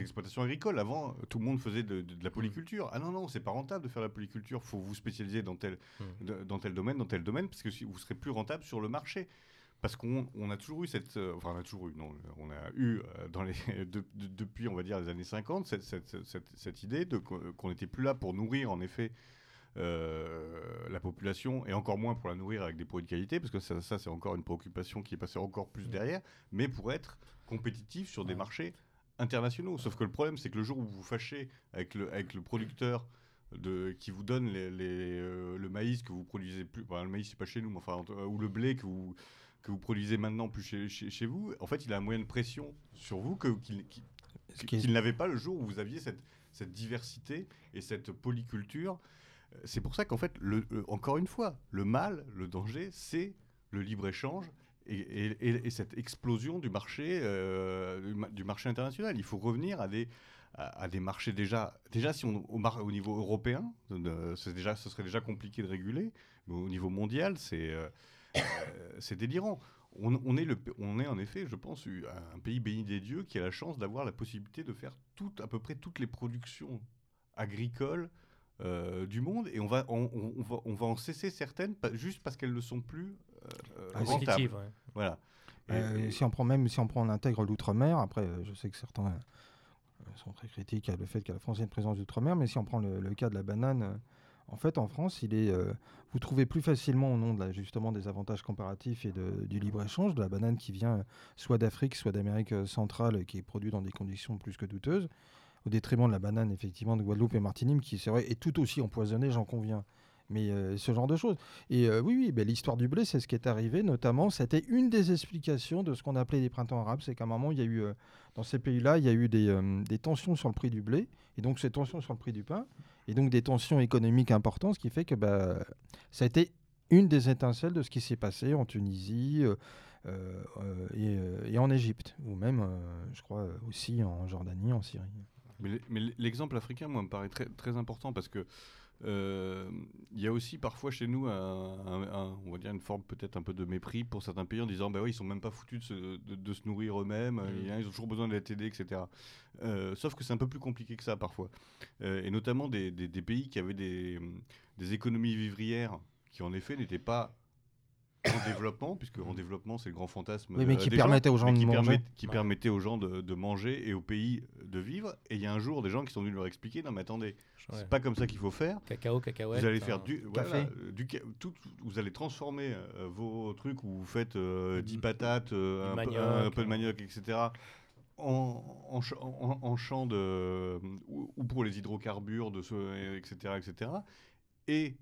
Exploitations. agricoles. Avant, tout le monde faisait de, de- de la polyculture. Ah non, non, c'est pas rentable de faire la polyculture. Il faut vous spécialiser dans tel, Mm. de- dans tel domaine, dans tel domaine, parce que si- vous serez plus rentable sur le marché. parce qu'on on a toujours eu cette, euh, enfin on a toujours eu, non, on a eu euh, dans les, de- de- depuis on va dire les années 50 cette, cette- cette- cette idée qu'on n'était plus là pour nourrir en effet euh, la population et encore moins pour la nourrir avec des produits de qualité parce que ça, ça, c'est encore une préoccupation qui est passée encore plus derrière, mais pour être compétitif sur des Ouais. marchés internationaux. Sauf que le problème c'est que le jour où vous vous fâchez avec le, avec le producteur de, qui vous donne les, les, euh, le maïs que vous produisez plus, enfin, le maïs c'est pas chez nous, mais enfin, en- ou le blé que vous, que vous produisez maintenant plus chez, chez, chez vous, en fait, il a un moyen de pression sur vous que, qu'il, n'avait pas le jour où vous aviez cette, cette diversité et cette polyculture. C'est pour ça qu'en fait, encore une fois, le mal, le danger, c'est le libre-échange et, et- et- et cette explosion du marché, euh, du, ma- du marché international. Il faut revenir à des, à, des marchés déjà, déjà si on, au, au niveau européen, déjà, ce serait déjà compliqué de réguler, mais au niveau mondial, c'est euh, euh, délirant. On, on est le, on est en effet, je pense, un pays béni des dieux qui a la chance d'avoir la possibilité de faire tout, à peu près toutes les productions agricoles euh, du monde et on va, on, on- on va, on va en cesser certaines pa- juste parce qu'elles ne sont plus euh, euh, Ah, rentables. Ouais. Voilà. Et- Euh, et- si on prend même si on prend on intègre l'outre-mer, après je sais que certains sont très critiques à le fait que la France ait une présence d'outre-mer, mais si on prend le, le cas de la banane, en fait en France, il est, euh, vous trouvez plus facilement au nom de la- justement des avantages comparatifs et de- du libre-échange de la banane qui vient soit d'Afrique, soit d'Amérique centrale, et qui est produite dans des conditions plus que douteuses, au détriment de la banane effectivement de Guadeloupe et Martinique, qui c'est vrai est tout aussi empoisonnée, j'en conviens. Mais euh, ce genre de choses. Et euh, oui, oui, ben, l'histoire du blé, c'est ce qui est arrivé, notamment, c'était une des explications de ce qu'on appelait les printemps arabes, c'est qu'à un moment, il y a eu, euh, dans ces pays-là, il y a eu des, tensions sur le prix du blé, et donc ces tensions sur le prix du pain, et donc des tensions économiques importantes, ce qui fait que bah, ça a été une des étincelles de ce qui s'est passé en Tunisie et, en Égypte, ou même, je crois, aussi en Jordanie, en Syrie. Mais l'e- mais l'exemple africain, moi, me paraît très, très important parce que euh, il y a aussi parfois chez nous, un, un- un- on va dire une forme peut-être un peu de mépris pour certains pays en disant, bah oui, ils sont même pas foutus de se, de- de se nourrir eux-mêmes, Mm. hein, ils ont toujours besoin d'être aidés, etc. Euh, sauf que c'est un peu plus compliqué que ça parfois, Euh, et notamment des, des- des pays qui avaient des, des économies vivrières qui en effet n'étaient pas en développement, puisque en développement c'est le grand fantasme. Oui, mais euh, qui des permettaient aux gens mais de qui manger. permettent- qui Ouais. permettaient aux gens de, de manger et au pays de vivre. Et il y a un jour des gens qui sont venus leur expliquer non mais attendez, Ouais. c'est pas comme ça qu'il faut faire. Cacao, cacahuète. vous allez hein. faire du café. voilà, euh, du tout, vous allez transformer euh, vos trucs où vous faites euh, 10 patates, euh, Du un, peu, manioc, un peu de euh. manioc, etc. En, en, en- en champ de ou, ou pour les hydrocarbures, de ce, etc., etc. Et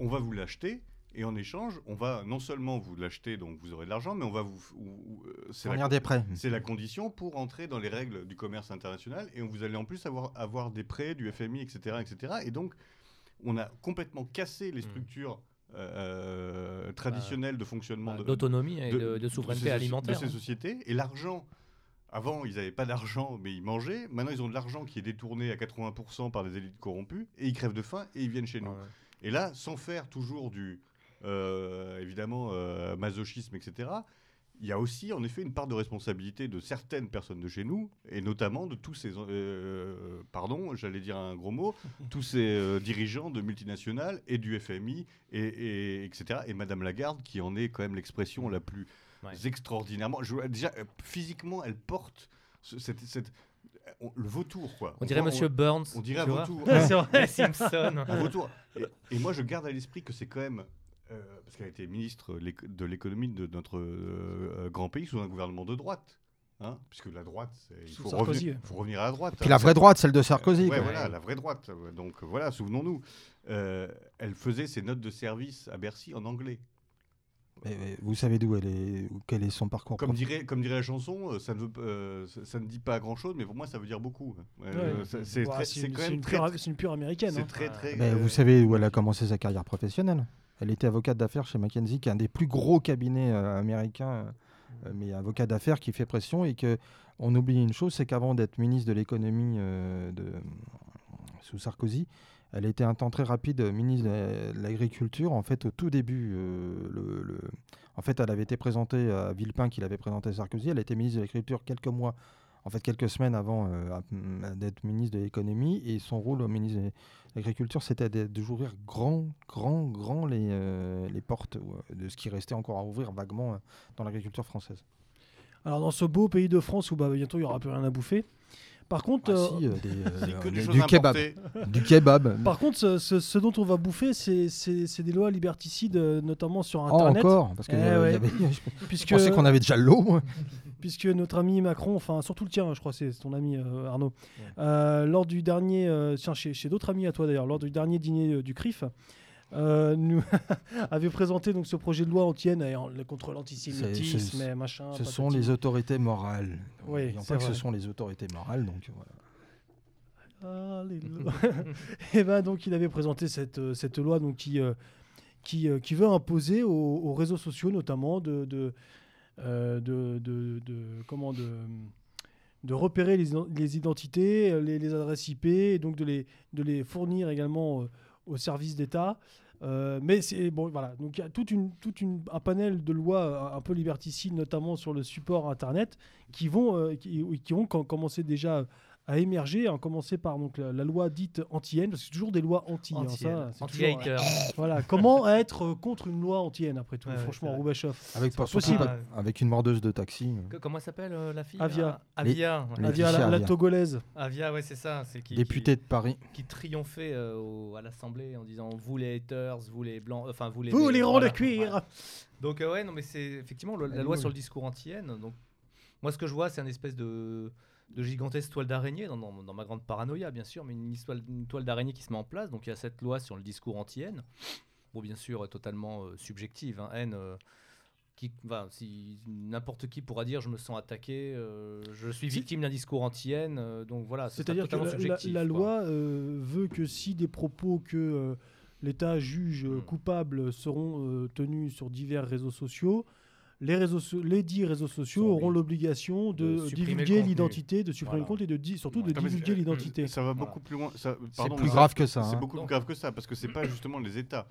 on va vous l'acheter. Et en échange, on va non seulement vous l'acheter, donc vous aurez de l'argent, mais on va vous. ou- ou, euh, c'est la- Fournir des prêts. c'est la condition pour entrer dans les règles du commerce international et vous allez en plus avoir, avoir des prêts du FMI, etc., etc. Et donc, on a complètement cassé les Mm. structures euh, traditionnelles de fonctionnement Bah, de, D'autonomie et de, de souveraineté ces alimentaire. de ces hein. sociétés. Et l'argent, avant, ils n'avaient pas d'argent, mais ils mangeaient. Maintenant, ils ont de l'argent qui est détourné à 80% par des élites corrompues et ils crèvent de faim et ils viennent chez nous. Ouais. Et là, sans faire toujours du, euh, évidemment, euh, masochisme, etc., il y a aussi, en effet, une part de responsabilité de certaines personnes de chez nous, et notamment de tous ces, euh, pardon, j'allais dire un gros mot, tous ces euh, dirigeants de multinationales et du FMI, et, et- etc., et Madame Lagarde, qui en est quand même l'expression la plus Ouais. extraordinairement... Je, déjà, euh, physiquement, elle porte ce- cette, cette- on- le vautour, quoi. On dirait voit- Monsieur Burns. on dirait un vautour. Simpsons. Un. Et, et moi, je garde à l'esprit que c'est quand même. Euh, parce qu'elle a été ministre de l'économie de notre euh, euh, grand pays sous un gouvernement de droite. Hein Puisque la droite, il faut Sarkozy, revenir, ouais. faut revenir à la droite. Puis hein. la vraie droite, celle de Sarkozy. Ouais, voilà, la vraie droite. Donc voilà, souvenons-nous. Euh, elle faisait ses notes de service à Bercy en anglais. Mais, mais vous savez d'où elle est, quel est son parcours Comme dirait, comme dirait la chanson, ça ne, veut, p- euh, ça, ça ne dit pas grand-chose, mais pour moi, ça veut dire beaucoup. Euh, Ouais. c'est une, pure, c'est une pure américaine. c'est hein. très, très. Mais euh, vous savez où elle a commencé sa carrière professionnelle Elle était avocate d'affaires chez McKinsey, qui est un des plus gros cabinets euh, américains, euh, mais avocat d'affaires qui fait pression et que on oublie une chose, c'est qu'avant d'être ministre de l'économie euh, de sous Sarkozy, elle était un temps très rapide ministre de la- de l'agriculture. En fait, au tout début, euh, le, le- en fait, elle avait été présentée à Villepin, qu'il avait présenté à Sarkozy. Elle a été ministre de l'agriculture quelques mois en fait quelques semaines avant d'être ministre de l'économie. Et son rôle au ministre de l'agriculture, c'était d'ouvrir grand, grand, grand les, les portes de ce qui restait encore à ouvrir vaguement dans l'agriculture française. Alors dans ce beau pays de France où bah, bientôt il n'y aura plus rien à bouffer, par contre, ah, si, euh, euh, des, euh, du kebab. du kebab. Par contre, ce, ce, dont on va bouffer, c'est des lois liberticides, notamment sur oh, Internet. Oh, encore Parce que eh avait... Puisque... je pensais qu'on avait déjà l'eau. Puisque notre ami Macron, enfin surtout le tien, je crois, c'est ton ami Arnaud, lors du dernier, tiens, chez, chez d'autres amis à toi d'ailleurs, lors du dernier dîner du CRIF, euh, nous avait présenté donc ce projet de loi anti-haine contre l'antisémitisme machin. Ce sont les autorités morales. Oui, pas que ce sont les autorités morales, donc voilà. et ben donc il avait présenté cette, euh, cette loi donc qui euh, qui, qui, veut imposer aux, réseaux sociaux notamment de de, de, de, comment de de repérer les, les identités, les, les, adresses IP, et donc de les, de les fournir également au service d'État. Euh, mais c'est bon, voilà. Donc il y a toute une, toute une, un panel de lois un peu liberticides, notamment sur le support Internet, qui vont, euh, qui, qui, ont déjà à émerger, à commencer par donc, la, loi dite anti-haine, parce que c'est toujours des lois anti. Hein, anti, hein, ça, anti hater. voilà, comment être contre une loi anti-haine après tout, franchement, Roubachoff. Avec, possible. avec une mordeuse de taxi. comment s'appelle euh, la fille Avia. Avia, Avia, la, togolaise. Avia, ouais, c'est ça. C'est qui, Députée de Paris. Qui triomphait euh, à l'Assemblée en disant vous les haters, vous les blancs, enfin vous les. Vous les ronds de cuir. Donc euh, ouais, non mais c'est effectivement la loi sur le discours anti-haine. Donc moi ce que je vois, c'est un espèce de de gigantesques toiles d'araignée, dans, dans, ma grande paranoïa bien sûr, mais une, toile, une toile d'araignée qui se met en place. Donc il y a cette loi sur le discours anti-haine, bon bien sûr totalement euh, subjective, hein, haine. Euh, qui, si n'importe qui pourra dire je me sens attaqué, euh, je suis victime d'un discours anti-haine, donc voilà. C'est-à-dire que la, la, loi veut que si des propos que l'État juge hmm. coupables seront tenus sur divers réseaux sociaux, les, réseaux les dix réseaux sociaux auront l'obligation de, divulguer l'identité, de supprimer le compte et de surtout de divulguer l'identité. Ça va beaucoup plus loin. C'est plus grave que ça. C'est hein. beaucoup plus grave que ça parce que c'est pas justement les États.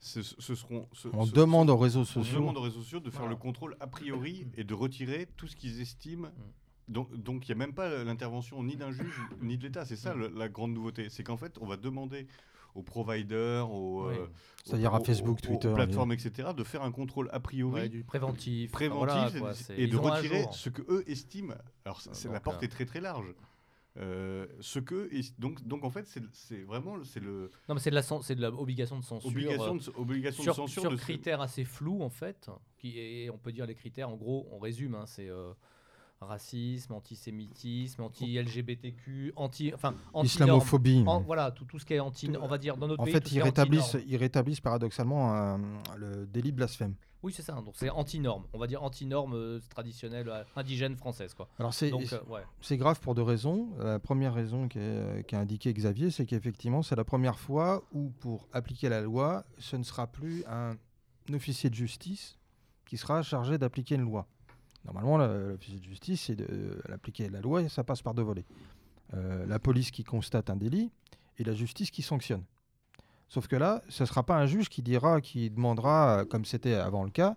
Ce, seront, on demande aux réseaux sociaux. On demande aux réseaux sociaux de faire le contrôle a priori et de retirer tout ce qu'ils estiment. Mm. Donc il n'y a même pas l'intervention ni d'un juge ni de l'État. C'est ça mm. la grande nouveauté. C'est qu'en fait, on va demander aux providers, aux, euh, c'est-à-dire à Facebook, Twitter, plateformes, etc., de faire un contrôle a priori du préventif, préventif et, de retirer ce que eux estiment. Alors c'est, la porte euh, est très très large. Euh, ce que donc donc en fait c'est, vraiment c'est le non mais c'est de la c'est de l'obligation de censure obligation de, obligation sur, de censure sur critères assez flous en fait qui et on peut dire les critères en gros on résume hein, c'est racisme, antisémitisme, anti-LGBTQ, anti, enfin, anti islamophobie. voilà, tout, tout ce qui est anti, on va dire dans notre en pays. En fait, ils rétablissent, ils rétablissent paradoxalement le délit de blasphème. Oui, c'est ça. Donc c'est anti-norme. On va dire anti-norme euh, traditionnelle euh, indigène française, quoi. Alors c'est euh, c'est grave pour deux raisons. La première raison qui est, indiquée Xavier, c'est qu'effectivement c'est la première fois où pour appliquer la loi, ce ne sera plus un officier de justice qui sera chargé d'appliquer une loi. Normalement, l'officier de justice, c'est d'appliquer la loi et ça passe par deux volets. Euh, la police qui constate un délit et la justice qui sanctionne. Sauf que là, ce ne sera pas un juge qui dira, qui demandera, comme c'était avant le cas,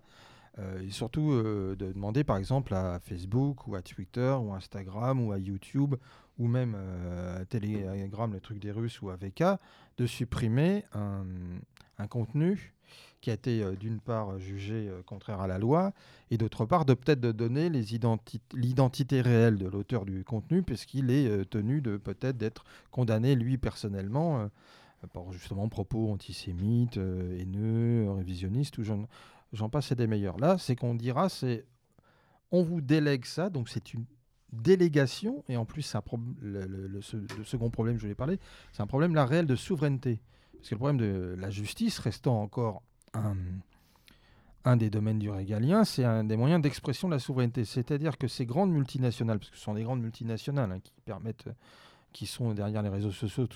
euh, et surtout euh, de demander par exemple à Facebook ou à Twitter ou Instagram ou à YouTube ou même à Telegram, le truc des Russes ou à VK, de supprimer un contenu qui a été euh, d'une part jugé euh, contraire à la loi, et d'autre part de peut-être de donner l'identité réelle de l'auteur du contenu, puisqu'il est euh, tenu de peut-être d'être condamné lui personnellement par justement propos antisémites, haineux, révisionnistes, ou j'en passe des meilleurs. Là, c'est qu'on dira, c'est on vous délègue ça, donc c'est une délégation, et en plus, le, le, le, second problème, je voulais parler, c'est un problème là réel de souveraineté. Parce que le problème de la justice, restant encore un, des domaines du régalien, c'est un des moyens d'expression de la souveraineté. C'est-à-dire que ces grandes multinationales, parce que ce sont des grandes multinationales hein, qui permettent, qui sont derrière les réseaux sociaux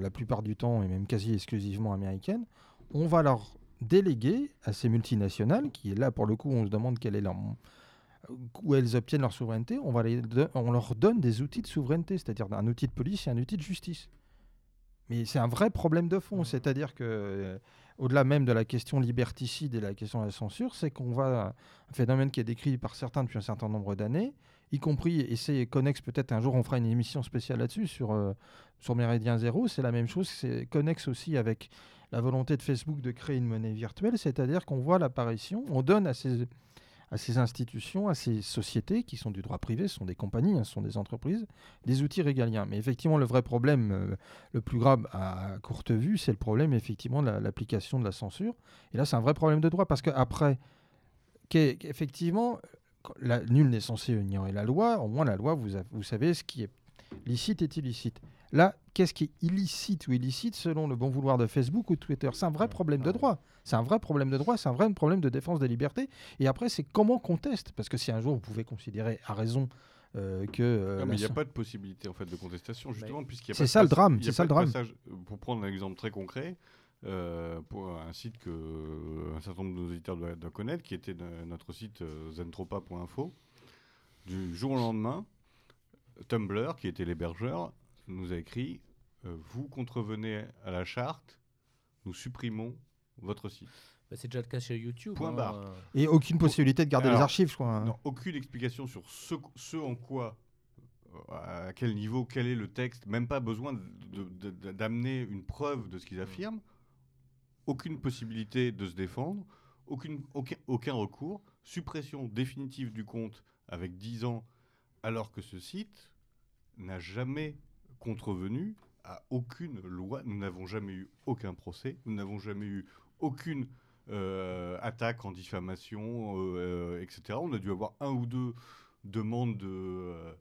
la plupart du temps et même quasi exclusivement américaines, on va leur déléguer à ces multinationales, qui est là pour le coup, on se demande quelle est leur où elles obtiennent leur souveraineté, on, va les on leur donne des outils de souveraineté, c'est-à-dire un outil de police et un outil de justice. Mais c'est un vrai problème de fond, mmh. c'est-à-dire que au-delà même de la question liberticide et la question de la censure, c'est qu'on va un phénomène qui est décrit par certains depuis un certain nombre d'années y compris, et c'est Connex, peut-être un jour on fera une émission spéciale là-dessus sur, euh, sur Méridien Zéro, c'est la même chose, c'est Connex aussi avec la volonté de Facebook de créer une monnaie virtuelle, c'est-à-dire qu'on voit l'apparition, on donne à ces, à ces institutions, à ces sociétés qui sont du droit privé, ce sont des compagnies, hein, ce sont des entreprises, des outils régaliens. Mais effectivement, le vrai problème, euh, le plus grave à courte vue, c'est le problème effectivement de la- l'application de la censure. Et là, c'est un vrai problème de droit parce qu'après, effectivement, nul n'est censé ignorer la loi. Au moins, la loi, vous, vous savez ce qui est licite est illicite. Là, qu'est-ce qui est illicite ou illicite selon le bon vouloir de Facebook ou de Twitter? C'est un vrai problème de droit. C'est un vrai problème de droit, c'est un vrai problème de défense des libertés. Et après, c'est comment qu'on teste? Parce que si un jour vous pouvez considérer à raison euh, que. euh, Non, mais il n'y a pas de possibilité en fait de contestation justement puisqu'il y a C'est pas de ça le drame, c'est ça le drame. passage- Pour prendre un exemple très concret, euh, pour un site que un certain nombre de nos auditeurs doivent, doivent connaître, qui était notre site euh, zentropa.info, du jour au lendemain, Tumblr, qui était l'hébergeur, nous a écrit euh, Vous contrevenez à la charte, nous supprimons votre site. Bah, c'est déjà le cas chez YouTube. Point hein, barre. euh, Et aucune possibilité de garder Alors, les archives, je crois. hein. Non, aucune explication sur ce, ce en quoi, euh, à quel niveau, quel est le texte, même pas besoin de- de- de- d'amener une preuve de ce qu'ils affirment, aucune possibilité de se défendre, aucune, aucun, aucun recours, suppression définitive du compte avec 10 ans, alors que ce site n'a jamais contrevenu à aucune loi. Nous n'avons jamais eu aucun procès, nous n'avons jamais eu aucune euh, attaque en diffamation, euh, euh, etc. On a dû avoir un ou deux demandes de, euh,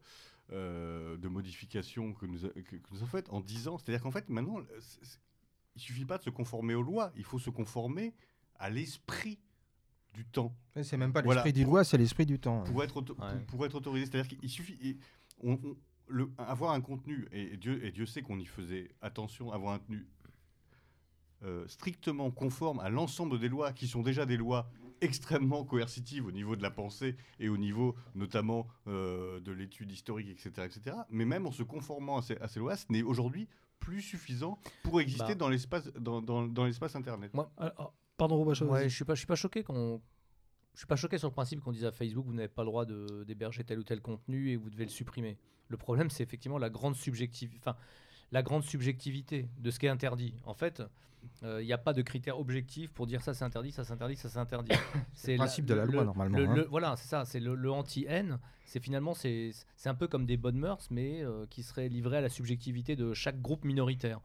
euh, de modification que nous, a- que, que nous avons faites en 10 ans. C'est-à-dire qu'en fait, maintenant, il suffit pas de se conformer aux lois, il faut se conformer à l'esprit du temps C'est même pas Voilà. l'esprit du loi, c'est l'esprit du temps. pour être, auto- Ouais. pour, pour être autorisé. C'est-à-dire qu'il suffit. et on- on- le- avoir un contenu, et, Dieu, et Dieu sait qu'on y faisait attention, avoir un contenu euh, strictement conforme à l'ensemble des lois, qui sont déjà des lois extrêmement coercitives au niveau de la pensée et au niveau notamment euh, de l'étude historique, etc., etc. Mais même en se conformant à ces, à ces lois, ce n'est aujourd'hui plus suffisant pour exister Bah. dans l'espace dans, dans- dans l'espace Internet. Moi, pardon, Robacha, Ouais, je suis pas, je suis pas choqué qu'on, je suis pas choqué sur le principe qu'on dise à Facebook vous n'avez pas le droit d'héberger tel ou tel contenu et vous devez le supprimer. Le problème, c'est effectivement la grande subjective, enfin la grande subjectivité de ce qui est interdit. En fait, euh, il n'y a pas de critères objectifs pour dire ça c'est interdit, ça c'est interdit, ça c'est interdit. c'est le principe de la loi, normalement, le- hein. le- voilà, c'est ça, c'est le, anti-haine. C'est finalement c'est c'est un peu comme des bonnes mœurs, mais euh, qui seraient livrées à la subjectivité de chaque groupe minoritaire.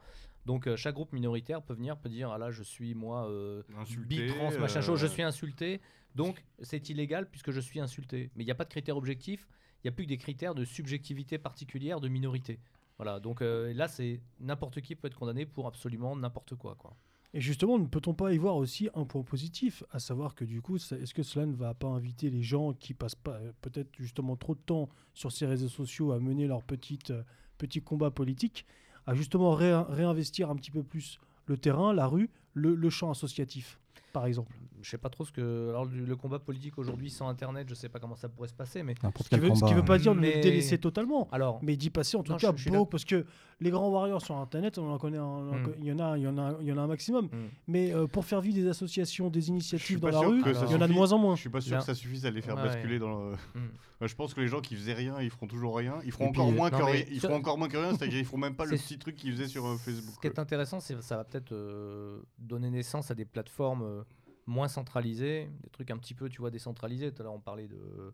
Donc euh, chaque groupe minoritaire peut venir peut dire ah là je suis moi euh, Insulté, bi-trans, machin chose, je euh, suis insulté, donc c'est illégal puisque je suis insulté. Mais il n'y a pas de critères objectifs, il n'y a plus que des critères de subjectivité particulière de minorité. Voilà, donc euh, là c'est n'importe qui peut être condamné pour absolument n'importe quoi. quoi. Et justement, ne peut-on pas y voir aussi un point positif, à savoir que du coup, est-ce que cela ne va pas inviter les gens qui passent pas euh, peut-être justement trop de temps sur ces réseaux sociaux à mener leur petite, euh, petit combat politique, à justement ré- réinvestir un petit peu plus le terrain, la rue, le champ associatif, par exemple Je sais pas trop ce que. Alors le, le combat politique aujourd'hui sans internet, je sais pas comment ça pourrait se passer, mais. Ce qui veut, ce qui combat, veut pas dire de Mais- le délaisser totalement. Alors, Mais d'y passer en tout Non, cas je- je suis beaucoup, parce que les grands warriors sur Internet, on en connaît, un- un- Mm. il y en a, il y en a, il y en a un maximum. hmm. Mais euh, pour faire vivre des associations, des initiatives dans la rue, que il y en a de moins en moins. Je suis pas sûr Là- que ça suffise à les faire Ouais, basculer dans le. Hmm. Je pense que les gens qui faisaient rien, ils feront toujours rien. Ils feront encore moins non, que rien. Ils feront encore moins que rien, c'est-à-dire ils feront même pas le petit truc qu'ils faisaient sur euh, Facebook. Ce qui est intéressant, c'est ça va peut-être euh, donner naissance à des plateformes euh, moins centralisées, des trucs un petit peu, tu vois, décentralisés. Tout à l'heure, on parlait de,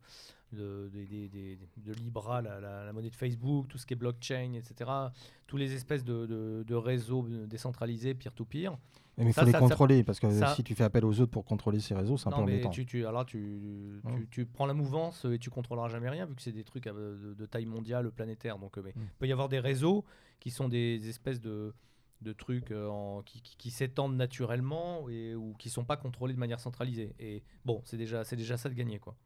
de, Libra, la, la- la monnaie de Facebook, tout ce qui est blockchain, etc. Tous les espèces de, réseaux décentralisés, peer-to-peer. Mais il faut les ça- ça- contrôler, parce que ça- si tu fais appel aux autres pour contrôler ces réseaux, c'est un peu Non, mais embêtant. tu, tu, alors tu, tu, Mm. tu prends la mouvance et tu contrôleras jamais rien, vu que c'est des trucs euh, de, taille mondiale, planétaire. Donc, euh, mais il peut y avoir des réseaux qui sont des espèces de, de trucs euh, qui, s'étendent naturellement et, ou qui sont pas contrôlés de manière centralisée. Et bon, c'est déjà, c'est déjà ça de gagner, quoi.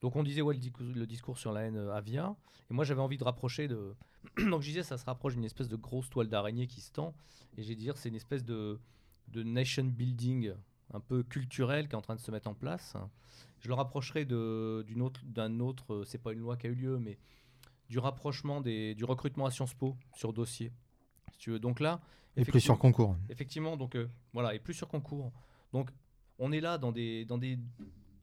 Donc on disait ouais, le, discours, sur la haine euh, avia, et moi j'avais envie de rapprocher de... Donc je disais ça se rapproche d'une espèce de grosse toile d'araignée qui se tend, et j'ai dire c'est une espèce de, de nation building un peu culturel qui est en train de se mettre en place. Je le rapprocherai d'une autre, d'un autre, euh, c'est pas une loi qui a eu lieu, mais du rapprochement des, du recrutement à Sciences Po sur dossier. Si tu veux. Donc là, Et plus sur concours. Effectivement, donc euh, voilà, et plus sur concours. Donc on est là dans des, dans des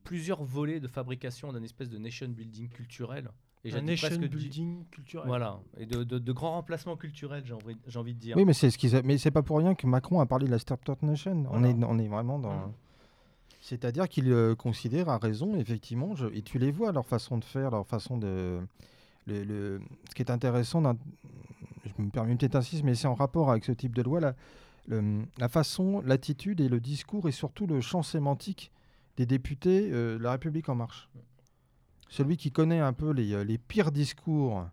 plusieurs volets de fabrication d'un espèce de nation building culturel Et Un nation du- building culturel. Voilà, et de, de- de grands remplacements culturels, j'ai envie, j'ai envie de dire. Oui, mais c'est ce qu'ils a- mais c'est pas pour rien que Macron a parlé de la Startup Nation. On, est, on est vraiment dans. Mm. C'est-à-dire qu'il euh, considère à raison, effectivement, je- et tu les vois, leur façon de faire, leur façon de. Le, le- ce qui est intéressant, je me permets une petite insiste, mais c'est en rapport avec ce type de loi, la, le- la façon, l'attitude et le discours, et surtout le champ sémantique des députés euh, de La République En Marche. Celui qui connaît un peu les, euh, les pires discours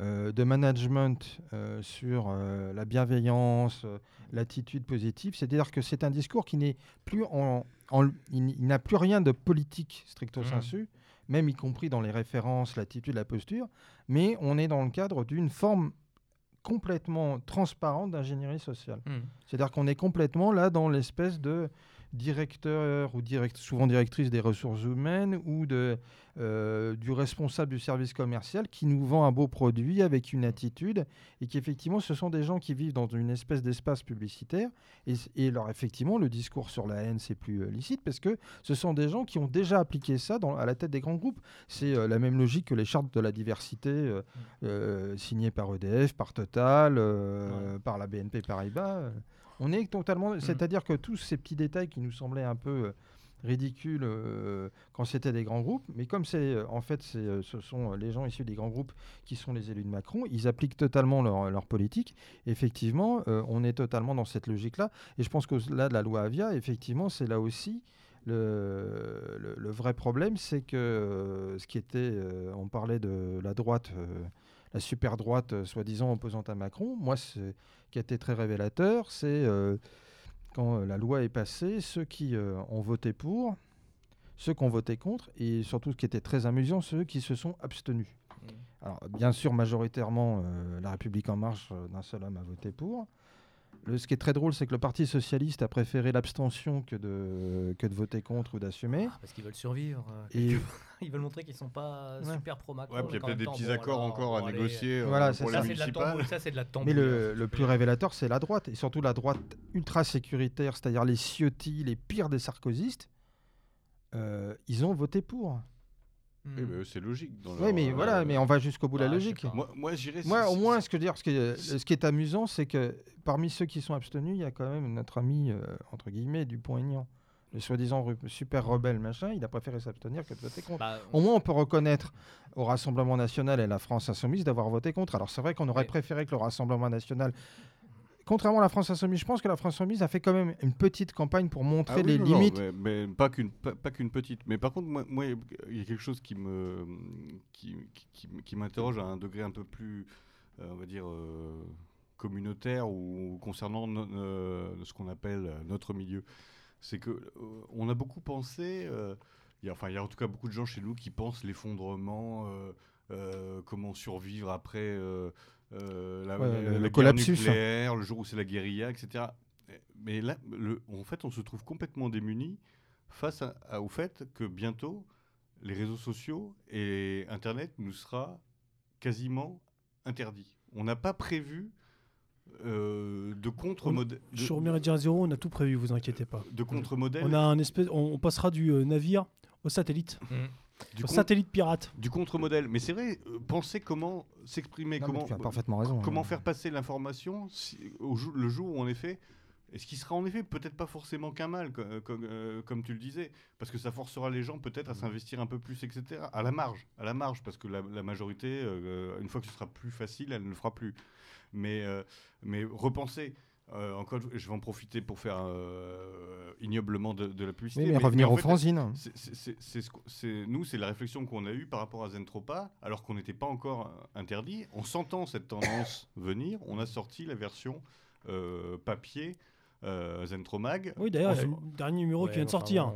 euh, de management euh, sur la bienveillance, l'attitude positive. C'est-à-dire que c'est un discours qui n'est plus en, en- il, n'a plus rien de politique stricto Mhm. sensu, même y compris dans les références, l'attitude, la posture, mais on est dans le cadre d'une forme complètement transparente d'ingénierie sociale. Hmm. C'est-à-dire qu'on est complètement là dans l'espèce de directeur ou direct, souvent directrice des ressources humaines ou de, euh, du responsable du service commercial qui nous vend un beau produit avec une attitude et qu'effectivement ce sont des gens qui vivent dans une espèce d'espace publicitaire et, et alors effectivement le discours sur la haine c'est plus euh, licite parce que ce sont des gens qui ont déjà appliqué ça dans, à la tête des grands groupes. C'est euh, la même logique que les chartes de la diversité euh, signées par EDF, par Total, par la BNP Paribas. On est totalement. C'est-à-dire que tous ces petits détails qui nous semblaient un peu euh, ridicules euh, quand c'était des grands groupes, mais comme c'est euh, en fait ce sont les gens issus des grands groupes qui sont les élus de Macron, ils appliquent totalement leur, leur politique. Effectivement, euh, on est totalement dans cette logique-là. Et je pense que là, de la loi Avia, effectivement, c'est là aussi le, le- le vrai problème, c'est que euh, ce qui était, euh, on parlait de la droite, euh, la super droite, euh, soi-disant opposante à Macron. Moi, ce qui a été très révélateur, c'est euh, quand euh, la loi est passée, ceux qui ont voté pour, ceux qui ont voté contre, et surtout ce qui était très amusant, ceux qui se sont abstenus. Alors, bien sûr, majoritairement, La République En Marche, d'un seul homme, a voté pour. Le, ce qui est très drôle, c'est que le Parti Socialiste a préféré l'abstention que de, que de voter contre ou d'assumer. Ah, parce qu'ils veulent survivre. euh, Et-. Ils veulent montrer qu'ils sont pas Ouais. super pro-Macron. Ouais, puis il y a peut-être des temps, petits bon, accords alors, encore à négocier euh, Voilà, c'est pour ça, les Ça, c'est de la municipales. tambouille, ça, c'est de la Mais le, hein, le plus révélateur, c'est la droite, et surtout la droite ultra sécuritaire, c'est-à-dire les Ciotti, les pires des sarkozystes. euh, ils ont voté pour. Hmm. Oui, mais c'est logique. dans Oui, leur, mais euh, voilà, mais on va jusqu'au bout de bah, la je sais logique. Moi, moi j'irais. Moi, au moins, ce que dire, ce qui est, si- ce qui est amusant, c'est que parmi ceux qui sont abstenus, il y a quand même notre ami, euh, entre guillemets, Dupont-Aignan. Le soi-disant super rebelle, machin, il a préféré s'abstenir que de voter contre. Bah, Au moins, on peut reconnaître au Rassemblement national et la France insoumise d'avoir voté contre. Alors, c'est vrai qu'on aurait Mais- préféré que le Rassemblement national. Contrairement à la France insoumise, je pense que la France insoumise a fait quand même une petite campagne pour montrer Ah oui, les non, non, limites. mais, mais pas qu'une pas, pas qu'une petite. Mais par contre, moi, il y a quelque chose qui me qui, qui, qui- qui m'interroge à un degré un peu plus, euh, on va dire, euh, communautaire ou concernant no- euh, ce qu'on appelle notre milieu. C'est que euh, on a beaucoup pensé. il y a, enfin, il y a en tout cas beaucoup de gens chez nous qui pensent l'effondrement, comment survivre après euh, la, Ouais, la- le- la guerre collapsus. nucléaire, le jour où c'est la guérilla, etc. Mais là, le- en fait, on se trouve complètement démunis face à- à- au fait que bientôt, les réseaux sociaux et Internet nous sera quasiment interdit. On n'a pas prévu euh, de contre-modèle. de- Sur Méridien Zéro, on a tout prévu, vous inquiétez pas. de contre-modèle. On a un espèce, on, on passera du euh, navire au satellite, hmm. Du, satellite pirate. du contre-modèle. Mais c'est vrai, euh, penser comment s'exprimer, mais comment, tu as parfaitement raison. comment hein. faire passer l'information si- au jou- le jour où en effet, et ce qui sera en effet peut-être pas forcément qu'un mal, co- euh, comme, euh, comme tu le disais, parce que ça forcera les gens peut-être à s'investir un peu plus, etc. À la marge, à la marge, parce que la, la majorité, euh, une fois que ce sera plus facile, elle ne le fera plus. Mais, euh, mais repenser. Euh, encore, je vais en profiter pour faire euh, ignoblement de, de la publicité. Oui, mais, revenir en aux c'est ce nous, c'est la réflexion qu'on a eue par rapport à Zentropa, alors qu'on n'était pas encore interdit. En sentant cette tendance venir, on a sorti la version euh, papier euh, Zentromag. Oui, d'ailleurs, On le dernier numéro Ouais, qui vient de enfin, sortir.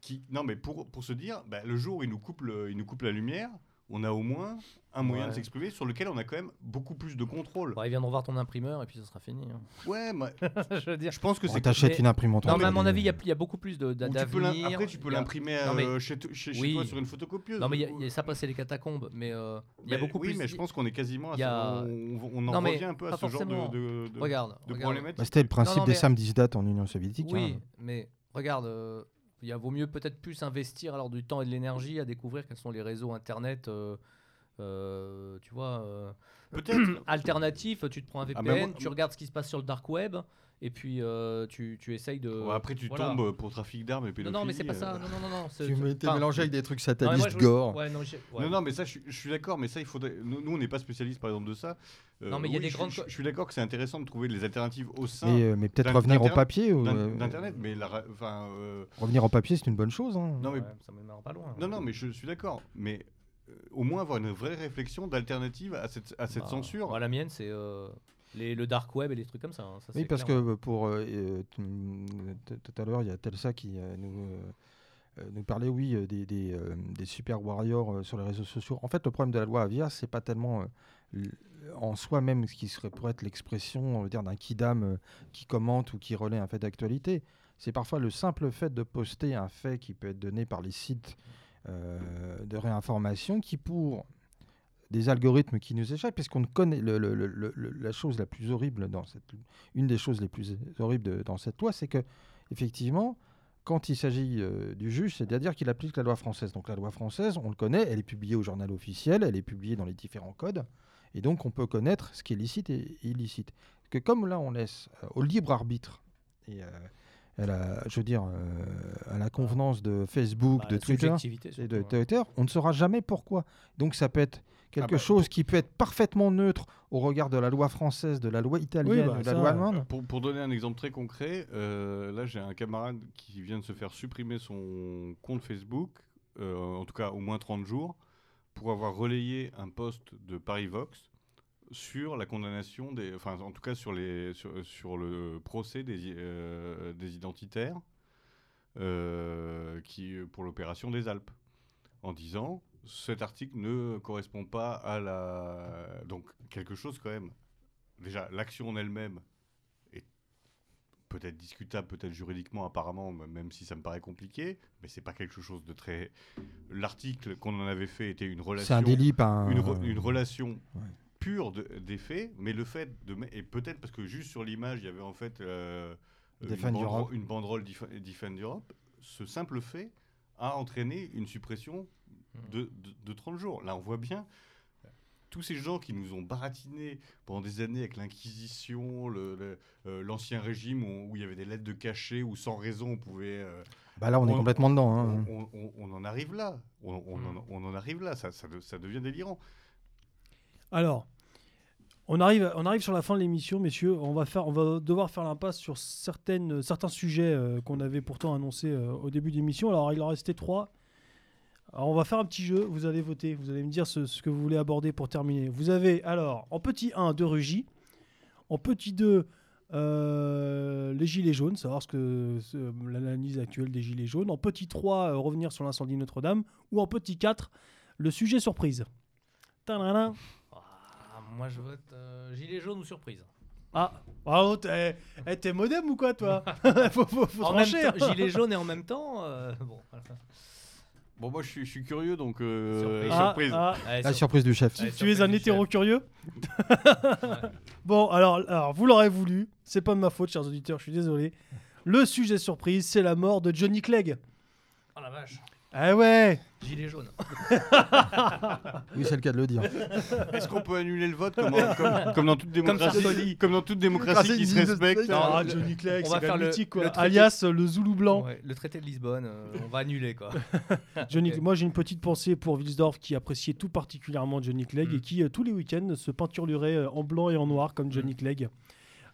Qui, non, mais pour, pour se dire, bah, le jour où il nous, coupe le- il nous coupe la lumière, on a au moins un moyen de s'exprimer sur lequel on a quand même beaucoup plus de contrôle. Bon, ils viendront voir ton imprimeur et puis ce sera fini. hein. Ouais, mais je veux dire. je pense que c'est. t'achètes mais- une imprimante. Non, mais à mon avis, il y a, il y a beaucoup plus de- d'avenir. après, tu peux a- l'imprimer Non, mais- euh, chez, chez, chez Oui. toi sur une photocopieuse. Non, mais il y a- y ça, pas, c'est les catacombes. Mais euh, il y a Mais beaucoup oui, plus. mais je pense qu'on est quasiment à ce- on, on en Non, revient un peu à ce genre forcément. de, de, de, Regarde. de regarde. problématique. Bah, C'était le principe non, des mais- samedis dates en Union soviétique. Oui, hein. mais regarde, euh, il y a vaut mieux peut-être plus investir alors du temps et de l'énergie à découvrir quels sont les réseaux internet euh, Euh, tu vois, euh, Peut-être. alternatif, tu te prends un Ah, VPN, moi- tu regardes ce qui se passe sur le dark web, et puis euh, tu, tu essayes de. Ouais, après, tu voilà. tombes pour trafic d'armes et Non, pédophilie. non, mais c'est pas euh. ça. Non, non, non, non. Tu m'étais enfin, mélangé avec des trucs non, moi, satanistes je- gore. Ouais, non, ouais. Non, non, mais ça, je, suis- je suis d'accord, mais ça, il faudrait. Nous, nous, on n'est pas spécialiste, par exemple, de ça. Euh, Non, mais il y a des je- grandes Je, suis d'accord que c'est intéressant de trouver les alternatives au sein Mais, euh, mais peut-être revenir au papier. ou, euh, d'internet, mais la, ra- enfin, euh, Revenir au papier, c'est une bonne chose. hein. non, mais Ouais, ça me pas loin. non, non, mais je suis d'accord, mais euh, au moins avoir une vraie réflexion d'alternative à cette, à cette Bah, censure. moi, la mienne, c'est euh, les, le dark web et les trucs comme ça. hein, ça, Oui, parce clair. que pour euh, euh, tout à l'heure, il y a Telsa qui euh, nous, nous parlait, oui, des, des, euh, des super warriors euh, sur les réseaux sociaux. En fait, le problème de la loi Avia, c'est pas tellement euh, en soi-même ce qui serait pour être l'expression, on dire, d'un kidam qui commente ou qui relaie un fait d'actualité. C'est parfois le simple fait de poster un fait qui peut être donné par les sites de réinformation qui, pour des algorithmes qui nous échappent, puisqu'on ne connaît le- le- la chose la plus horrible dans cette une des choses les plus horribles de- dans cette loi, c'est que effectivement, quand il s'agit euh, du juge, c'est-à-dire qu'il applique la loi française. Donc la loi française, on le connaît, elle est publiée au journal officiel, elle est publiée dans les différents codes, et donc on peut connaître ce qui est licite et illicite. Que comme là, on laisse euh, au libre arbitre et euh, à la, je veux dire, euh, à la convenance de Facebook, Bah, de Twitter et de hein. Twitter, on ne saura jamais pourquoi. Donc ça peut être quelque bah, chose qui peut être parfaitement neutre au regard de la loi française, de la loi italienne, bah, de la ça, loi euh, allemande. Pour, pour donner un exemple très concret, euh, là j'ai un camarade qui vient de se faire supprimer son compte Facebook, euh, en tout cas au moins 30 jours, pour avoir relayé un post de Paris Vox sur la condamnation des, enfin en tout cas sur les, sur, sur le procès des, euh, des identitaires euh, qui pour l'opération des Alpes, en disant cet article ne correspond pas à la, donc quelque chose quand même. Déjà l'action en elle-même est peut-être discutable, peut-être juridiquement apparemment, même si ça me paraît compliqué, mais c'est pas quelque chose de très. L'article qu'on en avait fait était une relation C'est un délit, pas un... une, re- une relation Ouais. pure de- des faits, mais le fait de et peut-être parce que juste sur l'image il y avait en fait euh, une, Europe. une banderole Def- Defend Europe, ce simple fait a entraîné une suppression. De, de- de 30 jours. Là on voit bien tous ces gens qui nous ont baratinés pendant des années avec l'Inquisition, le- le- euh, l'ancien régime où, où il y avait des lettres de cachet, où sans raison on pouvait euh, Bah là, on, est complètement dedans. hein. on, on- on- on en arrive là. On, on en, on en arrive là. Ça, ça, de- ça devient délirant. Alors, on arrive, on arrive sur la fin de l'émission, messieurs. On va, faire, on va devoir faire l'impasse sur certaines, certains sujets euh, qu'on avait pourtant annoncés euh, au début de l'émission. Alors, il en restait trois. Alors, on va faire un petit jeu. Vous allez voter. Vous allez me dire ce, ce que vous voulez aborder pour terminer. Vous avez, alors, en petit 1, de Rugy. En petit 2, euh, les gilets jaunes, savoir ce que ce- l'analyse actuelle des gilets jaunes. En petit 3, euh, revenir sur l'incendie de Notre-Dame. Ou en petit 4, le sujet surprise. Tadadam. Ah, moi, je vote euh, gilet jaune ou surprise. Ah, bravo, t'es eh, t'es modem ou quoi, toi? Faut, faut, faut en même trancher. temps, gilet jaune et en même temps. bon. Bon, moi, je suis, je suis curieux, donc euh, Surprise. Ah, surprise. ah, Allez, La sur- surprise du chef. tu, Allez, tu es un hétéro chef. curieux Bon, alors, alors, vous l'aurez voulu. C'est pas de ma faute, chers auditeurs, je suis désolé. Le sujet surprise, c'est la mort de Johnny Clegg. Oh la vache. Ah ouais Gilet jaune. Oui, c'est le cas de le dire. Est-ce qu'on peut annuler le vote comme, en- comme- comme dans toute démocratie. Comme dans toute démocratie qui se respecte Non, Ah, le- Johnny Clegg, on c'est va faire le- mythique, quoi. le traité- Alias le Zoulou blanc. Ouais, le traité de Lisbonne, euh, on va annuler quoi. Johnny. Moi, j'ai une petite pensée pour Wilsdorf qui appréciait tout particulièrement Johnny Clegg Mm. et qui, euh, tous les week-ends, se peinturerait euh, en blanc et en noir comme Johnny Clegg.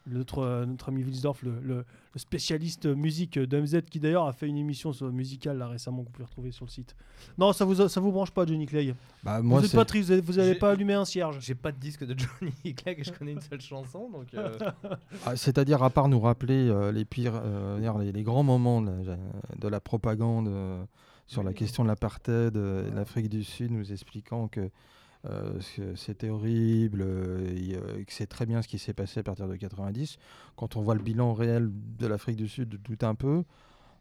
Notre, euh, notre ami Wilsdorf, le, le- le spécialiste musique d'MZ, qui d'ailleurs a fait une émission sur- musicale là, récemment que vous pouvez retrouver sur le site. Non, ça vous, ça vous branche pas, Johnny Clegg? Bah, Vous moi, êtes c'est. pas triste, vous vous n'allez pas allumer un cierge. J'ai pas de disque de Johnny Clegg, je connais une seule chanson donc. euh, Ah, C'est-à-dire, à part nous rappeler euh, les pires, euh, les, les grands moments de la, de la propagande euh, sur la question de l'apartheid euh, et de l'Afrique du Sud, nous expliquant que euh, c'était horrible euh, et, euh, et que c'est très bien ce qui s'est passé à partir de 90. Quand on voit le bilan réel de l'Afrique du Sud, tout un peu.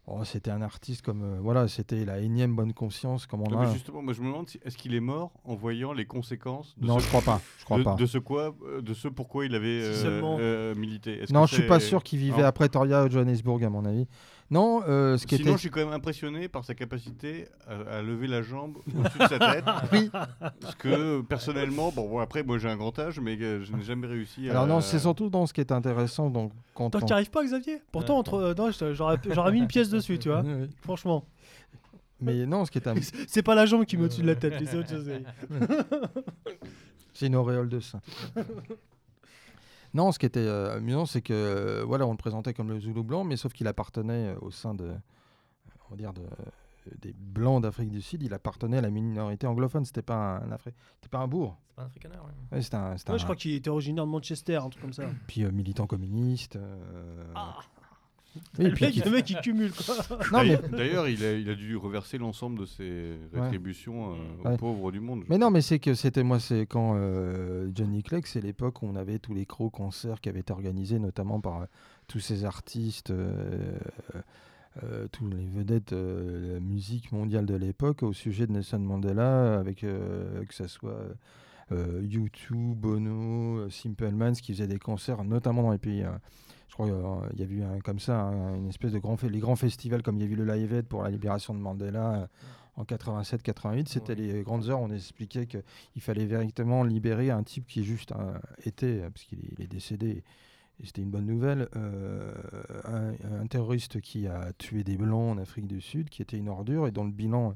oh, c'était un artiste comme euh, voilà, c'était la énième bonne conscience comme on Non, a. mais justement, moi je me demande si, est-ce qu'il est mort en voyant les conséquences de Non, ce, je crois pas. Je crois de, pas. de ce quoi, euh, de ce pourquoi il avait Si euh, seulement. euh, milité? Est-ce Non, que je suis pas c'est- sûr qu'il vivait Non. à Pretoria ou Johannesburg, à mon avis. Non, euh, ce qui Sinon, était. je suis quand même impressionné par sa capacité à, à lever la jambe au-dessus de sa tête. Oui. Parce que personnellement, bon, bon, après, moi j'ai un grand âge, mais euh, je n'ai jamais réussi à. Alors non, c'est surtout dans ce qui est intéressant. Donc, quand Tant que on- arrives pas, Xavier? Pourtant, entre, euh, non, j'aurais j'aurais mis une pièce dessus, tu vois. Oui, oui. Franchement. Mais non, ce qui est un... C'est pas la jambe qui me au-dessus de la tête, les autres, je sais. c'est une auréole de sein. Non, ce qui était euh, amusant, c'est que euh, voilà, on le présentait comme le Zoulou blanc, mais sauf qu'il appartenait euh, au sein de, on va dire de, des blancs d'Afrique du Sud. Il appartenait à la minorité anglophone. C'était pas un Afri- c'était pas un bourg. C'est pas un africaner, ouais. Ouais, c'était un, c'était Ouais, un- je crois qu'il était originaire de Manchester, un truc comme ça. puis euh, militant communiste. euh, Ah. Oui, le, puis le mec, il cumule, quoi. Non, mais D'ailleurs- D'ailleurs, il a, il a dû reverser l'ensemble de ses rétributions euh, aux Ouais. pauvres du monde. Mais crois. non, mais c'est que c'était moi, c'est quand euh, Johnny Clegg, c'est l'époque où on avait tous les gros concerts qui avaient été organisés, notamment par euh, tous ces artistes, euh, tous les vedettes euh, de la musique mondiale de l'époque au sujet de Nelson Mandela, avec euh, que ce soit U2, Bono, Simple Minds, qui faisaient des concerts, notamment dans les pays. Euh, je crois qu'il y a eu un, comme ça un- une espèce de grand les grands festivals comme il y a eu le Live Aid pour la libération de Mandela euh, en 87-88, c'était Ouais. les grandes heures où on expliquait qu'il fallait véritablement libérer un type qui juste euh, était, euh, parce qu'il est, décédé, et c'était une bonne nouvelle, euh, un, un terroriste qui a tué des blancs en Afrique du Sud, qui était une ordure et dont le bilan,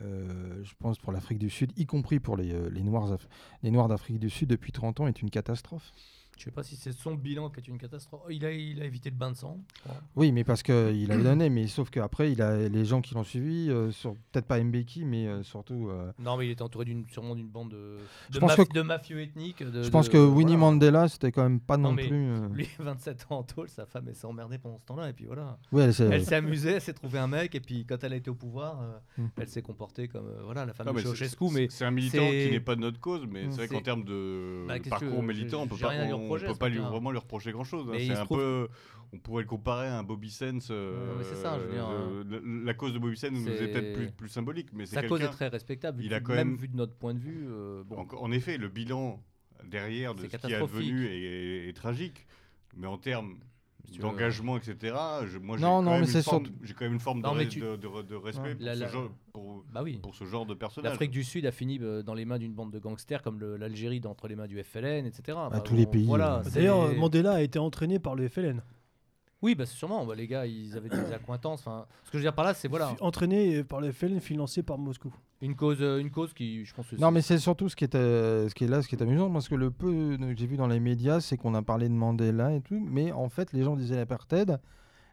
euh, je pense pour l'Afrique du Sud, y compris pour les, euh, les Noirs, Af- les Noirs d'Afrique du Sud depuis 30 ans, est une catastrophe. Je sais pas si c'est son bilan qui est une catastrophe. Oh, Il a, il a évité le bain de sang. Oui, mais parce qu'il avait donné, mais sauf qu'après, il a les gens qui l'ont suivi, euh, sur- peut-être pas Mbeki, mais euh, surtout. euh, Non, mais il était entouré d'une, sûrement d'une bande de, Je de, pense maf- que- de mafieux ethniques. de- je pense de- que Winnie voilà. Mandela, c'était quand même pas non, plus. euh, Lui, 27 ans en tôle, sa femme, elle s'est emmerdée pendant ce temps-là. Et puis voilà. Ouais, elle, s'est- Elle s'est amusée, elle s'est trouvé un mec. Et puis quand elle a été au pouvoir, euh, Hmm. elle s'est comportée comme euh, voilà, la femme Non, de Ceausescu. Mais c'est un militant qui n'est pas de notre cause, mais c'est vrai qu'en termes de Bah, parcours militant, on peut pas, lui on, peut pas lui, vraiment lui reprocher grand-chose. hein. Mais il C'est se un trouve- peu, on pourrait le comparer à un Bobby Sands. euh, Ouais, mais c'est ça, je veux dire, euh, la, la cause de Bobby Sands nous est peut-être plus, plus symbolique, mais sa cause est très respectable. il a quand même même- vu de notre point de vue. euh, bon, En, en effet, le bilan derrière de ce qui est advenu est, est tragique, mais en termes si d'engagement, etc. Je, moi, j'ai Non, quand, non, même mais une c'est forme- surtout- j'ai quand même une forme de, Non, mais res- tu- de, de- de respect Ouais. pour, La- ce la- genre, pour, Bah oui. pour ce genre de personnage. L'Afrique du Sud a fini euh, dans les mains d'une bande de gangsters comme le- l'Algérie entre les mains du FLN, etc. Enfin, tous les pays, Voilà, euh. D'ailleurs, Mandela a été entraîné par le FLN. Oui, bah sûrement. bah, les gars, ils avaient des accointances. Enfin, ce que je veux dire par là, c'est voilà Entraîné par le FLN, financé par Moscou. une cause, euh, une cause qui, je pense. que Non, mais c'est surtout ce qui, est, euh, ce qui est là, ce qui est amusant, parce que le peu que j'ai vu dans les médias, c'est qu'on a parlé de Mandela et tout, mais en fait, les gens disaient l'apartheid,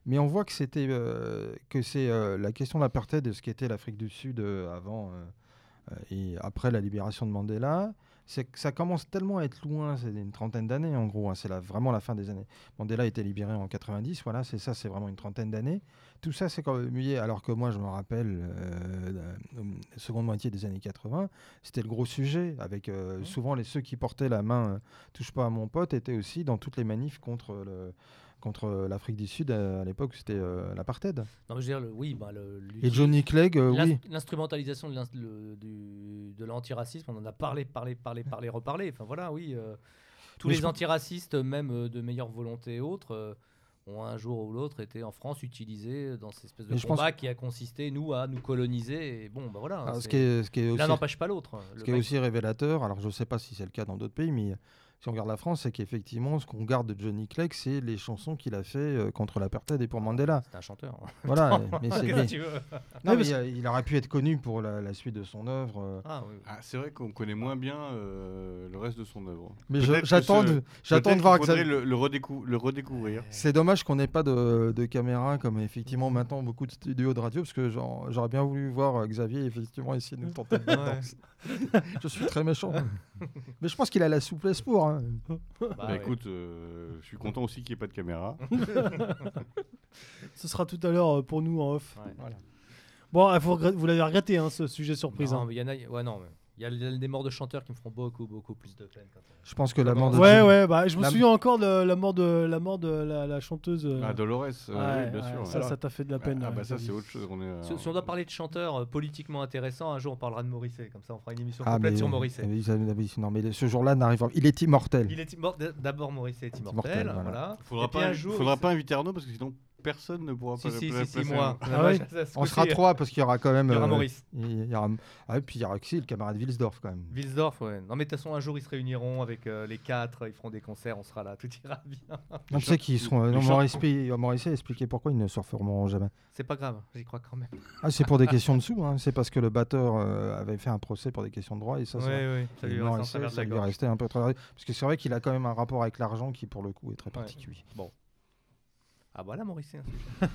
mais on voit que c'était euh, que c'est euh, la question de l'apartheid de ce qu'était l'Afrique du Sud euh, avant euh, euh, et après la libération de Mandela. Ça commence tellement à être loin, c'est une trentaine d'années en gros, hein, c'est vraiment la fin des années. Mandela a été libéré en 90, voilà, c'est ça, c'est vraiment une trentaine d'années. Tout ça, c'est quand même lié, alors que moi, je me rappelle, euh, la- la seconde moitié des années 80, c'était le gros sujet, avec euh, Ouais. souvent les, ceux qui portaient la main, euh, touche pas à mon pote, étaient aussi dans toutes les manifs contre, le, contre l'Afrique du Sud, euh, à l'époque, c'était euh, l'apartheid. Non, mais je veux dire, le- oui, bah, le, Et Johnny Clegg, euh, oui. L'instrumentalisation de l'antiracisme, on en a parlé, parlé, parlé, parlé, reparlé. Enfin voilà, oui. euh, tous Mais les antiracistes, même euh, de meilleure volonté et autres, euh, ont un jour ou l'autre été en France utilisés dans cette espèce de je pense- combat qui a consisté, nous, à nous coloniser. Et bon, bah voilà. Ce qui est, ce qui est aussi, L'un n'empêche pas l'autre. ce Le qui est aussi révélateur, alors je ne sais pas si c'est le cas dans d'autres pays, mais si on regarde la France, c'est qu'effectivement, ce qu'on garde de Johnny Clegg, c'est les chansons qu'il a fait euh, contre l'apartheid et pour Mandela. C'est un chanteur. hein. Voilà, mais, c'est- Qu'est-ce mais- que tu veux non, mais, il aurait pu être connu pour la, la suite de son œuvre. euh, Ah, oui. Ah, c'est vrai qu'on connaît moins bien euh, le reste de son œuvre. mais que j'attends ce- de, j'attends Peut-être de voir faudrait Xavier- le, le redécou- le redécouvrir. C'est dommage qu'on n'ait pas de, de caméra comme effectivement maintenant beaucoup de studios de radio parce que j'aurais bien voulu voir euh, Xavier effectivement essayer de nous tenter de Ouais. Je suis très méchant. Mais je pense qu'il a la souplesse pour. hein. Bah, Bah, ouais. écoute, euh, je suis content aussi qu'il n'y ait pas de caméra. Ce sera tout à l'heure euh, pour nous en off. Ouais. Bon, ah, vous, l'avez regretté, hein, ce sujet surprise. Non, hein. mais il y en a. Ouais, non, mais il y a des morts de chanteurs qui me feront beaucoup, beaucoup plus de peine. quand même. Je pense que la mort de Ouais, Jim- ouais, bah, je me La- souviens encore de la mort de la, mort de la, la chanteuse. euh, Ah, Dolores, euh, ouais, oui, bien ouais, sûr. Ça, ouais. ça t'a fait de la peine. Ah, bah ça, c'est autre chose. On est, euh, Si, si on doit parler de chanteurs euh, politiquement intéressants, un jour on parlera de Morisset. Comme ça, on fera une émission Ah, complète mais, sur Morisset. non, mais ce jour-là n'arrive Il est immortel. Il est D'abord, Morisset est Immortel, immortel. voilà. voilà. Faudra pas, un jour, faudra il pas inviter Arnaud parce que sinon personne ne pourra Si, pas si, la si, si, moi. Ah ouais On sera trois parce qu'il y aura quand même. Il y aura euh, Maurice. il y aura- Ah, et puis il y aura aussi le camarade Wilsdorf quand même. Wilsdorf, ouais. Non, mais de toute façon, un jour, ils se réuniront avec euh, les quatre, ils feront des concerts, on sera là, tout ira bien. Non, tu sais qu'ils seront. Non, Maurice, P- Maurice a expliqué pourquoi ils ne se reformeront jamais. C'est pas grave, j'y crois quand même. Ah, c'est pour des questions de sous. hein. C'est parce que le batteur euh, avait fait un procès pour des questions de droit et ça, Oui, ça, oui, ça et lui de ça lui restait un peu très. Parce que c'est vrai qu'il a quand même un rapport avec l'argent qui, pour le coup, est très Ouais. particulier. Ah, voilà, Maurice. hein.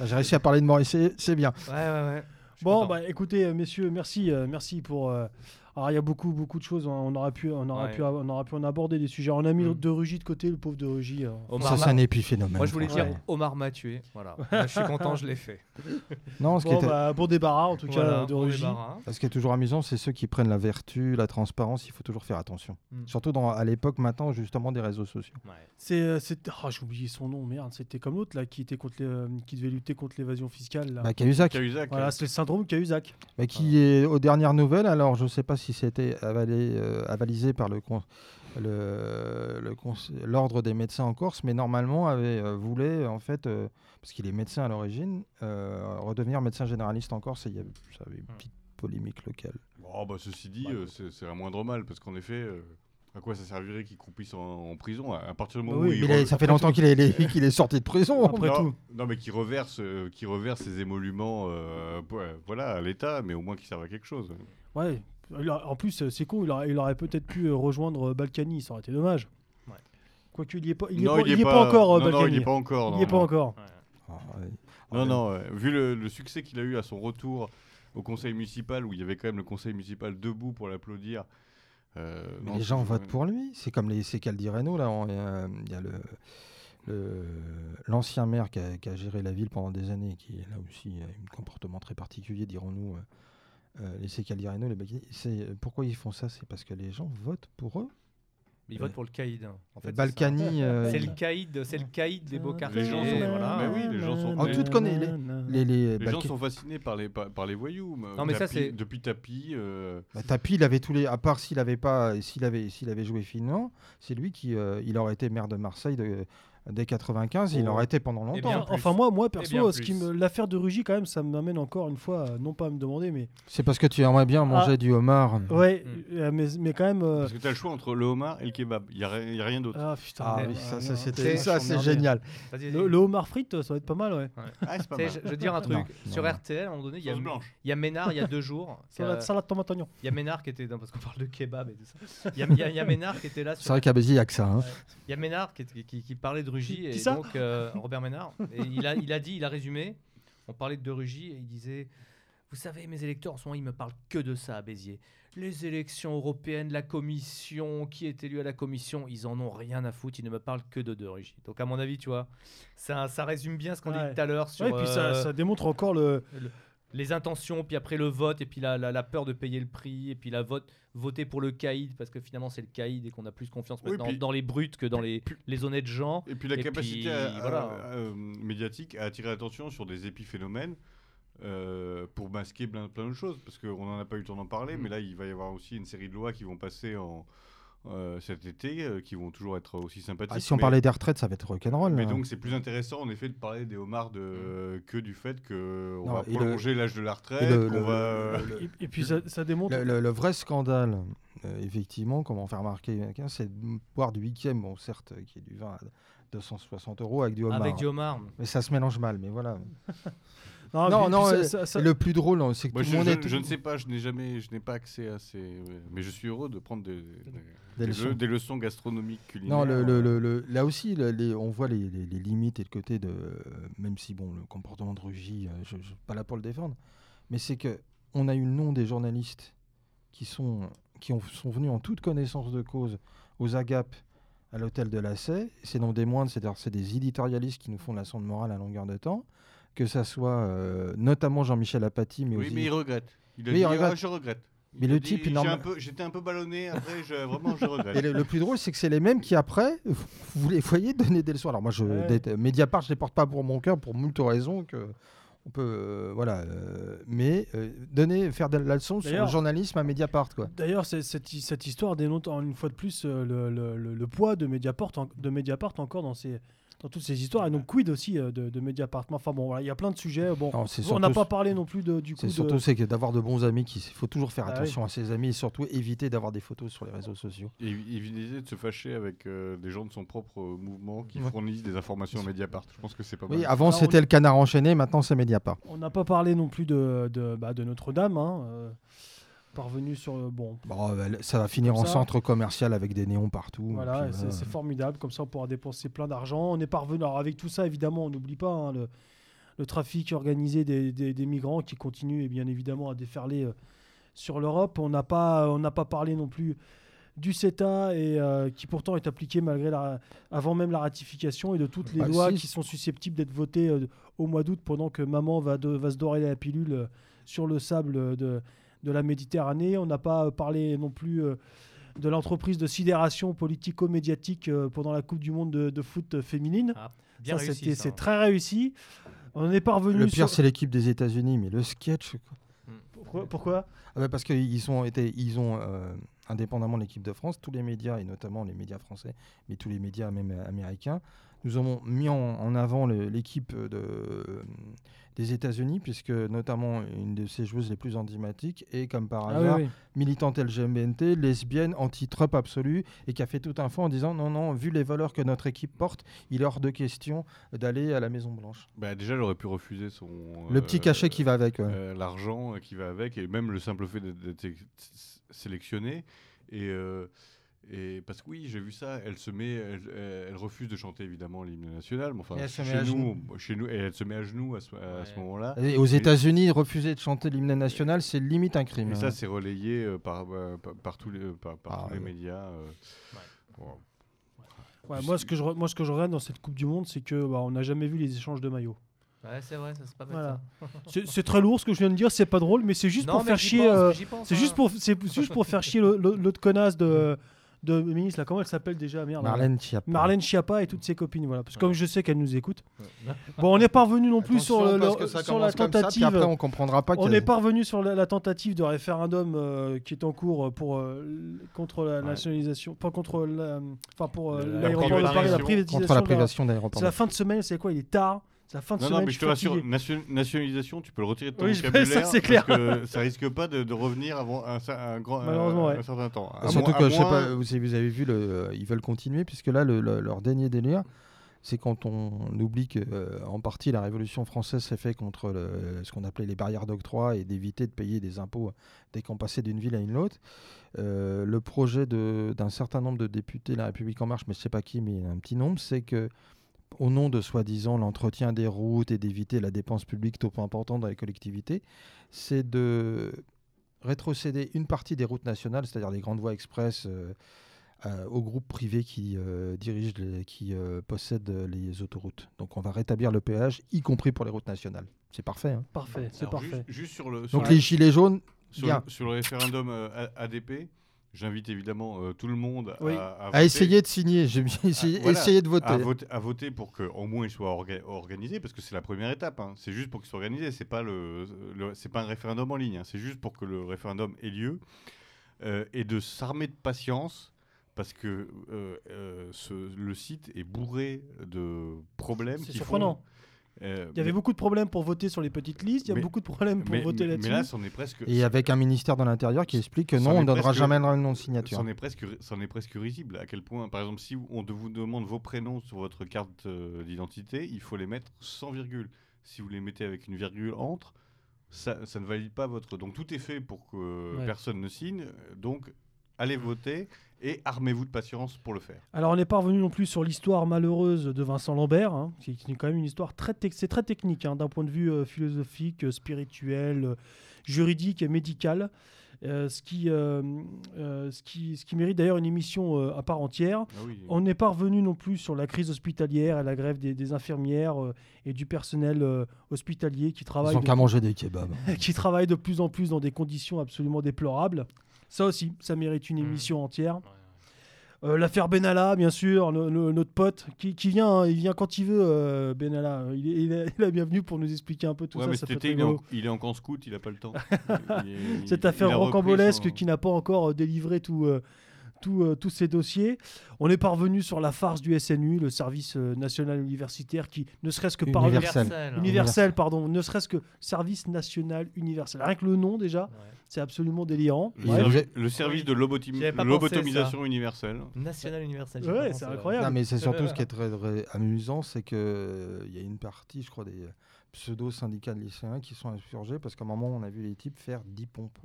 Ah, J'ai réussi à parler de Morrissey, c'est bien. Ouais, ouais, ouais. Bon, content. bah écoutez, euh, messieurs, merci, euh, merci pour. euh, alors, il y a beaucoup, beaucoup de choses. hein. On aurait pu, on aurait Ouais. pu, on aurait pu en aborder des sujets. On a mis Mm. de Rugy de côté, le pauvre de Rugy. euh. Omar ça, c'est un épiphénomène. Moi, je voulais dire franchement. Omar m'a tué. Voilà. Là, je suis content, je l'ai fait. Non, ce qui, Bon, était- bah, bon débarras en tout Voilà, cas de bon Rugy. ce qui est toujours amusant, c'est ceux qui prennent la vertu, la transparence. Il faut toujours faire attention. Mm. Surtout dans, à l'époque maintenant, justement, des réseaux sociaux. Ouais. C'est, c'est- oh, j'ai oublié son nom, merde. C'était comme l'autre là qui était contre, les, euh, qui devait lutter contre l'évasion fiscale. Là. Bah, Cahuzac, Cahuzac, Voilà, c'est le syndrome Cahuzac. bah, qui est aux dernières nouvelles. Alors, je ne sais pas si c'était avalé, euh, avalisé par le con- le- le conse- l'ordre des médecins en Corse, mais normalement avait euh, voulait en fait, euh, parce qu'il est médecin à l'origine, euh, redevenir médecin généraliste en Corse. Et il y a, ça avait une Hmm. petite polémique locale. Oh, bah, ceci dit, c'est c'est un moindre mal, parce qu'en effet, euh, à quoi ça servirait qu'il croupisse en, en prison à, à partir du moment oui, où il Mais il a- re- ça fait longtemps qu'il est, qu'il sorti de prison. Après non, tout. non, mais qui reverse, euh, qui reverse ses émoluments euh, voilà, à l'État, mais au moins qu'il serve à quelque chose. Ouais. A- En plus, euh, c'est con, il aurait, il aurait peut-être pu euh, rejoindre euh, Balkany, ça aurait été dommage. Ouais. Quoique, il n'y est pas, il y est non, pas, il il y y est pas encore, euh, non, non, Balkany. il n'y est pas encore. Il non, n'y est pas non. encore. Ah, ouais. Non, non, ouais. vu le, le succès qu'il a eu à son retour au conseil municipal, où il y avait quand même le conseil municipal debout pour l'applaudir. euh, non, les c'est- gens votent pour lui. C'est comme les c'est Caldireno là. euh, Il y a le le- l'ancien maire qui a, qui a géré la ville pendant des années, qui là aussi a un comportement très particulier, dirons-nous. Euh, euh, les c'est Caldireno, les Balkany. C'est pourquoi ils font ça? C'est parce que les gens votent pour eux. Mais il vote pour le caïd. hein. En fait, Les c'est Balkany. euh, C'est le caïd, c'est le caïd des beaux quartiers. Les gens sont- voilà. Mais oui, les gens sont- En toute connaît- les, les, Les gens sont fascinés par les, par, par les voyous. mais Non, mais ça, c'est- Depuis Tapi. euh, Bah, Tapi, il avait tous les. À part s'il avait pas, s'il avait, s'il avait joué finement, c'est lui qui, euh, il aurait été maire de Marseille de- dès 95. Il Oh. aurait été pendant longtemps. bien, Enfin, moi, moi perso, ce qui plus. me- l'affaire de Rugy, quand même, ça m'amène encore une fois, euh, non pas à me demander, mais. C'est parce que tu aimerais bien manger Ah. du homard. Ouais, Mm. euh, mais, mais quand même. euh, Parce que tu as le choix entre le homard et le kebab. Il n'y a, ri- y a rien d'autre. Ah putain. Ah euh, oui, ça, euh, ça, non, c'était- c'est- ça, génial. Le, le homard frite, ça va être pas mal, ouais. Ah, pas mal. je, je veux dire un truc. Non, Sur non. RTL, à un moment donné, il y a, il y Ménard il y a deux jours. a- Salade, tomate oignon. Il y a Ménard qui était. Parce qu'on parle de kebab et tout ça. Il y a, il y il y Ménard qui était là. C'est vrai qu'à Béziers, il n'y a que ça. hein. il y a Ménard qui parlait de Rugy. Et ça donc, euh, Robert Ménard. Et il a, il a dit, il a résumé. On parlait de Rugy et il disait Vous savez, mes électeurs, en ce moment, ils me parlent que de ça à Béziers. Les élections européennes, la commission, qui est élu à la commission, ils en ont rien à foutre, ils ne me parlent que de, de Rugy. Donc, à mon avis, tu vois, ça, ça résume bien ce qu'on Ouais. dit tout à l'heure sur Ouais, et puis ça, euh, ça démontre encore le. Les intentions, puis après le vote, et puis la, la, la peur de payer le prix, et puis la vote, voter pour le caïd, parce que finalement c'est le caïd et qu'on a plus confiance Oui, maintenant puis- dans les brutes que dans les, les honnêtes gens. Et puis la Et capacité puis, à- à- voilà. à, euh, médiatique à attirer l'attention sur des épiphénomènes euh, pour masquer plein, plein de choses. Parce qu'on n'en a pas eu le temps d'en parler, Mm. mais là, il va y avoir aussi une série de lois qui vont passer en, euh, cet été, euh, qui vont toujours être aussi sympathiques. Ah, si on mais- parlait des retraites, ça va être rock'n'roll. Mais là. donc c'est plus intéressant en effet de parler des homards de, que du fait qu'on va le- prolonger l'âge de la Et retraite, le- le- va... le- le- Et, et puis ça, ça démontre. Le, le- le vrai scandale, euh, effectivement, comment faire remarquer quelqu'un, c'est de boire du huitième, bon certes, euh, qui est du vin à 260 euros avec du homard. Avec du homard. Mais ça se mélange mal, mais voilà. Non, non, non, euh, ça- ça- ça- Et le plus drôle, non, c'est que Moi, tout je, le monde je- est... je ne sais pas, je n'ai jamais, je n'ai pas accès à ces... Mais je suis heureux de prendre des, des- Des des leçons. le- des leçons gastronomiques culinaires. Non, le, le- euh, le- le- là aussi, le- les- on voit les, les- les limites et le côté de. Même si, bon, le comportement de Rugy, euh, je ne suis pas là pour le défendre, mais c'est que on a eu le nom des journalistes qui sont, qui ont, sont venus en toute connaissance de cause aux agapes à l'hôtel de la Sey. C'est non des moindres, c'est-à-dire c'est des éditorialistes qui nous font la sonde morale à longueur de temps. Que ça soit euh, notamment Jean-Michel Apathy, mais Oui, aussi. mais il regrette. Il a dit, il regrette. Ah, je regrette. Mais a le dit, type, J'étais un peu ballonné, après, je, vraiment, je regrette. Et le, le plus drôle, c'est que c'est les mêmes qui, après, vous les voyez donner des leçons. Alors, moi, je, Ouais. Mediapart, je les porte pas pour mon cœur pour moult raisons. Que on peut, euh, voilà, euh, mais euh, donner, faire de la leçon sur le journalisme à Mediapart, quoi. D'ailleurs, c'est- cette, cette histoire dénote une fois de plus le, le- le- le poids de Mediapart, en- de Mediapart encore dans ces, dans toutes ces histoires. Et donc, quid aussi euh, de, de Mediapart? Mais Enfin bon, voilà, il y a plein de sujets. Bon, Non, c'est on n'a pas parlé non plus de, du coup C'est de. surtout c'est que d'avoir de bons amis, il faut toujours faire Ah oui. attention à ses amis et surtout éviter d'avoir des photos sur les réseaux sociaux. Et éviter de se fâcher avec euh, des gens de son propre euh, mouvement qui Ouais. fournissent des informations à Mediapart. Je pense que c'est pas Oui, mal. avant Alors, c'était on- le canard enchaîné, maintenant c'est Mediapart. On n'a pas parlé non plus de, de, bah, de Notre-Dame. Hein, euh, parvenu sur. euh, Bon, Bon, ça va finir en ça. centre commercial avec des néons partout. Voilà, c'est formidable. Comme ça, on pourra dépenser plein d'argent. On est parvenu. Alors, avec tout ça, évidemment, on n'oublie pas hein, le, le trafic organisé des, des- des migrants qui continue, et bien évidemment, à déferler euh, sur l'Europe. On n'a pas, on n'a pas parlé non plus du CETA et euh, qui pourtant est appliqué malgré la, avant même la ratification et de toutes les Bah, lois si. qui sont susceptibles d'être votées au mois d'août pendant que maman va, de- va se dorer la pilule sur le sable de, de la Méditerranée. On n'a pas euh, parlé non plus euh, de l'entreprise de sidération politico-médiatique euh, pendant la Coupe du Monde de, de foot féminine. Ah, bien Ça, réussi. c'était- ça, c'est hein. très réussi. On est parvenu Le pire, sur... c'est l'équipe des États-Unis, mais le sketch. quoi. Pourquoi, pourquoi? Ah bah parce qu'ils ont été, ils ont euh, indépendamment de l'équipe de France, tous les médias et notamment les médias français, mais tous les médias même américains, nous avons mis en, en avant l'équipe de, euh, des États-Unis, puisque notamment une de ces joueuses les plus emblématiques est comme par Ah hasard oui, oui. militante LGBT, lesbienne, anti-Trump absolue, et qui a fait tout un fond en disant non, non, vu les valeurs que notre équipe porte, il est hors de question d'aller à la Maison Blanche. Bah, déjà, elle aurait pu refuser son. Le euh, petit cachet qui va avec. ouais. euh, L'argent euh, qui va avec, et même le simple fait d'être- d'être sé- sélectionné. Et, euh, et parce que oui, j'ai vu ça, elle se met, elle, refuse de chanter évidemment l'hymne national. Mais enfin, chez nous, chez nous, et elle se met à genoux à ce, moment-là. Et aux États-Unis, refuser de chanter l'hymne national, c'est limite un crime. Et hein. ça, c'est relayé euh, par, euh, par, par tous les, par, par Ah, tous les ouais. médias. euh. Ouais, moi, ce que je, moi, ce que je regrette dans cette Coupe du Monde, c'est que bah, on n'a jamais vu les échanges de maillots. Ouais, c'est vrai, ça c'est pas. Voilà. C'est très lourd ce que je viens de dire, c'est pas drôle, mais c'est juste pour faire chier. euh, c'est hein. juste pour, c'est juste pour faire chier l'autre connasse de, de ministre là. Comment elle s'appelle déjà Merde. Marlène Schiappa. Marlène Schiappa et toutes ses copines, voilà. Parce que comme je sais qu'elle nous écoute. Bon, on n'est pas revenu non plus sur, le- le- la ça, tentative. après, on comprendra pas on n'est pas revenu sur la, la tentative de référendum euh, qui est en cours pour euh, contre la Ouais. nationalisation, pas contre la, enfin pour euh, La l'aéroport de Paris, la privatisation. contre la privation d'aéroport. C'est la fin de semaine, c'est quoi Il est tard. La fin de Non, semaine. non, mais je te rassure, nation- nationalisation, tu peux le retirer de ton Oui, je- ça, vocabulaire. c'est clair. Parce que ça risque pas de, de revenir avant un, un grand, Malheureusement, un, ouais. certain temps. À Surtout que je sais pas, vous avez, vous avez vu, le, euh, ils veulent continuer puisque là, le- le- leur dernier délire, c'est quand on oublie que euh, en partie la Révolution française s'est faite contre le- ce qu'on appelait les barrières d'octroi et d'éviter de payer des impôts dès qu'on passait d'une ville à une autre. Euh, le projet de- d'un certain nombre de députés, La République en marche, mais je sais pas qui, mais un petit nombre, c'est que au nom de soi-disant l'entretien des routes et d'éviter la dépense publique trop importante dans les collectivités, c'est de rétrocéder une partie des routes nationales, c'est-à-dire les grandes voies express, euh, euh, aux groupes privés qui euh, dirigent, les- qui euh, possèdent les autoroutes. Donc on va rétablir le péage, y compris pour les routes nationales. C'est parfait. hein. Parfait, c'est parfait. Juste, juste sur le, sur Donc le- les gilets jaunes, sur, bien. le, sur le référendum euh, ADP, j'invite évidemment euh, tout le monde Oui. à, à à essayer de signer, j'ai bien essayé, voilà, essayer de voter. À voter, à voter pour qu'au moins il soit orga- organisé, parce que c'est la première étape. hein. C'est juste pour qu'il soit organisé. C'est pas le, le- c'est pas un référendum en ligne. hein. C'est juste pour que le référendum ait lieu euh, et de s'armer de patience, parce que euh, euh, ce- le site est bourré de problèmes. C'est surprenant. font, euh, Il y avait mais- beaucoup de problèmes pour voter sur les petites listes. Il y a Mais- beaucoup de problèmes pour mais, voter là-dessus. mais là, c'en est presque. Et avec un ministère de l'Intérieur qui explique que non, on ne donnera presque- jamais le nom de signature. C'en est presque, c'en est presque risible. À quel point, par exemple, si on vous demande vos prénoms sur votre carte euh, d'identité, il faut les mettre sans virgule. Si vous les mettez avec une virgule entre, ça, ça ne valide pas votre. Donc tout est fait pour que Ouais. personne ne signe. Donc allez voter et armez-vous de patience pour le faire. Alors on n'est pas revenu non plus sur l'histoire malheureuse de Vincent Lambert, hein, qui est quand même une histoire très, c'est très technique hein, d'un point de vue euh, philosophique, euh, spirituel, euh, juridique et médical. Euh, ce, qui, euh, euh, ce, qui, ce qui mérite d'ailleurs une émission euh, à part entière. Ah oui. On n'est pas revenu non plus sur la crise hospitalière et la grève des, des infirmières euh, et du personnel euh, hospitalier qui Ils travaille, ont de, qu'à manger des kebabs. qui travaille de plus en plus dans des conditions absolument déplorables. Ça aussi, ça mérite une Mhm. émission entière. Ouais, ouais. Euh, L'affaire Benalla, bien sûr, no- no- notre pote qui, qui vient, hein, il vient quand il veut, euh, Benalla. Il est, il est- il est bienvenu pour nous expliquer un peu tout Ouais, ça. mais ça cet été, il est, en, il est en camp scout, il a pas le temps. Il est- il- Cette il affaire rocambolesque son- qui n'a pas encore euh, délivré tout, euh, tout, euh, tous ces dossiers. On est parvenu sur la farce du SNU, le service euh, national universitaire, qui ne serait-ce que par Universel. Universel. universel, pardon, ne serait-ce que service national universel. Rien que le nom déjà, Ouais. c'est absolument délirant. Le, Ouais, servi- vous êtes- le service de lobotomisation universelle. National Universal. Ouais, c'est incroyable. Non, mais c'est surtout ce qui est très, très amusant, c'est que il y a une partie, je crois, des pseudo-syndicats de lycéens qui sont insurgés parce qu'à un moment, on a vu les types faire 10 pompes.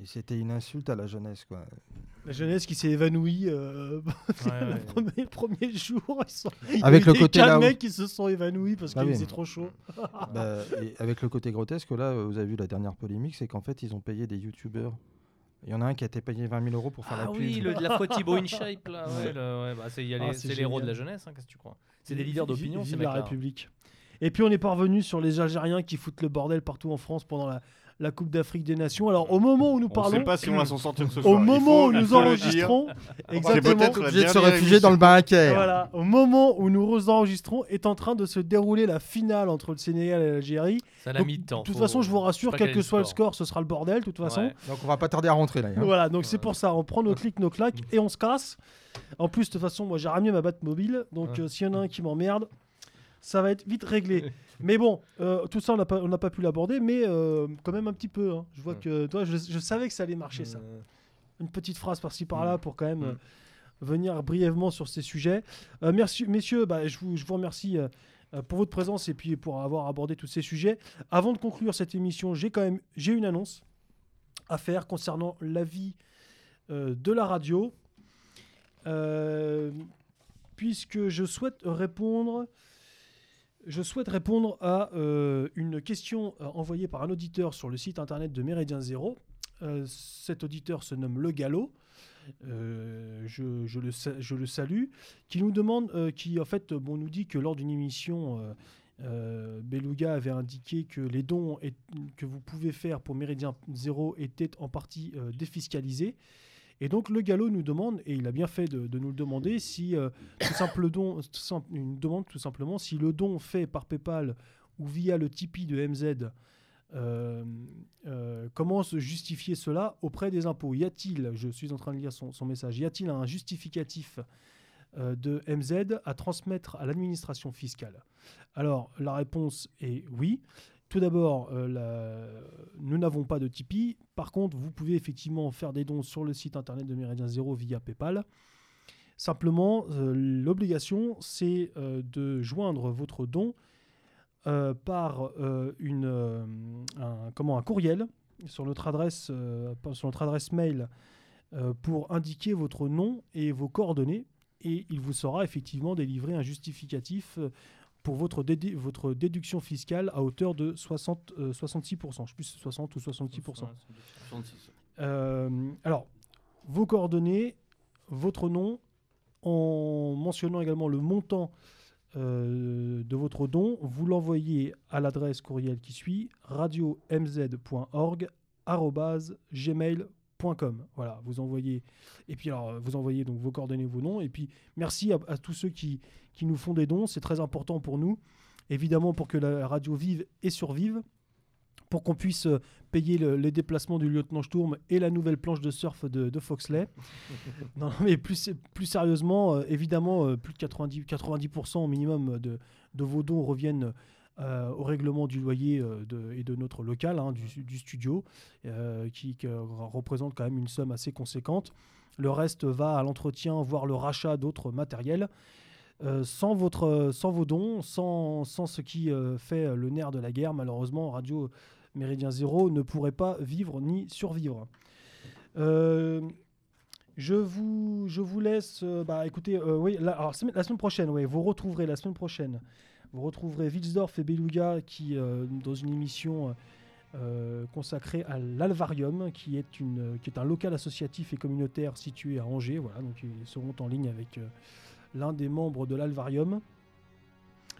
Et c'était une insulte à la jeunesse, quoi. La jeunesse qui s'est évanouie euh, Ouais, ouais, le premier, jour. Ils sont... Avec il y a le eu des côté quatre là où- mecs qui se sont évanouis parce Ah qu'il oui. faisait trop chaud. Bah, et avec le côté grotesque, là, vous avez vu la dernière polémique, c'est qu'en fait, ils ont payé des youtubeurs. Il y en a un qui a été payé 20 000 euros pour faire Ah la pub. oui, le, la fois Thibaut InShape, là. Ouais, Ouais. le- ouais, bah, c'est il y a Ah, les- c'est c'est les héros de la jeunesse, hein, qu'est-ce que tu crois? C'est des leaders d'opinion, Vive ces la. République. Et puis on est parvenu sur les Algériens qui foutent le bordel partout en France pendant la, la Coupe d'Afrique des Nations. Alors au moment où nous On ne parlons, sait pas si on va s'en sortir ce au soir. Il moment faut- où nous enregistrons, exactement. obligé de se réfugier dans le bunker. Voilà, au moment où nous enregistrons, est en train de se dérouler la finale entre le Sénégal et l'Algérie. Ça l'a mis de temps. De toute façon, je vous rassure, quel que soit le score, ce sera le bordel, de toute façon. Donc on va pas tarder à rentrer là. hein. Voilà, donc c'est pour ça, on prend nos clics, nos claques et on se casse. En plus, de toute façon, moi j'ai ramené ma batte mobile, donc euh, s'il y en a un qui m'emmerde, ça va être vite réglé. mais bon, euh, tout ça on n'a pas, on pas pu l'aborder, mais euh, quand même un petit peu. hein. Je vois Ouais. que toi, je, je savais que ça allait marcher ça. Une petite phrase par-ci par-là pour quand même Mm. euh, venir brièvement sur ces sujets. Merci, messieurs, bah, je, vous, je vous remercie. pour votre présence et puis pour avoir abordé tous ces sujets. Avant de conclure cette émission, j'ai quand même j'ai une annonce à faire concernant l'avis de la radio, puisque je souhaite répondre. Je souhaite répondre à euh, une question euh, envoyée par un auditeur sur le site internet de Méridien Zéro. Euh, cet auditeur se nomme Le Gallo. Je, le, salue, qui nous demande, qui en fait, bon, nous dit que lors d'une émission, Beluga avait indiqué que les dons que vous pouvez faire pour Méridien Zéro étaient en partie défiscalisés. Et donc le galop nous demande, et il a bien fait de, nous le demander, si euh, tout une demande tout simplement si le don fait par PayPal ou via le Tipeee de MZ, euh, euh, comment se justifier cela auprès des impôts? Y a-t-il, je suis en train de lire son, son message, y a-t-il un justificatif euh, de MZ à transmettre à l'administration fiscale? Alors la réponse est oui. Tout d'abord, euh, nous n'avons pas de Tipeee. Par contre, vous pouvez effectivement faire des dons sur le site internet de Méridien Zéro via PayPal. Simplement, euh, l'obligation, c'est euh, de joindre votre don par un, comment, courriel sur notre adresse, mail pour indiquer votre nom et vos coordonnées. Et il vous sera effectivement délivré un justificatif pour votre, dédu- votre déduction fiscale à hauteur de 60, euh, 66%. Je sais plus si c'est 60 ou 66%. 66. Euh, alors, vos coordonnées, votre nom, en mentionnant également le montant euh, de votre don, vous l'envoyez à l'adresse courriel qui suit radio-mz.org@gmail.com. Voilà, vous envoyez et puis alors vous envoyez donc vos coordonnées, vos noms et puis merci à, à tous ceux qui, qui nous font des dons, c'est très important pour nous, évidemment pour que la radio vive et survive, pour qu'on puisse euh, payer le- les déplacements du lieutenant Sturm et la nouvelle planche de surf de, de Foxley. non, mais plus, plus sérieusement, euh, évidemment, euh, plus de 90%, 90% au minimum de, de vos dons reviennent euh, au règlement du loyer euh, de- et de notre local, hein, du, du studio, euh, qui, qui, représente quand même une somme assez conséquente. Le reste va à l'entretien, voire le rachat d'autres matériels. Euh, sans, votre, sans vos dons, sans, sans ce qui euh, fait le nerf de la guerre, malheureusement, Radio Méridien Zéro ne pourrait pas vivre ni survivre. Euh, je, vous, je vous laisse. euh, bah, écoutez, euh, oui, la, semaine- prochaine, oui, vous retrouverez la semaine prochaine. Vous retrouverez Wilsdorf et Beluga qui, euh, dans une émission euh, consacrée à l'Alvarium, qui, est qui est un local associatif et communautaire situé à Angers. Voilà, donc ils seront en ligne avec euh, l'un des membres de l'Alvarium.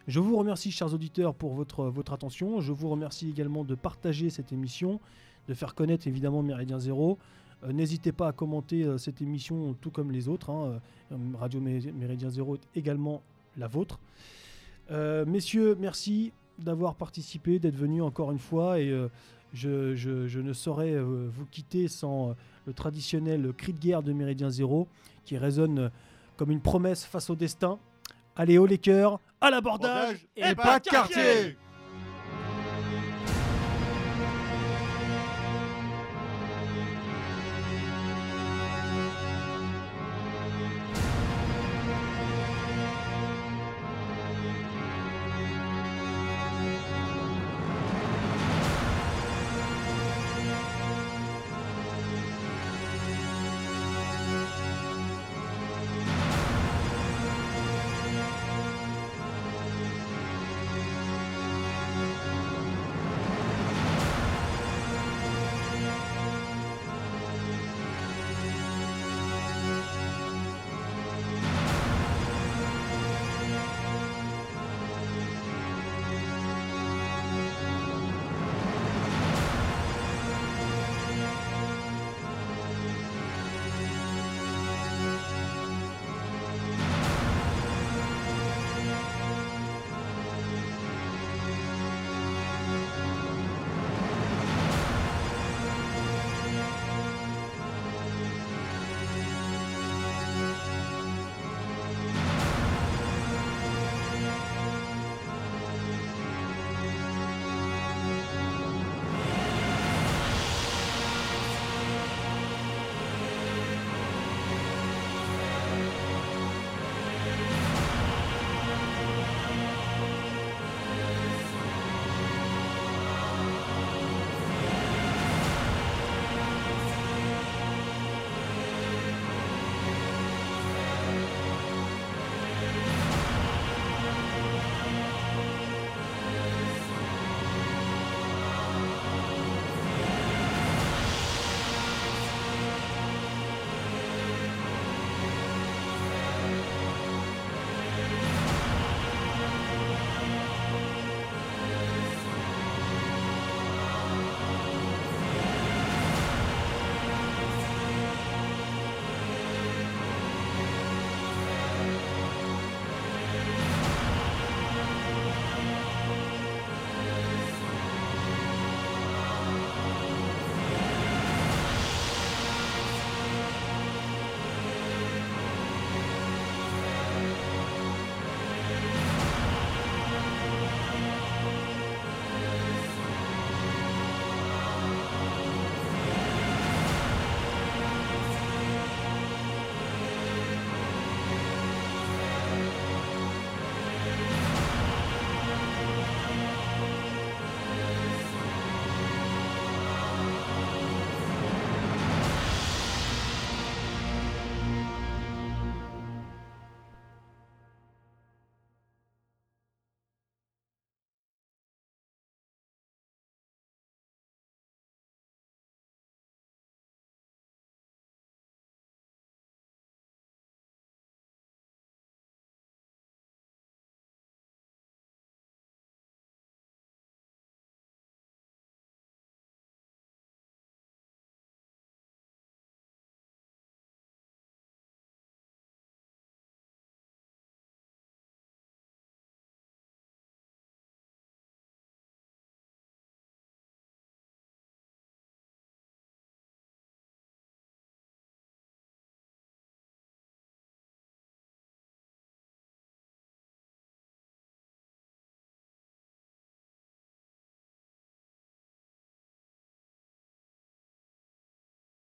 Je vous remercie, chers auditeurs, pour votre, votre attention. Je vous remercie également de partager cette émission, de faire connaître évidemment Méridien Zéro. Euh, N'hésitez pas à commenter euh, cette émission tout comme les autres. hein. Euh, Radio Mé- Méridien Zéro est également la vôtre. Messieurs, merci d'avoir participé, d'être venus encore une fois. Et je, je- ne saurais vous quitter sans le traditionnel cri de guerre de Méridien Zéro, qui résonne comme une promesse face au destin. Allez, haut les cœurs, à l'abordage Bordage et pas de quartier